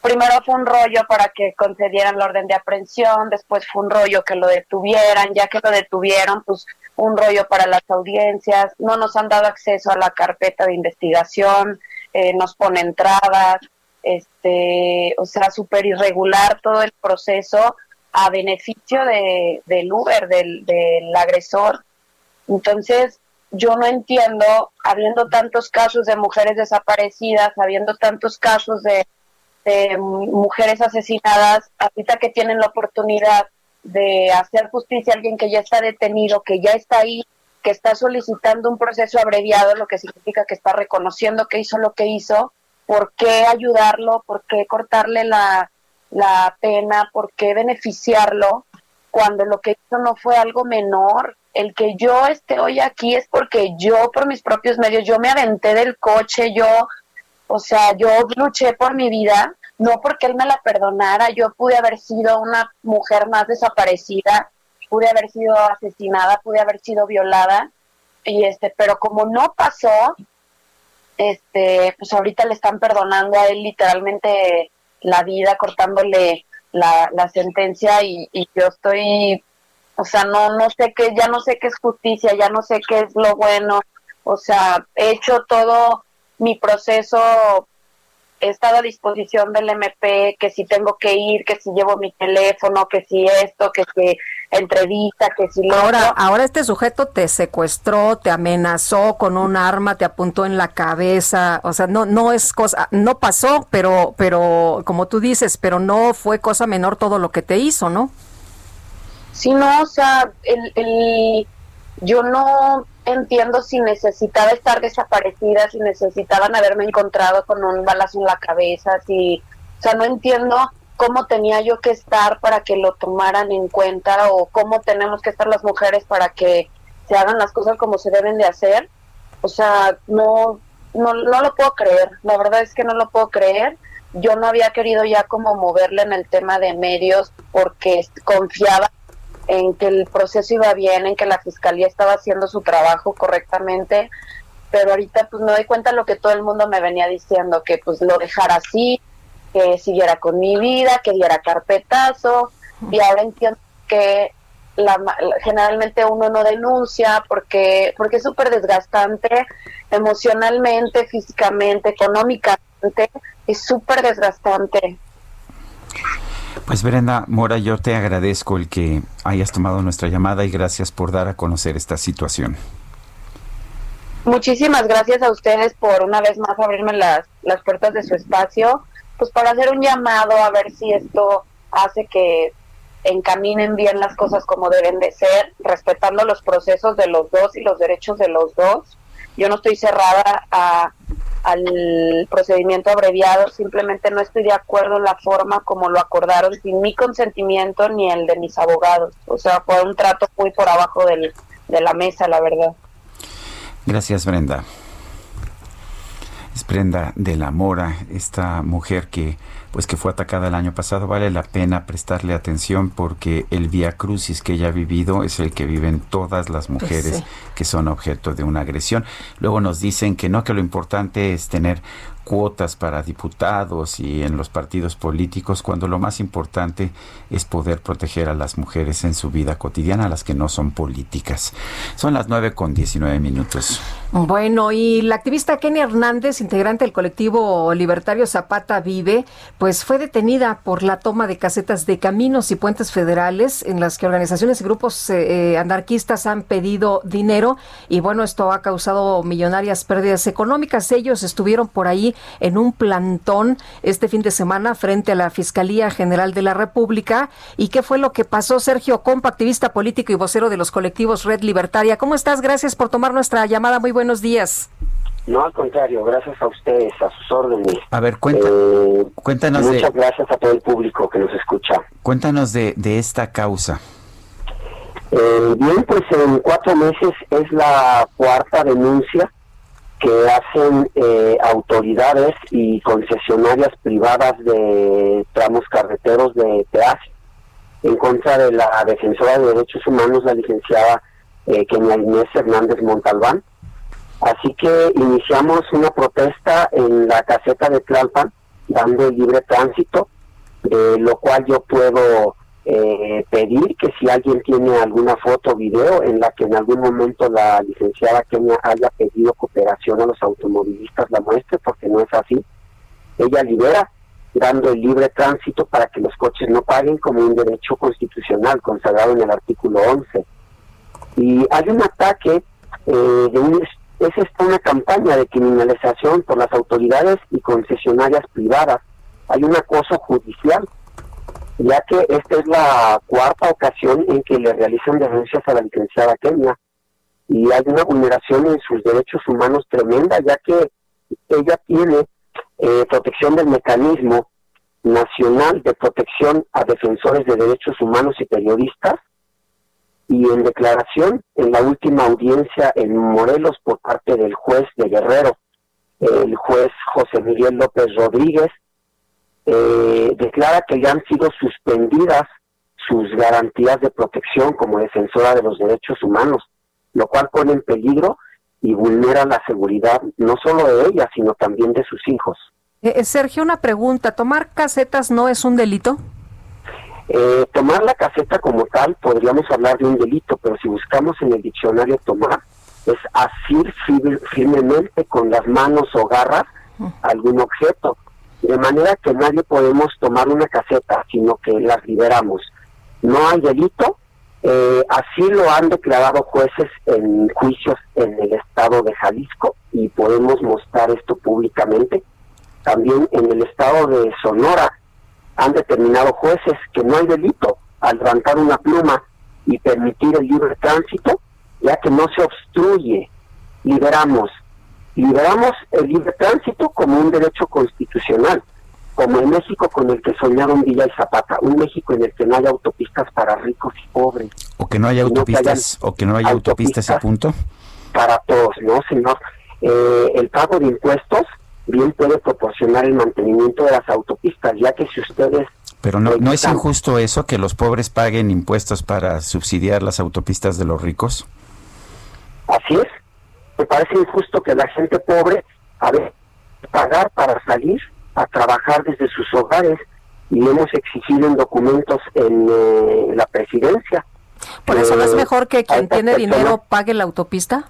primero fue un rollo para que concedieran la orden de aprehensión, después fue un rollo que lo detuvieran, ya que lo detuvieron, pues un rollo para las audiencias, no nos han dado acceso a la carpeta de investigación, eh, nos ponen trabas, este, o sea, súper irregular todo el proceso a beneficio de, del Uber, del, del agresor. Entonces, yo no entiendo, habiendo tantos casos de mujeres desaparecidas, habiendo tantos casos de, de mujeres asesinadas, ahorita que tienen la oportunidad de hacer justicia a alguien que ya está detenido, que ya está ahí, que está solicitando un proceso abreviado, lo que significa que está reconociendo que hizo lo que hizo, ¿por qué ayudarlo? ¿Por qué cortarle la, la pena? ¿Por qué beneficiarlo? Cuando lo que hizo no fue algo menor. El que yo esté hoy aquí es porque yo, por mis propios medios, yo me aventé del coche, yo, o sea, yo luché por mi vida, no porque él me la perdonara, yo pude haber sido una mujer más desaparecida, pude haber sido asesinada, pude haber sido violada, y este, pero como no pasó, este, pues ahorita le están perdonando a él literalmente la vida, cortándole la, la sentencia y, yo estoy, o sea, no, no sé qué, ya no sé qué es justicia, ya no sé qué es lo bueno, o sea, he hecho todo mi proceso he estado a disposición del MP, que si tengo que ir, que si llevo mi teléfono, que si esto, que si entrevista, que si lo Ahora, otro. ahora este sujeto te secuestró, te amenazó con un arma, te apuntó en la cabeza, o sea, no no es cosa, no pasó, pero pero como tú dices, pero no fue cosa menor todo lo que te hizo, ¿no? Sí, no, o sea, el, el, yo no entiendo si necesitaba estar desaparecida, si necesitaban haberme encontrado con un balazo en la cabeza, si, o sea, no entiendo cómo tenía yo que estar para que lo tomaran en cuenta o cómo tenemos que estar las mujeres para que se hagan las cosas como se deben de hacer. O sea, no, no, no lo puedo creer, la verdad es que no lo puedo creer. Yo no había querido ya como moverle en el tema de medios porque confiaba en que el proceso iba bien, en que la fiscalía estaba haciendo su trabajo correctamente, pero ahorita pues me doy cuenta de lo que todo el mundo me venía diciendo, que pues lo dejara así, que siguiera con mi vida, que diera carpetazo, y ahora entiendo que la, generalmente uno no denuncia porque porque es súper desgastante emocionalmente, físicamente, económicamente, es súper desgastante. Pues Brenda Mora, yo te agradezco el que hayas tomado nuestra llamada y gracias por dar a conocer esta situación. Muchísimas gracias a ustedes por una vez más abrirme las, las puertas de su espacio, pues para hacer un llamado a ver si esto hace que encaminen bien las cosas como deben de ser, respetando los procesos de los dos y los derechos de los dos. Yo no estoy cerrada a, al procedimiento abreviado, simplemente no estoy de acuerdo en la forma como lo acordaron sin mi consentimiento ni el de mis abogados. O sea, fue un trato muy por abajo del, de la mesa, la verdad. Gracias Brenda. Es Brenda de la Mora, esta mujer que pues que fue atacada el año pasado, vale la pena prestarle atención porque el vía crucis que ella ha vivido es el que viven todas las mujeres sí. que son objeto de una agresión. Luego nos dicen que no, que lo importante es tener cuotas para diputados y en los partidos políticos, cuando lo más importante es poder proteger a las mujeres en su vida cotidiana, las que no son políticas. Son las 9 con 19 minutos. Bueno, y la activista Kenny Hernández, integrante del colectivo libertario Zapata Vive, pues fue detenida por la toma de casetas de caminos y puentes federales en las que organizaciones y grupos eh, eh, anarquistas han pedido dinero y bueno, esto ha causado millonarias pérdidas económicas. Ellos estuvieron por ahí en un plantón este fin de semana frente a la Fiscalía General de la República. ¿Y qué fue lo que pasó? Sergio Compa, activista político y vocero de los colectivos Red Libertaria. ¿Cómo estás? Gracias por tomar nuestra llamada. Muy buenos días. No, al contrario, gracias a ustedes, a sus órdenes. A ver, cuenta, Eh, cuéntanos muchas de, gracias a todo el público que nos escucha. cuéntanos de, de esta causa. Eh, bien, pues en cuatro meses es la cuarta denuncia que hacen eh, autoridades y concesionarias privadas de tramos carreteros de peaje en contra de la defensora de derechos humanos, la licenciada eh, Kenia Inés Hernández Montalbán. Así que iniciamos una protesta en la caseta de Tlalpan, dando libre tránsito, de lo cual yo puedo eh, pedir que si alguien tiene alguna foto o video en la que en algún momento la licenciada Kenia haya pedido cooperación a los automovilistas la muestre, porque no es así. Ella libera dando el libre tránsito para que los coches no paguen como un derecho constitucional consagrado en el artículo 11. Y hay un ataque eh, es una campaña de criminalización por las autoridades y concesionarias privadas. Hay un acoso judicial, ya que esta es la cuarta ocasión en que le realizan denuncias a la licenciada Kenia. Y hay una vulneración en sus derechos humanos tremenda, ya que ella tiene eh, protección del mecanismo nacional de protección a defensores de derechos humanos y periodistas, y en declaración en la última audiencia en Morelos por parte del juez de Guerrero, el juez José Miguel López Rodríguez, eh, declara que ya han sido suspendidas sus garantías de protección como defensora de los derechos humanos, lo cual pone en peligro y vulnera la seguridad no solo de ella, sino también de sus hijos. Eh, Sergio, una pregunta. ¿Tomar casetas no es un delito? Eh, tomar la caseta como tal, podríamos hablar de un delito, pero si buscamos en el diccionario tomar, es asir firmemente con las manos o garras algún objeto, de manera que nadie podemos tomar una caseta, sino que las liberamos. No hay delito, eh, así lo han declarado jueces en juicios en el estado de Jalisco y podemos mostrar esto públicamente. También en el estado de Sonora han determinado jueces que no hay delito al levantar una pluma y permitir el libre tránsito, ya que no se obstruye. Liberamos, liberamos el libre tránsito como un derecho constitucional, como el México con el que soñaron Villa y Zapata, un México en el que no haya autopistas para ricos y pobres. O que no haya autopistas, o que no haya autopistas, y punto. Para todos, ¿no, señor? Eh, el pago de impuestos bien puede proporcionar el mantenimiento de las autopistas, ya que si ustedes... Pero no, ¿no es injusto eso, que los pobres paguen impuestos para subsidiar las autopistas de los ricos? Así es. Me parece injusto que la gente pobre, a ver, pagar para salir a trabajar desde sus hogares y hemos exigido en documentos en eh, la presidencia. ¿Por eso no es Eh, mejor que quien tiene personas- dinero pague la autopista?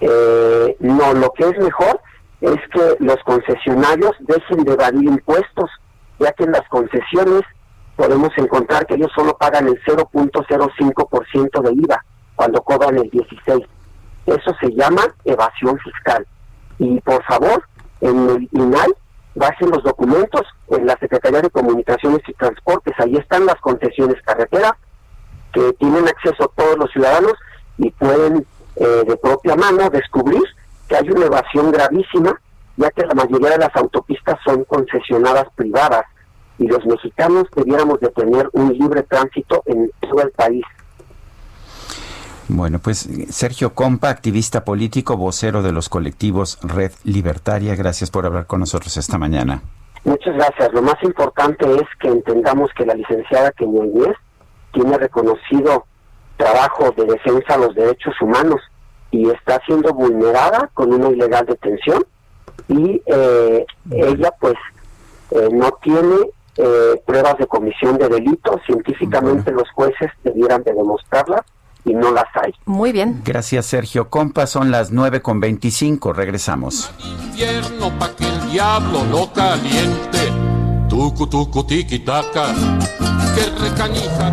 Eh, no, lo que es mejor es que los concesionarios dejen de evadir impuestos, ya que en las concesiones podemos encontrar que ellos solo pagan el 0.05% de IVA cuando cobran el 16. Eso se llama evasión fiscal. Y por favor, en el INAI, bajen los documentos en la Secretaría de Comunicaciones y Transportes. Ahí están las concesiones carreteras que tienen acceso todos los ciudadanos y pueden eh, de propia mano descubrir que hay una evasión gravísima, ya que la mayoría de las autopistas son concesionadas privadas y los mexicanos debiéramos de tener un libre tránsito en todo el país. Bueno, pues Sergio Compa, activista político, vocero de los colectivos Red Libertaria, gracias por hablar con nosotros esta mañana. Muchas gracias. Lo más importante es que entendamos que la licenciada Kenia Inés tiene reconocido trabajo de defensa a los derechos humanos y está siendo vulnerada con una ilegal detención y eh, ella pues eh, no tiene eh, pruebas de comisión de delito. Científicamente los jueces debieran de demostrarlas y no las hay. Muy bien. Gracias, Sergio Compa. Son las 9 con 25. Regresamos. infierno pa' que el diablo lo caliente. Tucu, tucu, tiki, taka. Que recanija,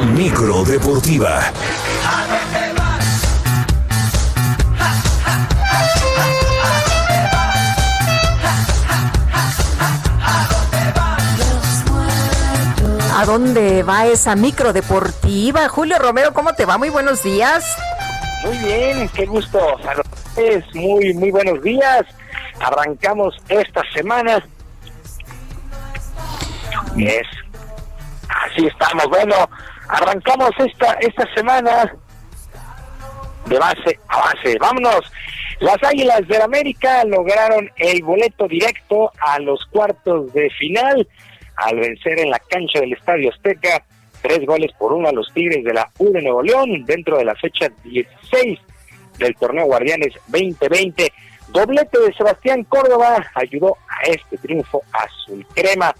Micro Deportiva. ¿A dónde va esa micro deportiva? Julio Romero, ¿cómo te va? Muy buenos días. Muy bien, qué gusto saludarles. Muy, muy buenos días. Arrancamos esta semana. Es. Así estamos. Bueno, arrancamos esta, esta semana de base a base. Vámonos. Las Águilas del América lograron el boleto directo a los cuartos de final al vencer en la cancha del Estadio Azteca tres goles por uno a los Tigres de la U de Nuevo León dentro de la fecha 16 del torneo Guardianes 2020. Doblete de Sebastián Córdoba ayudó a este triunfo azul crema.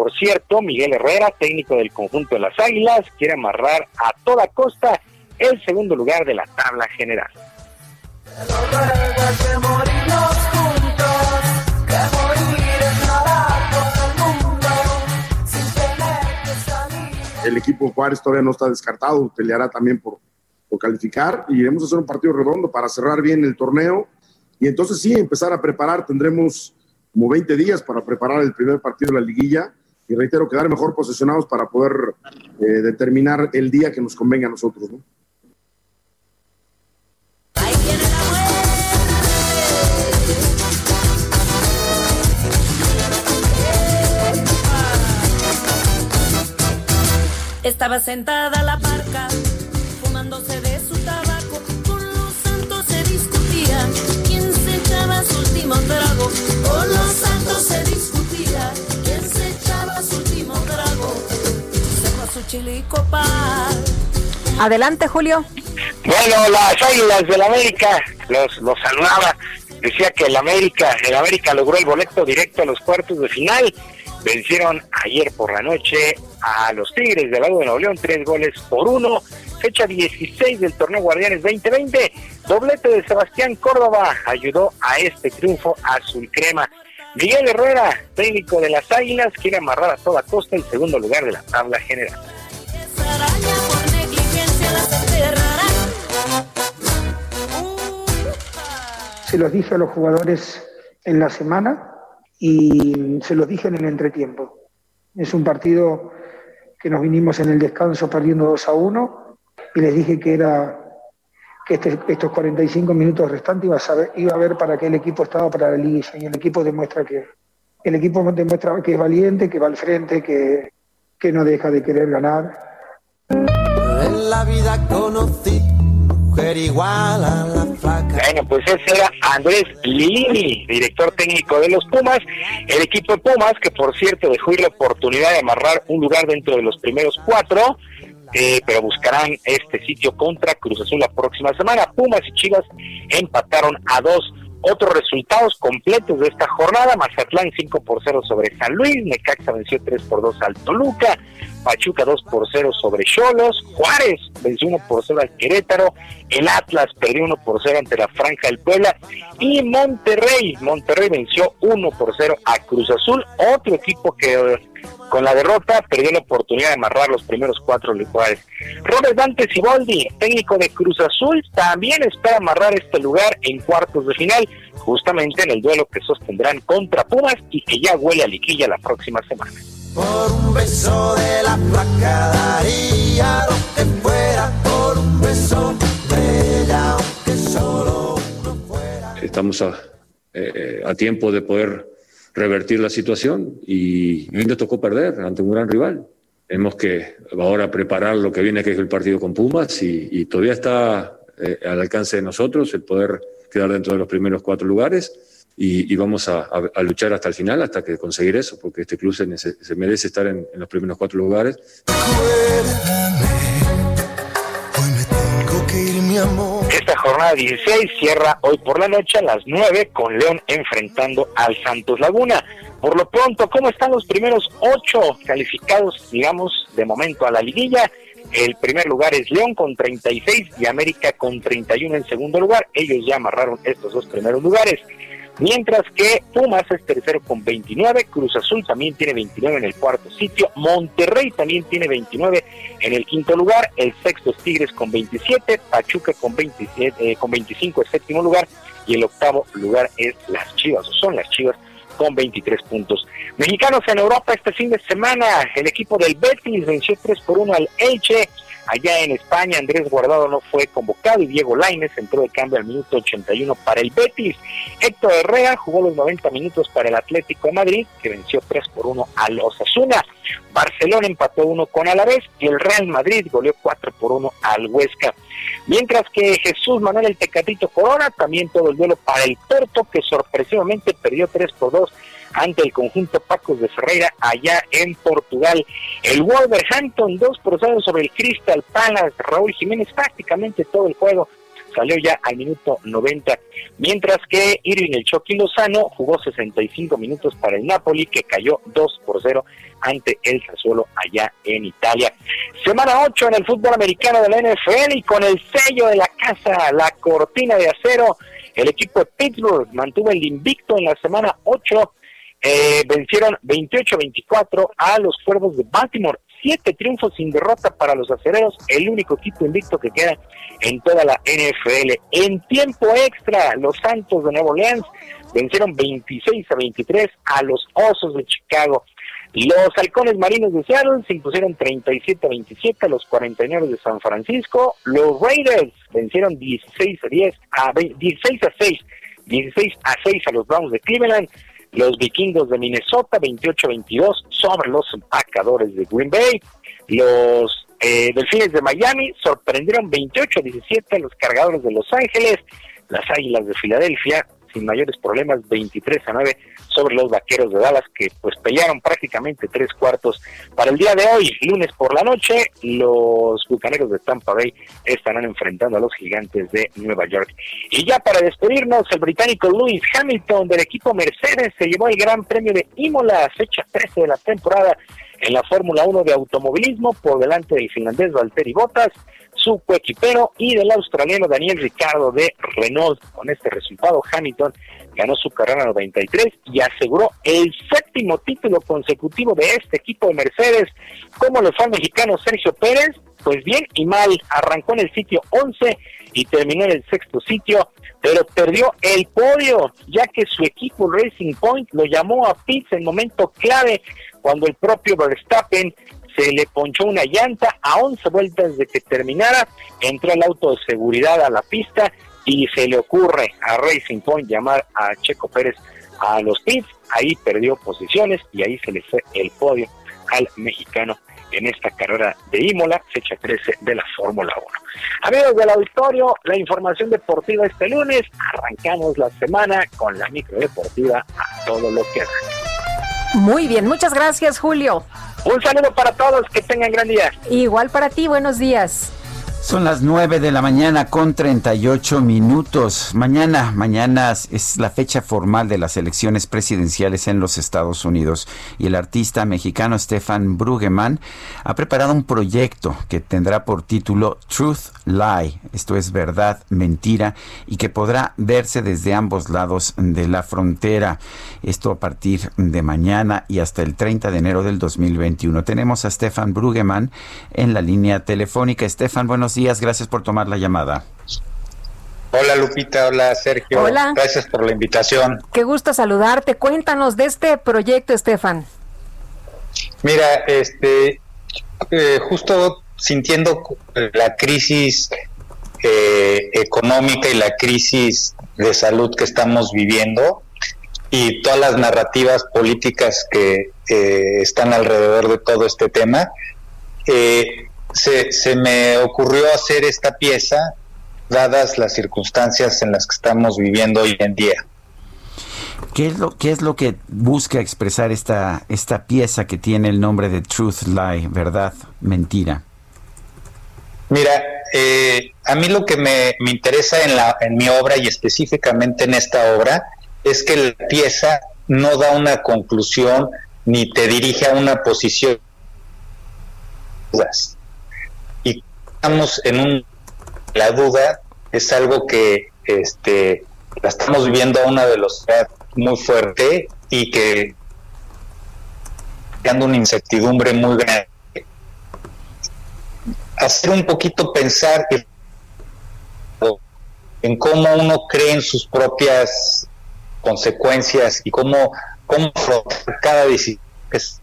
Por cierto, Miguel Herrera, técnico del conjunto de las Águilas, quiere amarrar a toda costa el segundo lugar de la tabla general. El equipo Juárez todavía no está descartado, peleará también por, por calificar y iremos a hacer un partido redondo para cerrar bien el torneo y entonces sí, empezar a preparar. Tendremos como 20 días para preparar el primer partido de la liguilla y reitero, quedar mejor posicionados para poder eh, determinar el día que nos convenga a nosotros. ¿no? Estaba sentada la parca, fumándose de su tabaco. Con los santos se discutía quién se echaba su último trago. Con los santos su. Adelante, Julio. Bueno, las Águilas del América los, los saludaba. Decía que el América, el América logró el boleto directo a los cuartos de final. Vencieron ayer por la noche a los Tigres del lado de Nuevo León, tres goles por uno. Fecha 16 del torneo Guardianes 2020. Doblete de Sebastián Córdoba ayudó a este triunfo azul crema. Miguel Herrera, técnico de las Águilas, quiere amarrar a toda costa el segundo lugar de la tabla general. Se los dije a los jugadores en la semana y se los dije en el entretiempo. Es un partido que nos vinimos en el descanso perdiendo 2 a 1 y les dije que era este- estos 45 minutos restantes iba a, saber, iba a ver para qué el equipo estaba para la liguilla y el equipo demuestra que el equipo demuestra que es valiente, que va al frente, que, que no deja de querer ganar. En la vida conocí mujer igual a la flaca. Bueno, pues ese era Andrés Lini, director técnico de los Pumas. El equipo de Pumas, que por cierto dejó ir la oportunidad de amarrar un lugar dentro de los primeros cuatro, eh, pero buscarán este sitio contra Cruz Azul la próxima semana. Pumas y Chivas empataron a dos. Otros resultados completos de esta jornada, Mazatlán 5 por 0 sobre San Luis, Necaxa venció 3 por 2 al Toluca, Pachuca 2 por 0 sobre Cholos, Juárez venció 1 por 0 al Querétaro, el Atlas perdió 1 por 0 ante la Franja del Puebla. Y Monterrey, Monterrey venció 1 por 0 a Cruz Azul, otro equipo que con la derrota perdió la oportunidad de amarrar los primeros cuatro lugares. Robert Dante Siboldi, técnico de Cruz Azul, también espera amarrar este lugar en cuartos de final, justamente en el duelo que sostendrán contra Pumas y que ya huele a liquilla la próxima semana. Por un beso de la flaca daría lo que fuera. Por un beso de ella, aunque solo estamos a, eh, a tiempo de poder revertir la situación y hoy nos tocó perder ante un gran rival. Tenemos que ahora preparar lo que viene, que es el partido con Pumas, y, y todavía está eh, al alcance de nosotros el poder quedar dentro de los primeros cuatro lugares y, y vamos a, a- a luchar hasta el final, hasta que conseguir eso, porque este club se, se merece estar en, en los primeros cuatro lugares. Esta jornada 16 cierra hoy por la noche a las 9 con León enfrentando al Santos Laguna. Por lo pronto, ¿cómo están los primeros ocho calificados, digamos, de momento a la liguilla? El primer lugar es León con 36 y América con 31 en segundo lugar. Ellos ya amarraron estos dos primeros lugares. Mientras que Pumas es tercero con 29, Cruz Azul también tiene 29 en el cuarto sitio, Monterrey también tiene 29 en el quinto lugar, el sexto es Tigres con 27, Pachuca con 27, eh, con 25 el séptimo lugar y el octavo lugar es las Chivas, o son las Chivas con 23 puntos. Mexicanos en Europa este fin de semana, el equipo del Betis venció 3 por 1 al Elche. Allá en España, Andrés Guardado no fue convocado y Diego Lainez entró de cambio al minuto 81 para el Betis. Héctor Herrera jugó los 90 minutos para el Atlético de Madrid, que venció 3 por 1 al Osasuna. Barcelona empató 1 con Alavés y el Real Madrid goleó 4 por 1 al Huesca. Mientras que Jesús Manuel el Tecatito Corona, también todo el duelo para el Porto, que sorpresivamente perdió 3 por 2 ante el conjunto Pacos de Ferreira allá en Portugal. El Wolverhampton 2 por 0 sobre el Crystal Palace, Raúl Jiménez prácticamente todo el juego salió ya al minuto 90, mientras que Irving el Chucky Lozano jugó 65 minutos para el Napoli, que cayó 2 por 0 ante el Sassuolo allá en Italia. Semana 8 en el fútbol americano de la NFL y con el sello de la casa, la cortina de acero, el equipo de Pittsburgh mantuvo el invicto en la semana 8 eh, vencieron 28-24 a los Cuervos de Baltimore. Siete triunfos sin derrota para los acereros, el único equipo invicto que queda en toda la NFL. En tiempo extra, los Santos de Nuevo Orleans vencieron 26 a 23 a los Osos de Chicago. Los Halcones Marinos de Seattle se impusieron 37 a 27 a los 49 de San Francisco. Los Raiders vencieron 16 a 10 a 16 a 6, 16 a 6 a los Browns de Cleveland los vikingos de Minnesota 28-22 sobre los empacadores de Green Bay. Los eh, delfines de Miami sorprendieron 28-17 a los cargadores de Los Ángeles. Las águilas de Filadelfia sin mayores problemas 23 a 9 sobre los vaqueros de Dallas que pues pelearon prácticamente tres cuartos para el día de hoy lunes por la noche. Los bucaneros de Tampa Bay estarán enfrentando a los gigantes de Nueva York. Y ya para despedirnos el británico Lewis Hamilton del equipo Mercedes se llevó el gran premio de Imola fecha 13 de la temporada en la Fórmula 1 de automovilismo por delante del finlandés Valtteri Bottas su coequipero y del australiano Daniel Ricardo de Renault. Con este resultado, Hamilton ganó su carrera 93 y aseguró el séptimo título consecutivo de este equipo de Mercedes. ¿Cómo le fue al mexicano Sergio Pérez? Pues bien y mal, arrancó en el sitio 11 y terminó en el sexto sitio, pero perdió el podio, ya que su equipo Racing Point lo llamó a pits en momento clave cuando el propio Verstappen se le ponchó una llanta a 11 vueltas de que terminara, entró el auto de seguridad a la pista y se le ocurre a Racing Point llamar a Checo Pérez a los pits, ahí perdió posiciones y ahí se le fue el podio al mexicano en esta carrera de Imola, fecha 13 de la Fórmula 1. Amigos del auditorio, la información deportiva este lunes, arrancamos la semana con la micro deportiva a todo lo que da. Muy bien, muchas gracias Julio. Un saludo para todos, que tengan gran día. Igual para ti, buenos días. Son las 9 de la mañana con 38 minutos. Mañana, mañana es la fecha formal de las elecciones presidenciales en los Estados Unidos y el artista mexicano Stefan Brugeman ha preparado un proyecto que tendrá por título Truth Lie, esto es verdad, mentira, y que podrá verse desde ambos lados de la frontera. Esto a partir de mañana y hasta el 30 de enero del 2021. Tenemos a Stefan Brugeman en la línea telefónica. Stefan, buenos días, gracias por tomar la llamada. Hola Lupita, hola Sergio. Hola. Gracias por la invitación. Qué gusto saludarte. Cuéntanos de este proyecto, Estefan. Mira, este, eh, justo sintiendo la crisis eh, económica y la crisis de salud que estamos viviendo y todas las narrativas políticas que eh, están alrededor de todo este tema, eh, se, se me ocurrió hacer esta pieza dadas las circunstancias en las que estamos viviendo hoy en día. ¿Qué es lo, qué es lo que busca expresar esta, esta pieza que tiene el nombre de Truth Lie, verdad, mentira? Mira, eh, a mí lo que me, me interesa en, la, en mi obra y específicamente en esta obra es que la pieza no da una conclusión ni te dirige a una posición. Estamos en un la duda es algo que este la estamos viviendo a una velocidad muy fuerte y que creando una incertidumbre muy grande. Hacer un poquito pensar en cómo uno cree en sus propias consecuencias y cómo, cómo afrontar cada decisión que es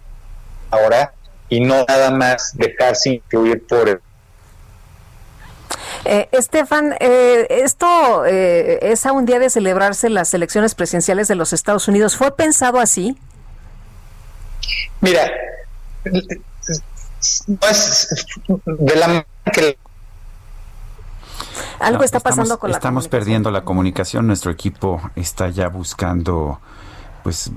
ahora y no nada más dejarse influir por el Eh, Estefan, eh, esto eh, es a un día de celebrarse las elecciones presidenciales de los Estados Unidos. ¿Fue pensado así? Mira, no es de la manera que Algo No, está pasando estamos- con la Estamos perdiendo la comunicación. Nuestro equipo está ya buscando, pues,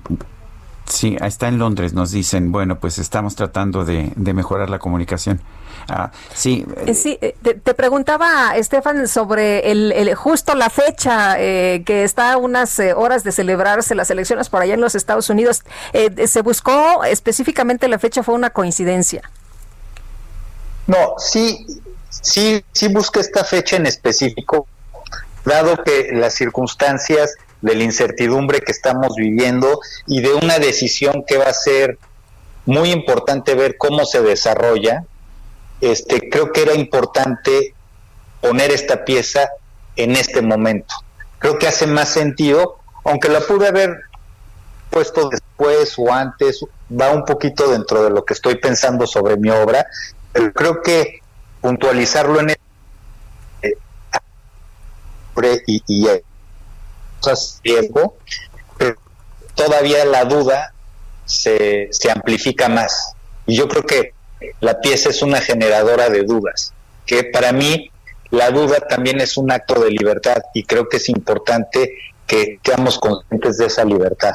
sí, está en Londres. Nos dicen, bueno, pues estamos tratando de, de mejorar la comunicación. Ah, sí, Eh, Sí, eh, te, te preguntaba, Estefan, sobre el, el- justo la fecha eh, que está a unas eh, horas de celebrarse las elecciones por allá en los Estados Unidos. Eh, ¿Se buscó específicamente la fecha? ¿Fue una coincidencia? No, sí, sí, sí busca esta fecha en específico, dado que las circunstancias de la incertidumbre que estamos viviendo y de una decisión que va a ser muy importante ver cómo se desarrolla, este, creo que era importante poner esta pieza en este momento. Creo que hace más sentido, aunque la pude haber puesto después o antes, va un poquito dentro de lo que estoy pensando sobre mi obra, pero creo que puntualizarlo en el eh, y, y cosas riesgo, pero todavía la duda se amplifica más. Y yo creo que la pieza es una generadora de dudas, que para mí la duda también es un acto de libertad y creo que es importante que seamos conscientes de esa libertad.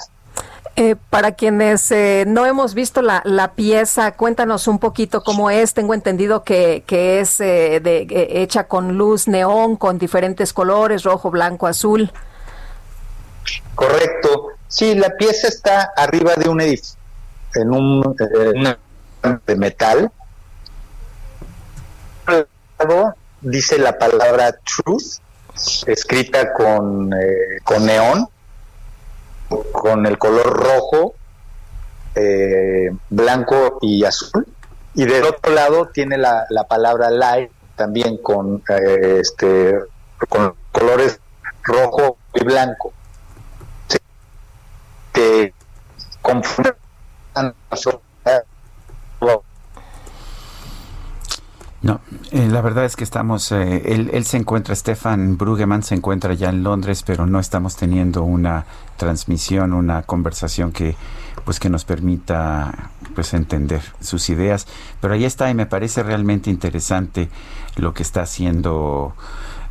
Eh, para quienes eh, no hemos visto la, la pieza, cuéntanos un poquito cómo es. Tengo entendido que, que es eh, de, eh, hecha con luz neón, con diferentes colores, rojo, blanco, azul. Correcto. Sí, la pieza está arriba de un edificio, en un eh, una de metal. Dice la palabra truth, escrita con, eh, con neón, con el color rojo, eh, blanco y azul. Y del otro lado tiene la, la palabra light, también con, eh, este, con colores rojo y blanco. Se- Te confunden No, eh, la verdad es que estamos, eh, él, se encuentra, Stefan Brugeman se encuentra ya en Londres, pero no estamos teniendo una transmisión, una conversación que pues que nos permita pues entender sus ideas. Pero ahí está y me parece realmente interesante lo que está haciendo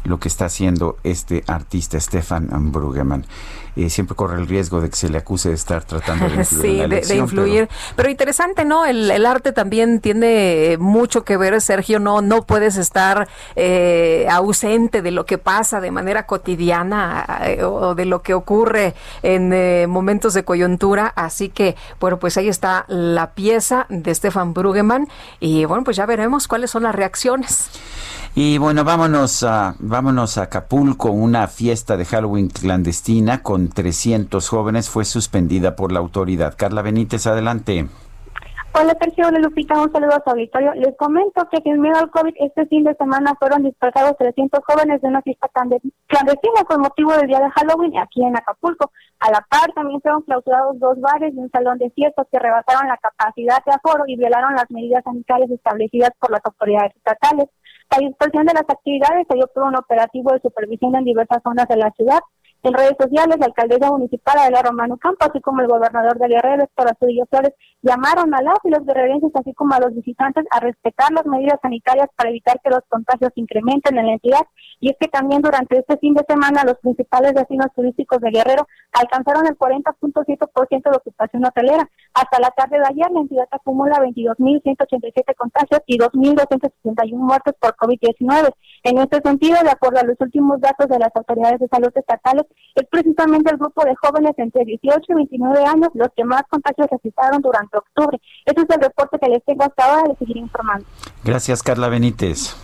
lo que está haciendo este artista Stefan Brugeman. Eh, siempre corre el riesgo de que se le acuse de estar tratando de influir Sí, en la de, de elección, influir. Pero, interesante, ¿no? El, el arte también tiene mucho que ver, Sergio. No, no puedes estar eh, ausente de lo que pasa de manera cotidiana eh, o de lo que ocurre en eh, momentos de coyuntura. Así que, bueno, pues ahí está la pieza de Stefan Brugeman. Y bueno, pues ya veremos cuáles son las reacciones. Y bueno, vámonos a, vámonos a Acapulco. Una fiesta de Halloween clandestina con 300 jóvenes fue suspendida por la autoridad. Carla Benítez, adelante. Hola Sergio, hola Lupita, un saludo a su auditorio. Les comento que sin miedo al COVID, este fin de semana fueron dispersados 300 jóvenes de una fiesta clandest- clandestina con motivo del día de Halloween aquí en Acapulco. A la par también fueron clausurados dos bares y un salón de fiestas que rebasaron la capacidad de aforo y violaron las medidas sanitarias establecidas por las autoridades estatales. La dispersión de las actividades se dio por un operativo de supervisión en diversas zonas de la ciudad. En redes sociales, la alcaldesa municipal Adela Romano Campo, así como el gobernador de Guerrero, Héctor Flores, llamaron a las y los guerrerenses, así como a los visitantes, a respetar las medidas sanitarias para evitar que los contagios incrementen en la entidad. Y es que también durante este fin de semana, los principales destinos turísticos de Guerrero alcanzaron el 40.7% de ocupación hotelera. Hasta la tarde de ayer, la entidad acumula 22.187 contagios y 2.261 muertes por COVID-19. En este sentido, de acuerdo a los últimos datos de las autoridades de salud estatales, es precisamente el grupo de jóvenes entre 18 y 29 años los que más contagios registraron durante octubre. Ese es el reporte que les tengo hasta ahora, les seguiré informando. Gracias, Carla Benítez.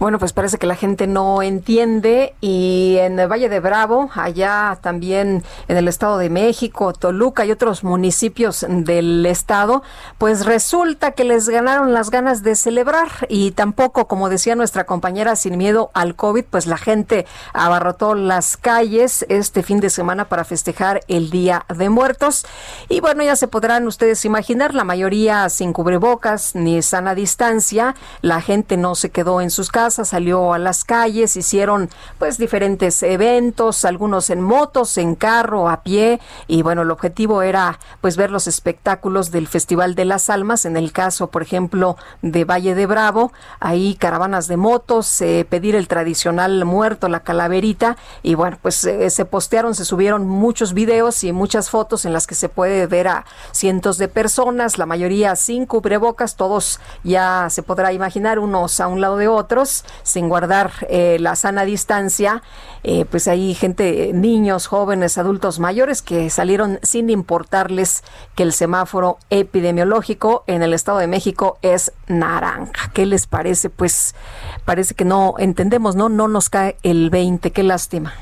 Bueno, pues parece que la gente no entiende y en el Valle de Bravo, allá también en el Estado de México, Toluca y otros municipios del estado, pues resulta que les ganaron las ganas de celebrar y tampoco, como decía nuestra compañera, sin miedo al COVID, pues la gente abarrotó las calles este fin de semana para festejar el Día de Muertos. Y bueno, ya se podrán ustedes imaginar, la mayoría sin cubrebocas ni sana distancia, la gente no se quedó en sus casas, salió a las calles, hicieron pues diferentes eventos, algunos en motos, en carro, a pie y bueno, el objetivo era pues ver los espectáculos del Festival de las Almas, en el caso, por ejemplo, de Valle de Bravo, ahí caravanas de motos, eh, pedir el tradicional muerto, la calaverita y bueno, pues eh, se postearon, se subieron muchos videos y muchas fotos en las que se puede ver a cientos de personas, la mayoría sin cubrebocas, todos ya se podrá imaginar unos a un lado de otros, sin guardar eh, la sana distancia, eh, pues hay gente, niños, jóvenes, adultos mayores que salieron sin importarles que el semáforo epidemiológico en el Estado de México es naranja. ¿Qué les parece? Pues parece que no entendemos, ¿no? No nos cae el 20, qué lástima.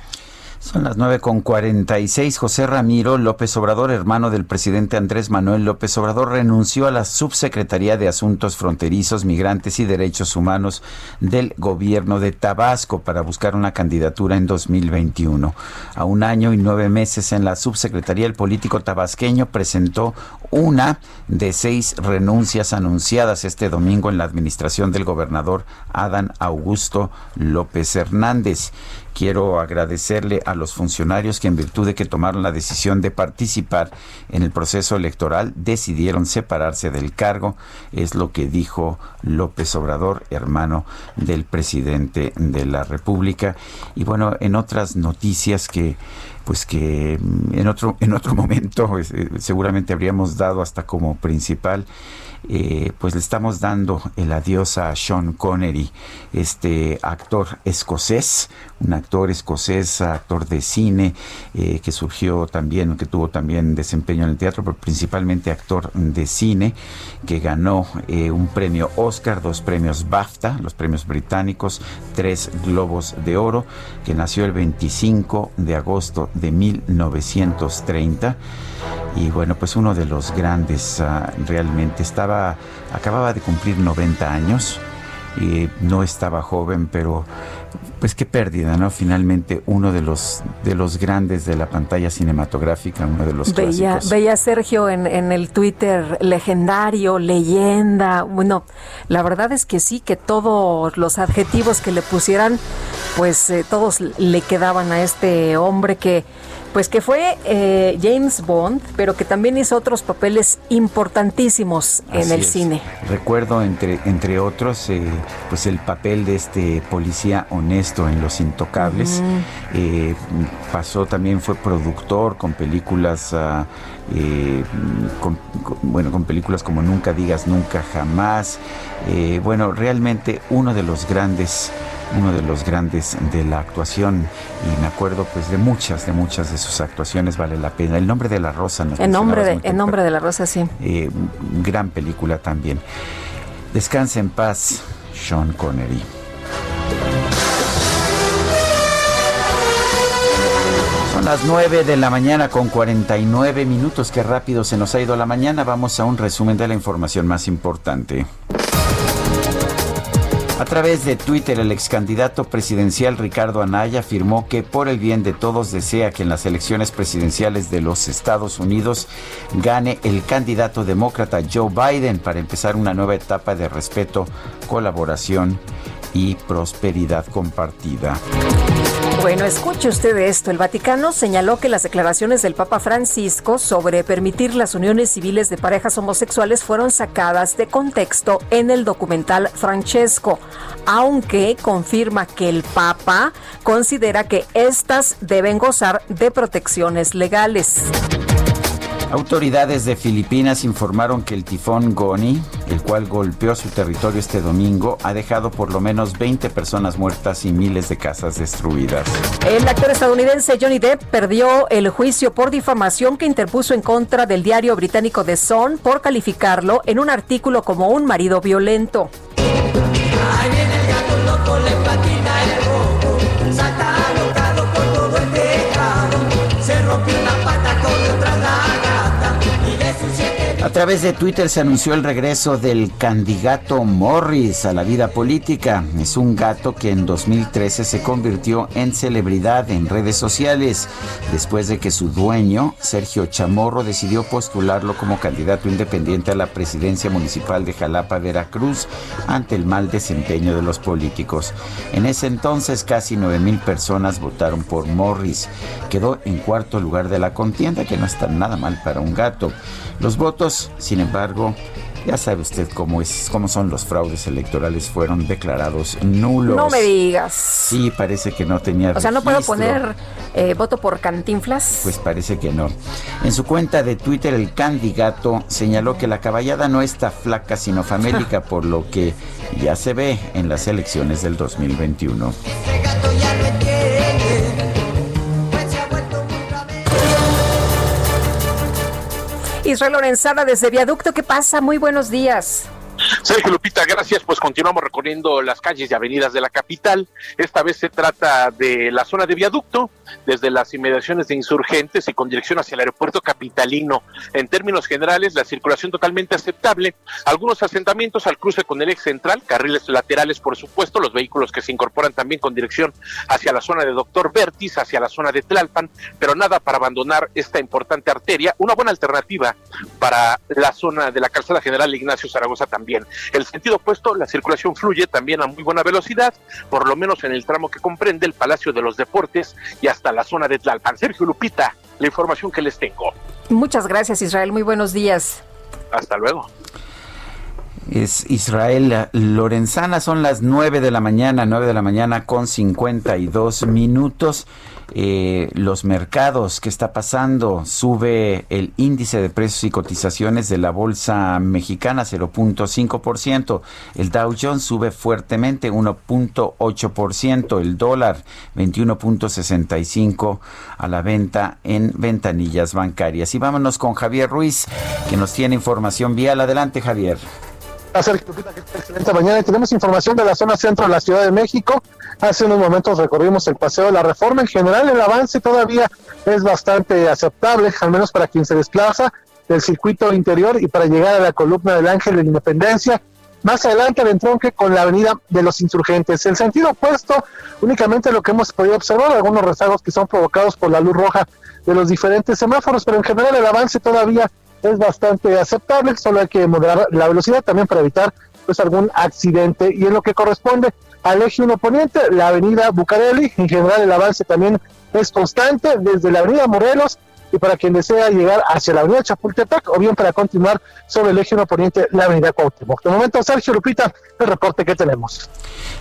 Son las nueve con cuarenta y seis. José Ramiro López Obrador, hermano del presidente Andrés Manuel López Obrador, renunció a la subsecretaría de Asuntos Fronterizos, Migrantes y Derechos Humanos del gobierno de Tabasco para buscar una candidatura en 2021. A un año y nueve meses en la subsecretaría, el político tabasqueño presentó una de seis renuncias anunciadas este domingo en la administración del gobernador Adán Augusto López Hernández. Quiero agradecerle a los funcionarios que en virtud de que tomaron la decisión de participar en el proceso electoral decidieron separarse del cargo, es lo que dijo López Obrador, hermano del presidente de la República. Y bueno, en otras noticias que pues que mm, en otro en otro momento eh, seguramente habríamos dado hasta como principal eh, pues le estamos dando el adiós a Sean Connery, este actor escocés, un actor escocés, actor de cine, eh, que surgió también, que tuvo también desempeño en el teatro, pero principalmente actor de cine, que ganó eh, un premio Oscar, dos premios BAFTA, los premios británicos, tres Globos de Oro, que nació el 25 de agosto de 1930 y bueno, pues uno de los grandes ah, realmente estaba, acababa de cumplir 90 años y no estaba joven, pero pues qué pérdida, ¿no? Finalmente uno de los de los grandes de la pantalla cinematográfica, uno de los veía, clásicos. Veía Sergio en, en el Twitter legendario, leyenda. Bueno, la verdad es que sí, que todos los adjetivos que le pusieran, pues eh, todos le quedaban a este hombre que pues que fue eh, James Bond, pero que también hizo otros papeles importantísimos en el es. cine. Recuerdo entre entre otros eh, pues el papel de este policía honesto en Los Intocables. Eh, pasó también fue productor con películas ah, eh, con- con- bueno con películas como Nunca digas nunca jamás. Eh, bueno realmente uno de los grandes uno de los grandes de la actuación y me acuerdo pues de muchas de muchas de sus actuaciones vale la pena el nombre de la rosa nos En nombre, de, en nombre de la rosa, sí. eh, gran película también. Descansa en paz, Sean Connery. Las 9 de la mañana con 49 minutos. Qué rápido se nos ha ido la mañana. Vamos a un resumen de la información más importante. A través de Twitter, el ex candidato presidencial Ricardo Anaya afirmó que por el bien de todos desea que en las elecciones presidenciales de los Estados Unidos gane el candidato demócrata Joe Biden para empezar una nueva etapa de respeto, colaboración y prosperidad compartida. Bueno, escuche usted esto. El Vaticano señaló que las declaraciones del Papa Francisco sobre permitir las uniones civiles de parejas homosexuales fueron sacadas de contexto en el documental Francesco, aunque confirma que el Papa considera que éstas deben gozar de protecciones legales. Autoridades de Filipinas informaron que el tifón Goni, el cual golpeó su territorio este domingo, ha dejado por lo menos 20 personas muertas y miles de casas destruidas. El actor estadounidense Johnny Depp perdió el juicio por difamación que interpuso en contra del diario británico The Sun por calificarlo en un artículo como un marido violento. A través de Twitter se anunció el regreso del candidato Morris a la vida política. Es un gato que en 2013 se convirtió en celebridad en redes sociales después de que su dueño, Sergio Chamorro, decidió postularlo como candidato independiente a la presidencia municipal de Jalapa, Veracruz, ante el mal desempeño de los políticos. En ese entonces casi 9 mil personas votaron por Morris. Quedó en cuarto lugar de la contienda, que no está nada mal para un gato. Los votos, sin embargo, ya sabe usted cómo es, cómo son los fraudes electorales, fueron declarados nulos. No me digas. Sí, parece que no tenía O sea, no puedo poner eh, voto por cantinflas. Pues parece que no. En su cuenta de Twitter, el candidato señaló que la caballada no está flaca, sino famélica, por lo que ya se ve en las elecciones del 2021. Israel Lorenzana desde Viaducto, ¿qué pasa? Muy buenos días. Sergio Lupita, gracias. Pues continuamos recorriendo las calles y avenidas de la capital. Esta vez se trata de la zona de viaducto, desde las inmediaciones de insurgentes y con dirección hacia el aeropuerto capitalino. En términos generales, la circulación totalmente aceptable. Algunos asentamientos al cruce con el eje central, carriles laterales, por supuesto, los vehículos que se incorporan también con dirección hacia la zona de Doctor Vertis, hacia la zona de Tlalpan, pero nada para abandonar esta importante arteria. Una buena alternativa para la zona de la calzada general Ignacio Zaragoza también. El sentido opuesto, la circulación fluye también a muy buena velocidad, por lo menos en el tramo que comprende el Palacio de los Deportes y hasta la zona de Tlalpan. Sergio Lupita, la información que les tengo. Muchas gracias, Israel. Muy buenos días. Hasta luego. Es Israel Lorenzana, son las 9 de la mañana, 9 de la mañana con 52 minutos. Eh, los mercados, ¿qué está pasando? Sube el índice de precios y cotizaciones de la bolsa mexicana 0.5%. El Dow Jones sube fuertemente 1.8%. El dólar 21.65 a la venta en ventanillas bancarias. Y vámonos con Javier Ruiz, que nos tiene información vial. Adelante, Javier. Sergio Lupita, ¿qué tal? Excelente mañana. Tenemos información de la zona centro de la Ciudad de México. Hace unos momentos recorrimos el paseo de la reforma. En general, el avance todavía es bastante aceptable, al menos para quien se desplaza del circuito interior y para llegar a la columna del Ángel de la Independencia. Más adelante el entronque con la avenida de los insurgentes. El sentido opuesto, únicamente lo que hemos podido observar, algunos rezagos que son provocados por la luz roja de los diferentes semáforos, pero en general el avance todavía es bastante aceptable, solo hay que moderar la velocidad también para evitar pues algún accidente y en lo que corresponde al eje 1 poniente, la avenida Bucareli, en general el avance también es constante desde la avenida Morelos y para quien desea llegar hacia la avenida Chapultepec o bien para continuar sobre el eje 1 poniente, la avenida Cuauhtémoc. De momento, Sergio Lupita, el reporte que tenemos.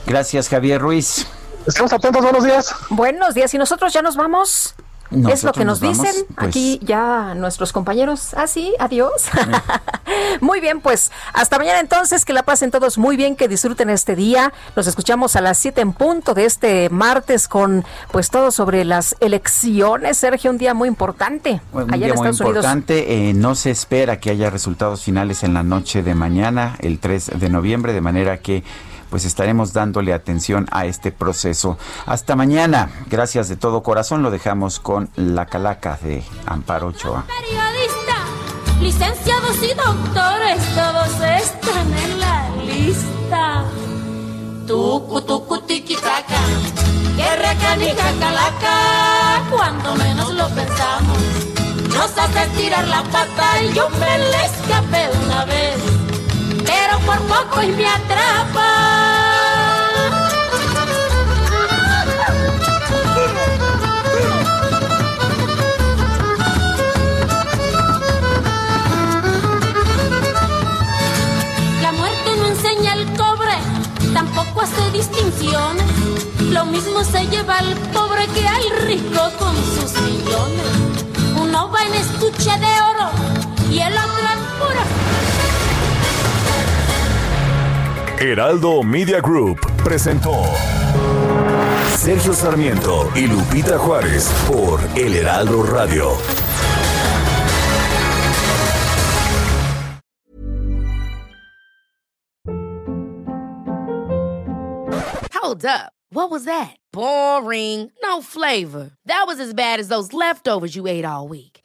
Gracias, Javier Ruiz. Estamos atentos, buenos días. Buenos días, y nosotros ya nos vamos. Es lo que nos, nos vamos, dicen pues. aquí ya nuestros compañeros. Ah, sí, adiós. muy bien, pues hasta mañana entonces, que la pasen todos muy bien, que disfruten este día. Nos escuchamos a las 7 en punto de este martes con pues todo sobre las elecciones. Sergio, un día muy importante Un allá día en muy Estados importante. eh, no se espera que haya resultados finales en la noche de mañana, el 3 de noviembre, de manera que pues estaremos dándole atención a este proceso. Hasta mañana. Gracias de todo corazón. Lo dejamos con la calaca de Amparo Ochoa. Periodista, licenciados y doctores, todos están en la lista. Tucu, tucu, tiki, taca, que recanica calaca, cuando menos lo pensamos. Nos hace tirar la pata y yo me le escapé una vez, pero por poco y me La muerte no enseña el cobre, tampoco hace distinciones. Lo mismo se lleva al pobre que al rico con sus millones. Uno va en estuche de oro y el otro Heraldo Media Group presentó Sergio Sarmiento y Lupita Juárez por El Heraldo Radio. Hold up. What was that? Boring. No flavor. That was as bad as those leftovers you ate all week.